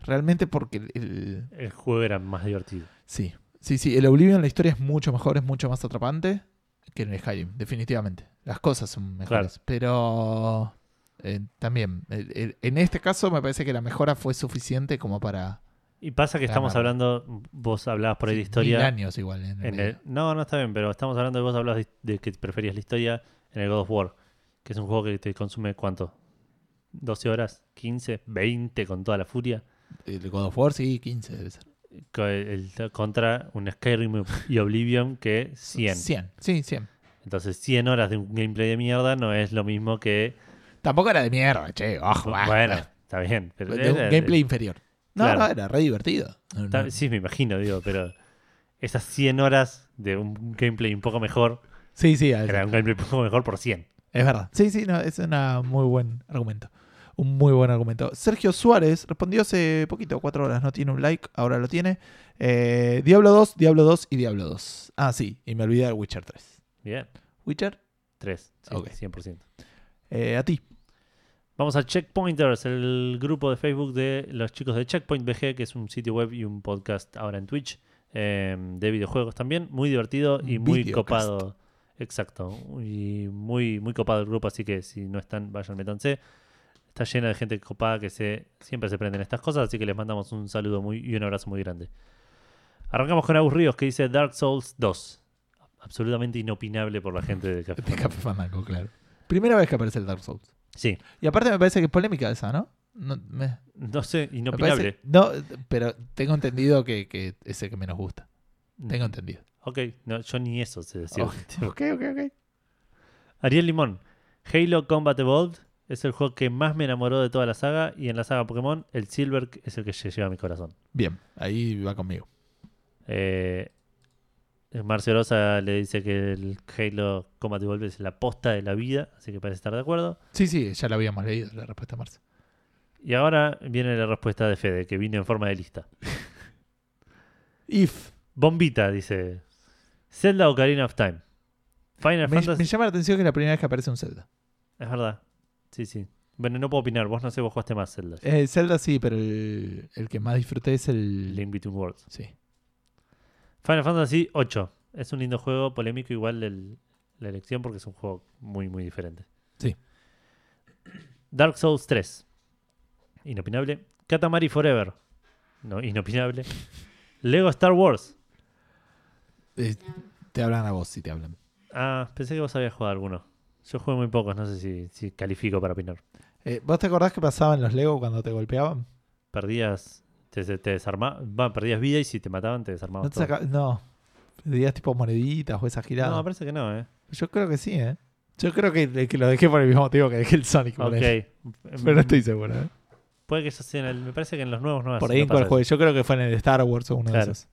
realmente porque el- el, juego era más divertido. Sí, sí, sí. El Oblivion, la historia es mucho mejor, es mucho más atrapante que en el Skyrim, definitivamente. Las cosas son mejores. Pero eh, también, el- el- en este caso me parece que la mejora fue suficiente como para... Y pasa que estamos Ganarlo. hablando, vos hablabas por ahí de Mil historia. años igual. En el En el- no, no está bien, pero estamos hablando de vos hablabas de, de que preferías la historia en el God of War, que es un juego que te consume cuánto? 12 horas, 15, 20 con toda la furia. El God of War, sí, 15 debe ser. El- contra un Skyrim y Oblivion que 100. 100, sí, 100. Entonces 100 horas de un gameplay de mierda no es lo mismo que... Tampoco era de mierda, che, va. bueno, está bien. Pero de un gameplay inferior. No, claro. no, era re divertido. No, no. sí, me imagino, digo, pero esas 100 horas de un gameplay un poco mejor, Sí, sí, era un gameplay un poco mejor por 100. Es verdad. Sí, sí, no, es un muy buen argumento. Un muy buen argumento. Sergio Suárez respondió hace poquito, cuatro horas, no tiene un like, ahora lo tiene. Eh, Diablo 2, Diablo 2 y Diablo 2. Ah, sí, y me olvidé del Witcher 3. Bien, Witcher, 3, sí, Ok. 100%. eh, a ti. Vamos a Checkpointers, el grupo de Facebook de los chicos de Checkpoint BG, que es un sitio web y un podcast ahora en Twitch, eh, de videojuegos también. Muy divertido y muy Videocast. copado. Exacto. Y muy, muy copado el grupo, así que si no están, vayan, métanse. Está lleno de gente copada que se, siempre se prenden estas cosas, así que les mandamos un saludo muy, y un abrazo muy grande. Arrancamos con Agus Ríos, que dice Dark Souls 2. Absolutamente inopinable por la gente de <laughs> Café. De Café Fandango, claro. Primera vez que aparece el Dark Souls. Sí, Y aparte me parece que es polémica esa, ¿no? No, me- no sé, inopinable. parece- no, pero tengo entendido que, que es el que menos gusta. Tengo entendido. Ok, no, yo ni eso sé decir. Ok, <laughs> ok, ok. ok. Ariel Limón. Halo Combat Evolved es el juego que más me enamoró de toda la saga y en la saga Pokémon el Silver es el que lleva a mi corazón. Bien, ahí va conmigo. Eh, Marcio Rosa le dice que el Halo Combat Evolved es la posta de la vida, así que parece estar de acuerdo. Sí, sí, ya la habíamos leído, la respuesta Marce. Y ahora viene la respuesta de Fede, que vino en forma de lista. <laughs> If. Bombita dice: Zelda Ocarina of Time. Final Me, Fantasy. me llama la atención que es la primera vez que aparece un Zelda. Es verdad. Sí, sí. Bueno, no puedo opinar. Vos no sé, vos jugaste más Zelda. Eh, Zelda sí, pero el, el que más disfruté es el... Link Between Worlds. Sí. Final Fantasy 8. Es un lindo juego, polémico igual el- la elección porque es un juego muy, muy diferente. Sí. Dark Souls 3. Inopinable. Katamari Forever. No, inopinable. <laughs> Lego Star Wars. Eh, te hablan a vos, sí te hablan. Ah, pensé que vos habías jugado alguno. Yo jugué muy pocos, no sé si, si califico para opinar. Eh, ¿Vos te acordás qué pasaba en los Lego cuando te golpeaban? Perdías, te, te desarmaban, perdías vida y si te mataban te desarmaban. No, te saca- no. Pedías tipo moneditas o esas giradas. No, parece que no, ¿eh? Yo creo que sí, ¿eh? Yo creo que, que lo dejé por el mismo motivo que dejé el Sonic. Ok. ahí. Pero no estoy seguro, ¿eh? Puede que eso sea en el, me parece que en los nuevos no Por ahí en cuál juegue. Yo creo que fue en el Star Wars o uno Claro. de esos.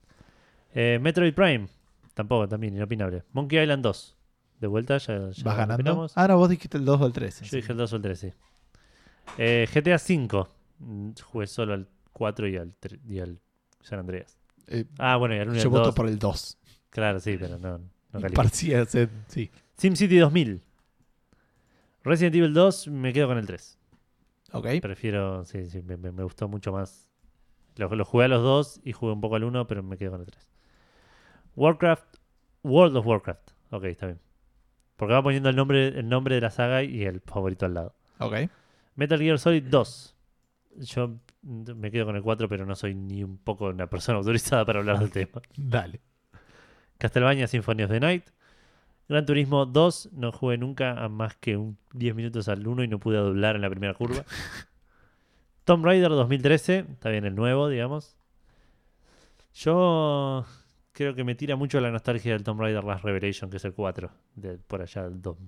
Eh, Metroid Prime, tampoco, también inopinable. Monkey Island 2, de vuelta, ya, ya ¿Vas ganando? opinamos. Ah, no, vos dijiste el 2 o el 3. Yo dije el 2 o el 3, sí. Eh, GTA 5, mm, jugué solo al 4 y al, y al San Andreas. Eh, Ah, bueno, y al 1 y yo al voto 2. por el 2. Claro, sí, pero no, no. Parecía ser, sí. SimCity 2000. Resident Evil 2, me quedo con el 3. Ok. Prefiero, sí, sí, me, me- gustó mucho más. Lo, lo jugué a los dos y jugué un poco al 1, pero me quedo con el 3. Warcraft, World of Warcraft. Ok, está bien. Porque va poniendo el nombre, el nombre de la saga y el favorito al lado. Ok. Metal Gear Solid 2. Yo me quedo con el 4, pero no soy ni un poco una persona <laughs> autorizada para hablar del tema. Dale. Castlevania Symphony of the Night. Gran Turismo 2, no jugué nunca a más que un 10 minutos al 1 y no pude doblar en la primera curva. <laughs> Tomb Raider 2013, está bien el nuevo, digamos. Yo creo que me tira mucho la nostalgia del Tomb Raider Last Revelation, que es el 4, de por allá del do-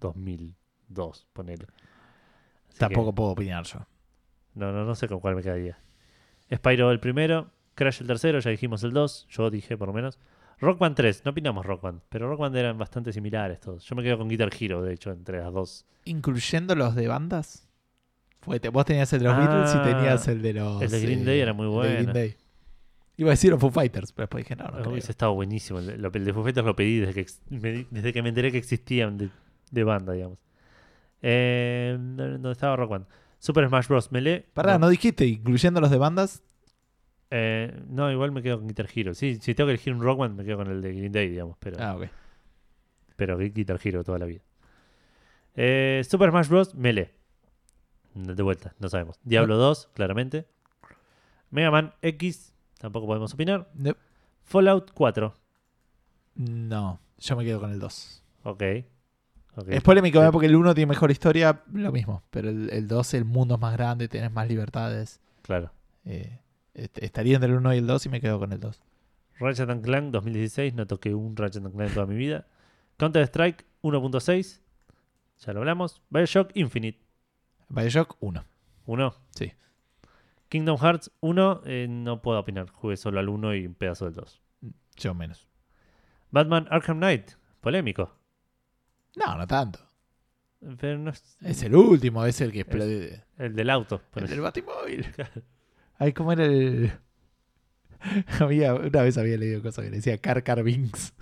2002, ponele. Así que- Tampoco puedo opinar yo. No, no, no sé con cuál me quedaría. Spyro el primero, Crash el tercero, ya dijimos el 2, yo dije por lo menos. Rock Band 3, no opinamos Rock Band, pero Rock Band eran bastante similares todos. Yo me quedo con Guitar Hero, de hecho, entre las dos. Incluyendo los de bandas. Fue, vos tenías el de los Ah, Beatles y tenías el de los. el de Green eh, Day era muy el de bueno. Green Day. Iba a decir los Foo Fighters, pero después dije, no, no. Hubiese estado buenísimo. El de, el de Foo Fighters lo pedí desde que, me, desde que me enteré que existían de, de banda, digamos. Eh, ¿Dónde estaba Rock Band? Super Smash Bros. Melee. Pará, no, ¿no dijiste incluyendo los de bandas? eh, no, igual me quedo con Guitar Hero. Sí, si tengo que elegir un Rock Band, me quedo con el de Green Day, digamos. Pero, Ah, ok. pero Guitar Hero toda la vida. Eh, Super Smash Bros. Melee. De vuelta, no sabemos. Diablo 2, claramente. Mega Man X, tampoco podemos opinar. No, Fallout 4. No, yo me quedo con el 2. Ok. Ok. Es polémico. ¿eh? porque el 1 tiene mejor historia, lo mismo. Pero el, el 2, el mundo es más grande, tenés más libertades. Claro. Eh, est- estaría entre el 1 y el 2 y me quedo con el 2. Ratchet and Clank 2016, no toqué un Ratchet and Clank en toda mi vida. Counter Strike 1.6, ya lo hablamos. Bioshock Infinite Bioshock 1. 1. Sí. Kingdom Hearts 1, eh, no puedo opinar. Jugué solo al 1 y un pedazo del 2. Yo menos. Batman Arkham Knight, polémico. No, no tanto. Pero no es Es el último, es el que explode. el del auto. El ponele. del Batimóvil. <laughs> Ay, ¿cómo era el...? <laughs> había, una vez había leído cosas que decía Car Car Binks.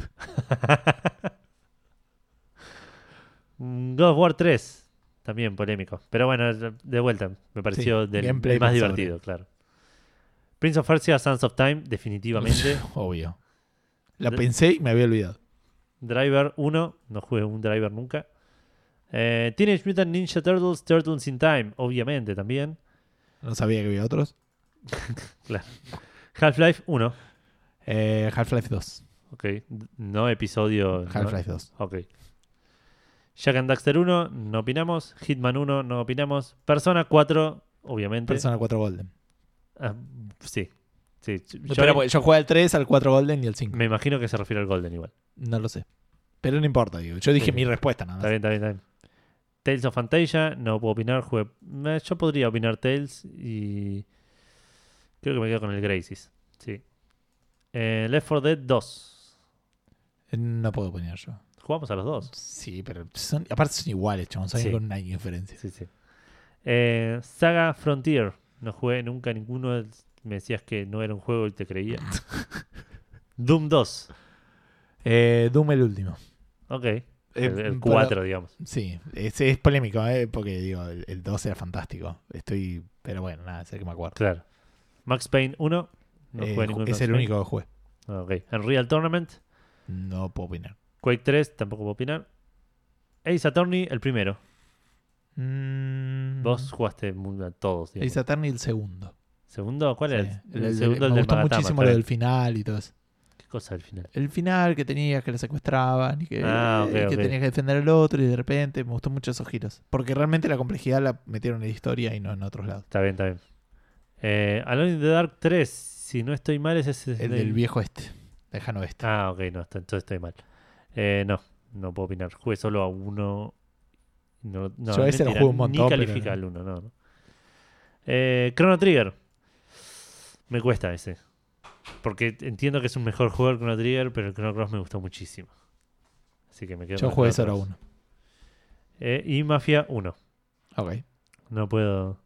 Mm, <laughs> God of War 3, también polémico. Pero bueno, de vuelta, me pareció Sí, del, el más divertido, claro. Prince of Persia, Sons of Time, definitivamente. Obvio. La pensé y me había olvidado. Driver 1, no jugué un Driver nunca. Eh, Teenage Mutant Ninja Turtles, Turtles in Time, obviamente también. No sabía que había otros. <laughs> Half-Life 1, Eh, Half-Life 2. ok. No episodio. no- Half-Life 2. Ok. Jack and Daxter 1, no opinamos. Hitman 1, no opinamos. Persona 4, obviamente. Persona 4 Golden. Ah, sí. Sí. Yo Pero yo jugué al 3, al 4 Golden y al 5. me imagino que se refiere al Golden igual. No lo sé. Pero no importa, digo. Yo dije Sí. mi respuesta nada Está más. bien, está bien, está bien. Tales of Fantasia, no puedo opinar. Jugué... eh, Yo podría opinar Tales y. Creo que me quedo con el Gracies. Sí. Eh, Left 4 Dead 2. No puedo poner yo. Jugamos a los dos. Sí, pero son, aparte son iguales, chavos. Son Sí. con un año de diferencia. Sí, sí. Eh, Saga Frontier. No jugué nunca ninguno. Me decías que no era un juego y te creía. <laughs> Doom 2. Eh, Doom el último. Ok. Eh, el, el pero- 4, digamos. Sí, es, es polémico, ¿eh? porque digo, el, el 2 era fantástico. Estoy, pero bueno, nada, sé que me acuerdo. Claro. Max Payne 1. No Eh, jugué ningún es Max el Payne. único que jugué. Ok. Unreal Tournament. No puedo opinar. Quake 3, tampoco puedo opinar. Ace Attorney, el primero. Mm, Vos jugaste a todos. digamos. Ace Attorney el segundo. ¿Segundo? ¿Cuál Sí, era? el- el- segundo, el me del gustó Magatama, muchísimo lo del final y todo eso. ¿Qué cosa al final? El final que tenías, que lo secuestraban y que, Ah, y que tenías que defender al otro y de repente me gustó mucho esos giros. Porque realmente la complejidad la metieron en la historia y no en otros lados. Está bien, está bien. Eh, Alone in the Dark 3, si no estoy mal, ese es El del viejo este, lejano este. Ah, ok, no, entonces estoy mal. Eh, no, no puedo opinar. Jugué solo a uno. No, no, Yo ese lo jugué un montón, Ni califica no. al uno, no. no. Eh, Chrono Trigger. Me cuesta ese. Porque entiendo que es un mejor juego el Chrono Trigger, pero el Chrono Cross me gustó muchísimo. Así que me quedo Yo jugué Chrono solo Cross. uno. Eh, y Mafia 1. Ok, No puedo.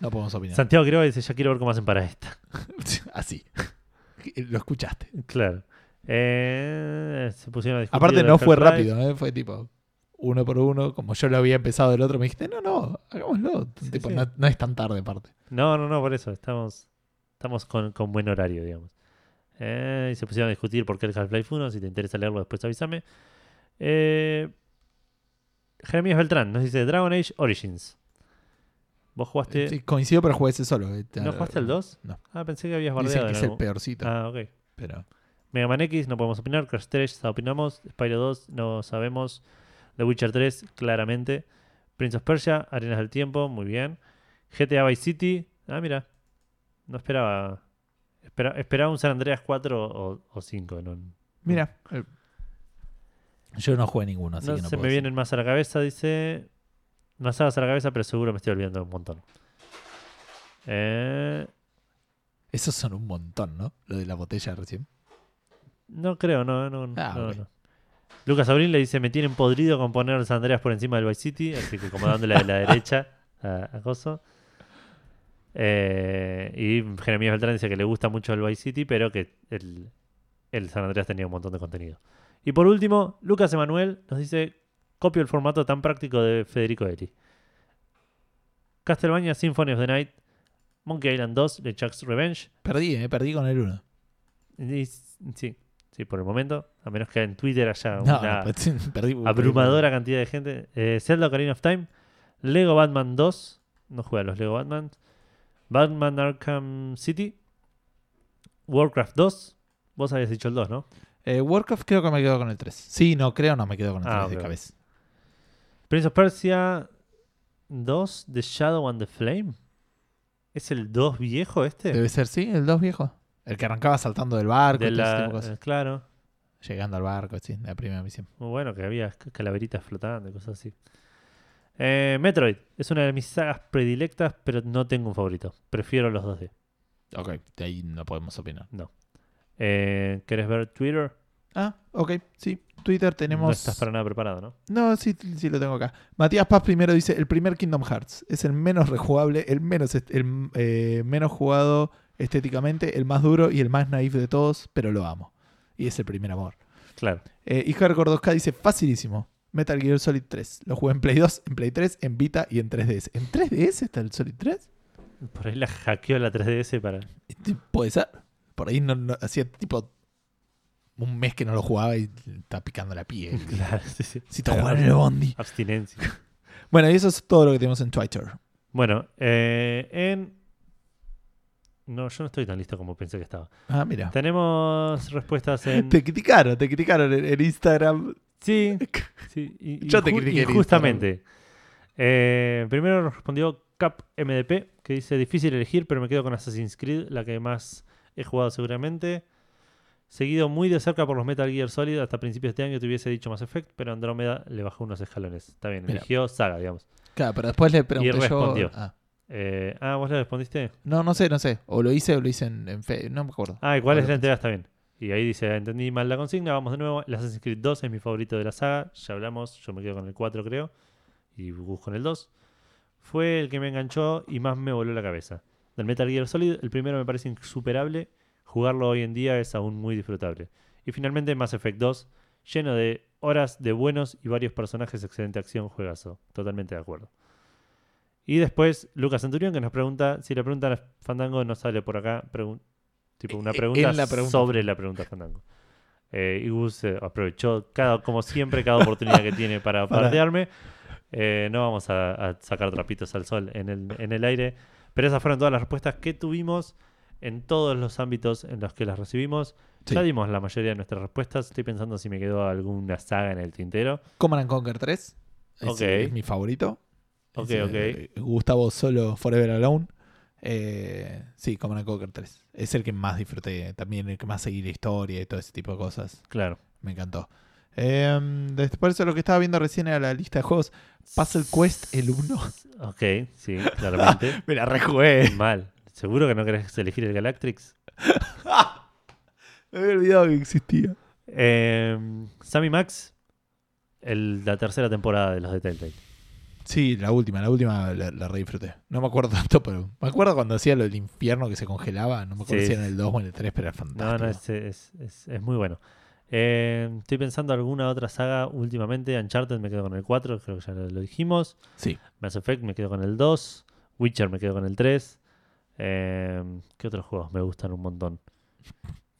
no podemos opinar. Santiago Quiroga dice: Ya quiero ver cómo hacen para esta. <laughs> Así. <laughs> Lo escuchaste. Claro. Eh, se pusieron a discutir Aparte no fue rápido, ¿eh? fue tipo uno por uno, como yo lo había empezado del otro, me dijiste, no, no, hagámoslo. Sí, Tipo, sí. No, no es tan tarde aparte. No, no, no, por eso. Estamos, estamos con, con buen horario, digamos. Eh, y se pusieron a discutir por qué el Half-Life 1. Si te interesa leerlo, después avísame. Eh, Jeremías Beltrán nos dice Dragon Age Origins. ¿Vos jugaste. Sí, coincido, pero jugué ese solo. ¿No jugaste el 2? No. Ah, pensé que habías Dicen bardeado que en es el peorcito, Ah, ok. pero Mega Man X, no podemos opinar. Crash 3, ya opinamos. Spyro 2, no sabemos. The Witcher 3, claramente. Prince of Persia, Arenas del Tiempo, muy bien. GTA Vice City, ah, mira. No esperaba. espera- esperaba un San Andreas 4 o, o 5. No, Mira. eh, Yo no jugué ninguno, así no que no se puedo me decir. vienen más a la cabeza, dice. Más a la cabeza, pero seguro me estoy olvidando de un montón. Eh, Esos son un montón, ¿no? Lo de la botella recién. no creo, no, no, Ah, no, ok. no. Lucas Abril le dice: Me tienen podrido con poner San Andreas por encima del Vice City, así que como dándole de la <laughs> derecha a, a Coso. Eh, y Jeremías Beltrán dice que le gusta mucho el Vice City, pero que el, el San Andreas tenía un montón de contenido. Y por último, Lucas Emanuel nos dice: Copio el formato tan práctico de Federico Eri. Castlevania Symphony of the Night, Monkey Island 2, The Chuck's Revenge. Perdí, eh, perdí con el 1. Y- sí, sí, por el momento, a menos que en Twitter haya No, una no, <laughs> perdí. abrumadora cantidad de gente. Eh, Zelda Ocarina of Time, Lego Batman 2, no juega los Lego Batman, Batman Arkham City, Warcraft 2, vos habías dicho el 2, ¿no? Eh, Warcraft creo que me quedo con el 3. Sí, no, creo no me quedo con el 3 Ah, de ok. cabeza. Prince of Persia 2, The Shadow and the Flame. ¿Es el 2 viejo este? Debe ser, sí, el 2 viejo. El que arrancaba saltando del barco De y todo ese la- tipo de cosas. eh, claro, Llegando al barco, sí, la primera misión. muy bueno que había ca- calaveritas flotando y cosas así. Eh, Metroid es una de mis sagas predilectas, pero no tengo un favorito. Prefiero los 2D. Ok, de ahí no podemos opinar. Eh, ¿Querés ver Twitter? Ah, ok, sí. Twitter tenemos. No estás para nada preparado, ¿no? No, sí, sí lo tengo acá. Matías Paz primero dice: el primer Kingdom Hearts es el menos rejugable, el menos, el, eh, menos jugado estéticamente, el más duro y el más naif de todos, pero lo amo. Y es el primer amor. Claro. Eh, y Hardcore 2K dice: facilísimo. Metal Gear Solid 3. Lo jugué en Play 2, en Play 3, en Vita y en 3DS. ¿En 3DS está el Solid 3? Por ahí la hackeó la 3DS para. Este, Puede ser. Por ahí no, no- hacía tipo un mes que no lo jugaba y está picando la piel. <laughs> Claro, sí, sí. Si te jugar en el Bondi. Abstinencia. <laughs> Bueno, y eso es todo lo que tenemos en Twitter. Bueno, eh, en. No, yo no estoy tan listo como pensé que estaba. Ah, mira. Tenemos respuestas en. Te criticaron, te criticaron en, en Instagram. Sí, <laughs> sí. y- Yo te critiqué en Injustamente. Eh, primero nos respondió Cap MDP, que dice: Difícil elegir, pero me quedo con Assassin's Creed, la que más he jugado seguramente. Seguido muy de cerca por los Metal Gear Solid, hasta principios de este año te hubiese dicho Mass Effect, pero Andrómeda le bajó unos escalones. Está bien, Mira. eligió Saga, digamos. Claro, pero después le pregunté respondió. yo. Ah, Eh, ah, ¿vos le respondiste? no, no sé, no sé. O lo hice o lo hice en, en fe. No me acuerdo. Ah, ¿y cuál es la entrega? Está bien. Y ahí dice, entendí mal la consigna, vamos de nuevo. El Assassin's Creed 2 es mi favorito de la saga, ya hablamos, yo me quedo con el 4 creo, y busco con el 2. Fue el que me enganchó y más me voló la cabeza. Del Metal Gear Solid, el primero me parece insuperable, jugarlo hoy en día es aún muy disfrutable. Y finalmente Mass Effect 2, lleno de horas de buenos y varios personajes, excelente acción, juegazo. Totalmente de acuerdo. Y después Lucas Centurión que nos pregunta, si la pregunta a Fandango no sale por acá, tipo una Eh, pregunta, en la pregunta. sobre la pregunta Fandango. Eh, y Gus eh, aprovechó, cada, como siempre, cada oportunidad que tiene <laughs> para partearme. Eh, no vamos a, a sacar trapitos al sol en el, en el aire, pero esas fueron todas las respuestas que tuvimos en todos los ámbitos en los que las recibimos. Sí. Ya dimos la mayoría de nuestras respuestas. Estoy pensando si me quedó alguna saga en el tintero. Command and Conquer 3. Ese Ok. Es mi favorito. Ok, Ese, ok. Gustavo solo Forever Alone. Eh, sí, Command and Conquer 3. Es el que más disfruté. También el que más seguí la historia y todo ese tipo de cosas. Claro. Me encantó. Eh, después de lo que estaba viendo recién era la lista de juegos. Puzzle Quest el 1. <laughs> Ok, sí, claramente. <laughs> Me la rejugué. Mal. ¿Seguro que no querés elegir el Galactrix? <laughs> Me había olvidado que existía. Eh, Sammy Max, el- la tercera temporada de los de Telltale. Sí, la última, la última la, la re disfruté. No me acuerdo tanto, pero me acuerdo cuando hacía lo del infierno que se congelaba. No me acuerdo Sí. si era en el 2 o en el 3, pero era No, fantástico. no, es, es- es- es muy bueno. Eh, estoy pensando alguna otra saga últimamente. Uncharted me quedo con el 4, creo que ya lo, lo dijimos. Sí. Mass Effect me quedo con el 2. Witcher me quedo con el 3. Eh, ¿Qué otros juegos me gustan un montón?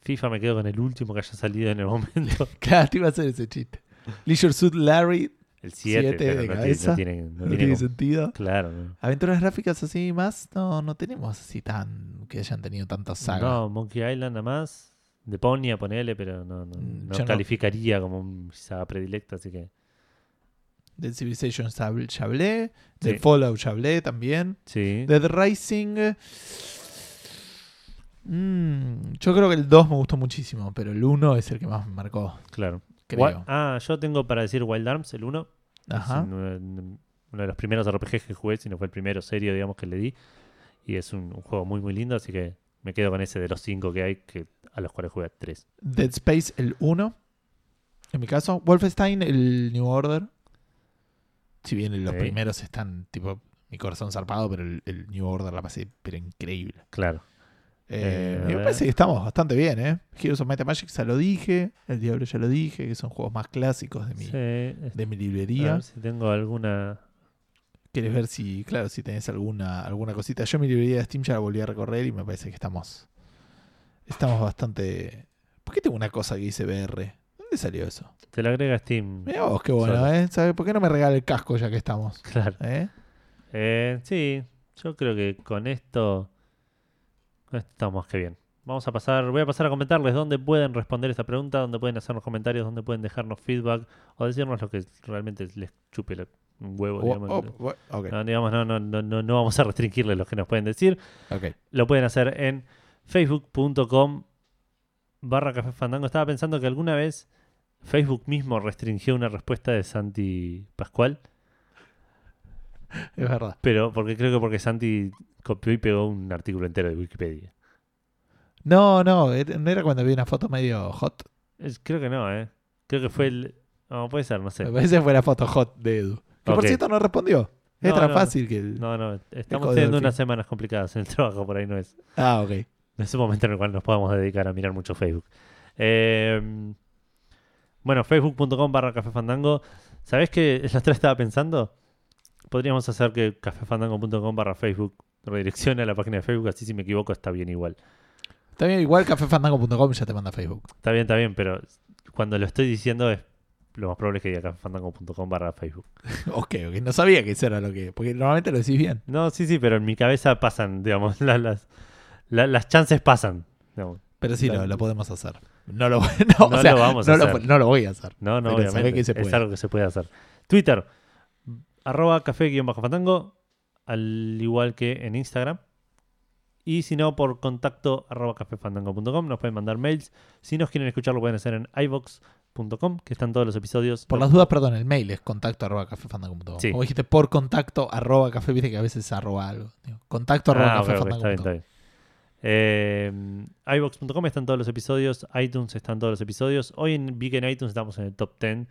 FIFA me quedo con el último que haya salido en el momento. <laughs> Claro, te iba a hacer ese chiste. Leisure Suit Larry, El 7, Siete pero de no, tiene- cabeza. no tiene, <laughs> no no tiene tiene como- sentido. Claro, no. Aventuras gráficas así más, no, no tenemos así tan que hayan tenido tantas sagas. No, Monkey Island nada más. Deponia, ponele, pero no, no, Mm, no calificaría como un saga predilecta, así que Dead Civilization ya habl- ya hablé. De Sí. Fallout ya hablé también. sí. Dead Rising. mm, yo creo que el 2 me gustó muchísimo, pero el 1 es el que más me marcó, Claro. Creo. Wa- Ah, yo tengo para decir Wild Arms, el 1. Ajá. Un- uno de los primeros RPGs que jugué, si no fue el primero serio, digamos, que le di. Y es un, un juego muy, muy lindo, así que me quedo con ese de los cinco que hay, que a los cuales jugué tres. Dead Space el 1. En mi caso. Wolfenstein el New Order. Si bien los primeros están tipo mi corazón zarpado, pero el, el New Order la pasé pero increíble. Claro. Eh, Eh, a me parece que estamos bastante bien, ¿eh? Heroes of Might and Magic ya lo dije. El Diablo ya lo dije, que son juegos más clásicos de mi, Sí, de mi a librería. ver si tengo alguna. ¿Querés ver si, claro, si tenés alguna, alguna cosita? Yo mi librería de Steam ya la volví a recorrer y me parece que estamos. Estamos bastante. ¿Por qué tengo una cosa que dice BR? ¿Dónde salió eso? Te lo agrega Steam. Mira vos, qué bueno, Solo. ¿eh? ¿Sabes? ¿Por qué no me regala el casco ya que estamos? Claro. ¿Eh? Eh, sí, yo creo que con esto, estamos más que bien. Vamos a pasar, voy a pasar a comentarles dónde pueden responder esta pregunta, dónde pueden hacernos comentarios, dónde pueden dejarnos feedback o decirnos lo que realmente les chupe un huevo. Digamos. oh, oh, No, digamos, no, no, no, no, vamos a restringirles lo que nos pueden decir. Lo pueden hacer en facebook.com barra café fandango. Estaba pensando que alguna vez Facebook mismo restringió una respuesta de Santi Pascual. <laughs> Es verdad. Pero porque creo que porque Santi copió y pegó un artículo entero de Wikipedia. No, no, era- no era cuando vi una foto medio hot. Es- creo que no, ¿eh? Creo que fue el... No, puede ser, no sé. Me parece que fue la foto hot de Edu. Que por cierto no respondió. Es No, tan no, fácil que el. No, no, estamos teniendo unas semanas complicadas en el trabajo, por ahí no es. Ah, ok. No es un momento en el cual nos podamos dedicar a mirar mucho Facebook. Eh, bueno, facebook.com barra café fandango. ¿Sabés que la otra estaba pensando? Podríamos hacer que cafefandango.com barra Facebook redireccione a la página de Facebook, así si me equivoco está bien igual. También igual cafefandango.com ya te manda Facebook. Está bien, está bien, pero cuando lo estoy diciendo es lo más probable es que diga cafefandango.com barra Facebook. <laughs> ok, ok. No sabía que eso era lo que. Porque normalmente lo decís bien. No, sí, sí, pero en mi cabeza pasan, digamos, <laughs> la- las, la- las chances pasan. digamos. Pero sí, lo, lo podemos hacer. No lo, <laughs> no, No o sea, lo vamos a hacer. Lo, no lo voy a hacer. No, no, obviamente. que se Es puede. algo que se puede hacer. Twitter, arroba café-fandango, al igual que en Instagram. Y si no, por contacto arroba cafefandango.com nos pueden mandar mails. Si nos quieren escuchar, lo pueden hacer en iVox.com, que están todos los episodios. Por las dudas, perdón, el mail es contacto arroba cafefandango.com. Sí. Como dijiste, por contacto arroba café, viste que a veces es arroba algo. Contacto arroba Ah, cafefandango.com. Eh, iVox.com están todos los episodios, iTunes están todos los episodios. Hoy en, que en iTunes estamos en el top 10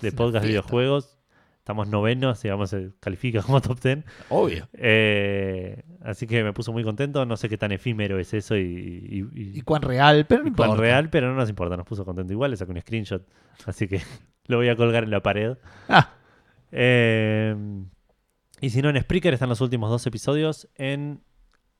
de podcast de videojuegos. Estamos novenos, digamos, se califica como top 10. Obvio. Eh, así que me puso muy contento. No sé qué tan efímero es eso y, y- y- Y cuán real, pero no y cuán importa. real, pero no nos importa. Nos puso contento igual. Le saqué un screenshot. Así que <laughs> lo voy a colgar en la pared. Ah, Eh, y si no, en Spreaker están los últimos dos episodios. En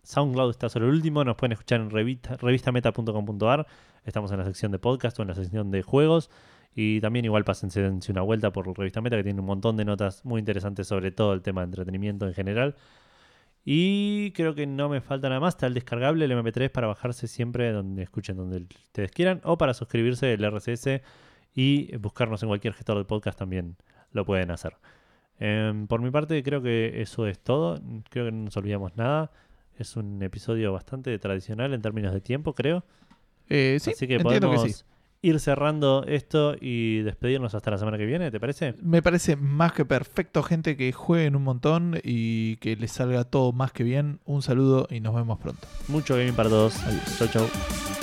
SoundCloud está solo el último. Nos pueden escuchar en revista, revistameta.com.ar. Estamos en la sección de podcast o en la sección de juegos. Y también igual pásense una vuelta por Revista Meta que tiene un montón de notas muy interesantes sobre todo el tema de entretenimiento en general. Y creo que no me falta nada más. Está el descargable, el MP3 para bajarse siempre donde escuchen donde ustedes quieran. O para suscribirse el RSS y buscarnos en cualquier gestor de podcast también lo pueden hacer. Em, por mi parte, creo que eso es todo. Creo que no nos olvidamos nada. Es un episodio bastante tradicional en términos de tiempo, creo. eh, sí, Así que podemos que sí. Ir cerrando esto y despedirnos hasta la semana que viene, ¿te parece? Me parece más que perfecto, gente, que jueguen un montón y que les salga todo más que bien. Un saludo y nos vemos pronto. Mucho gaming para todos. Adiós. Chau, chau.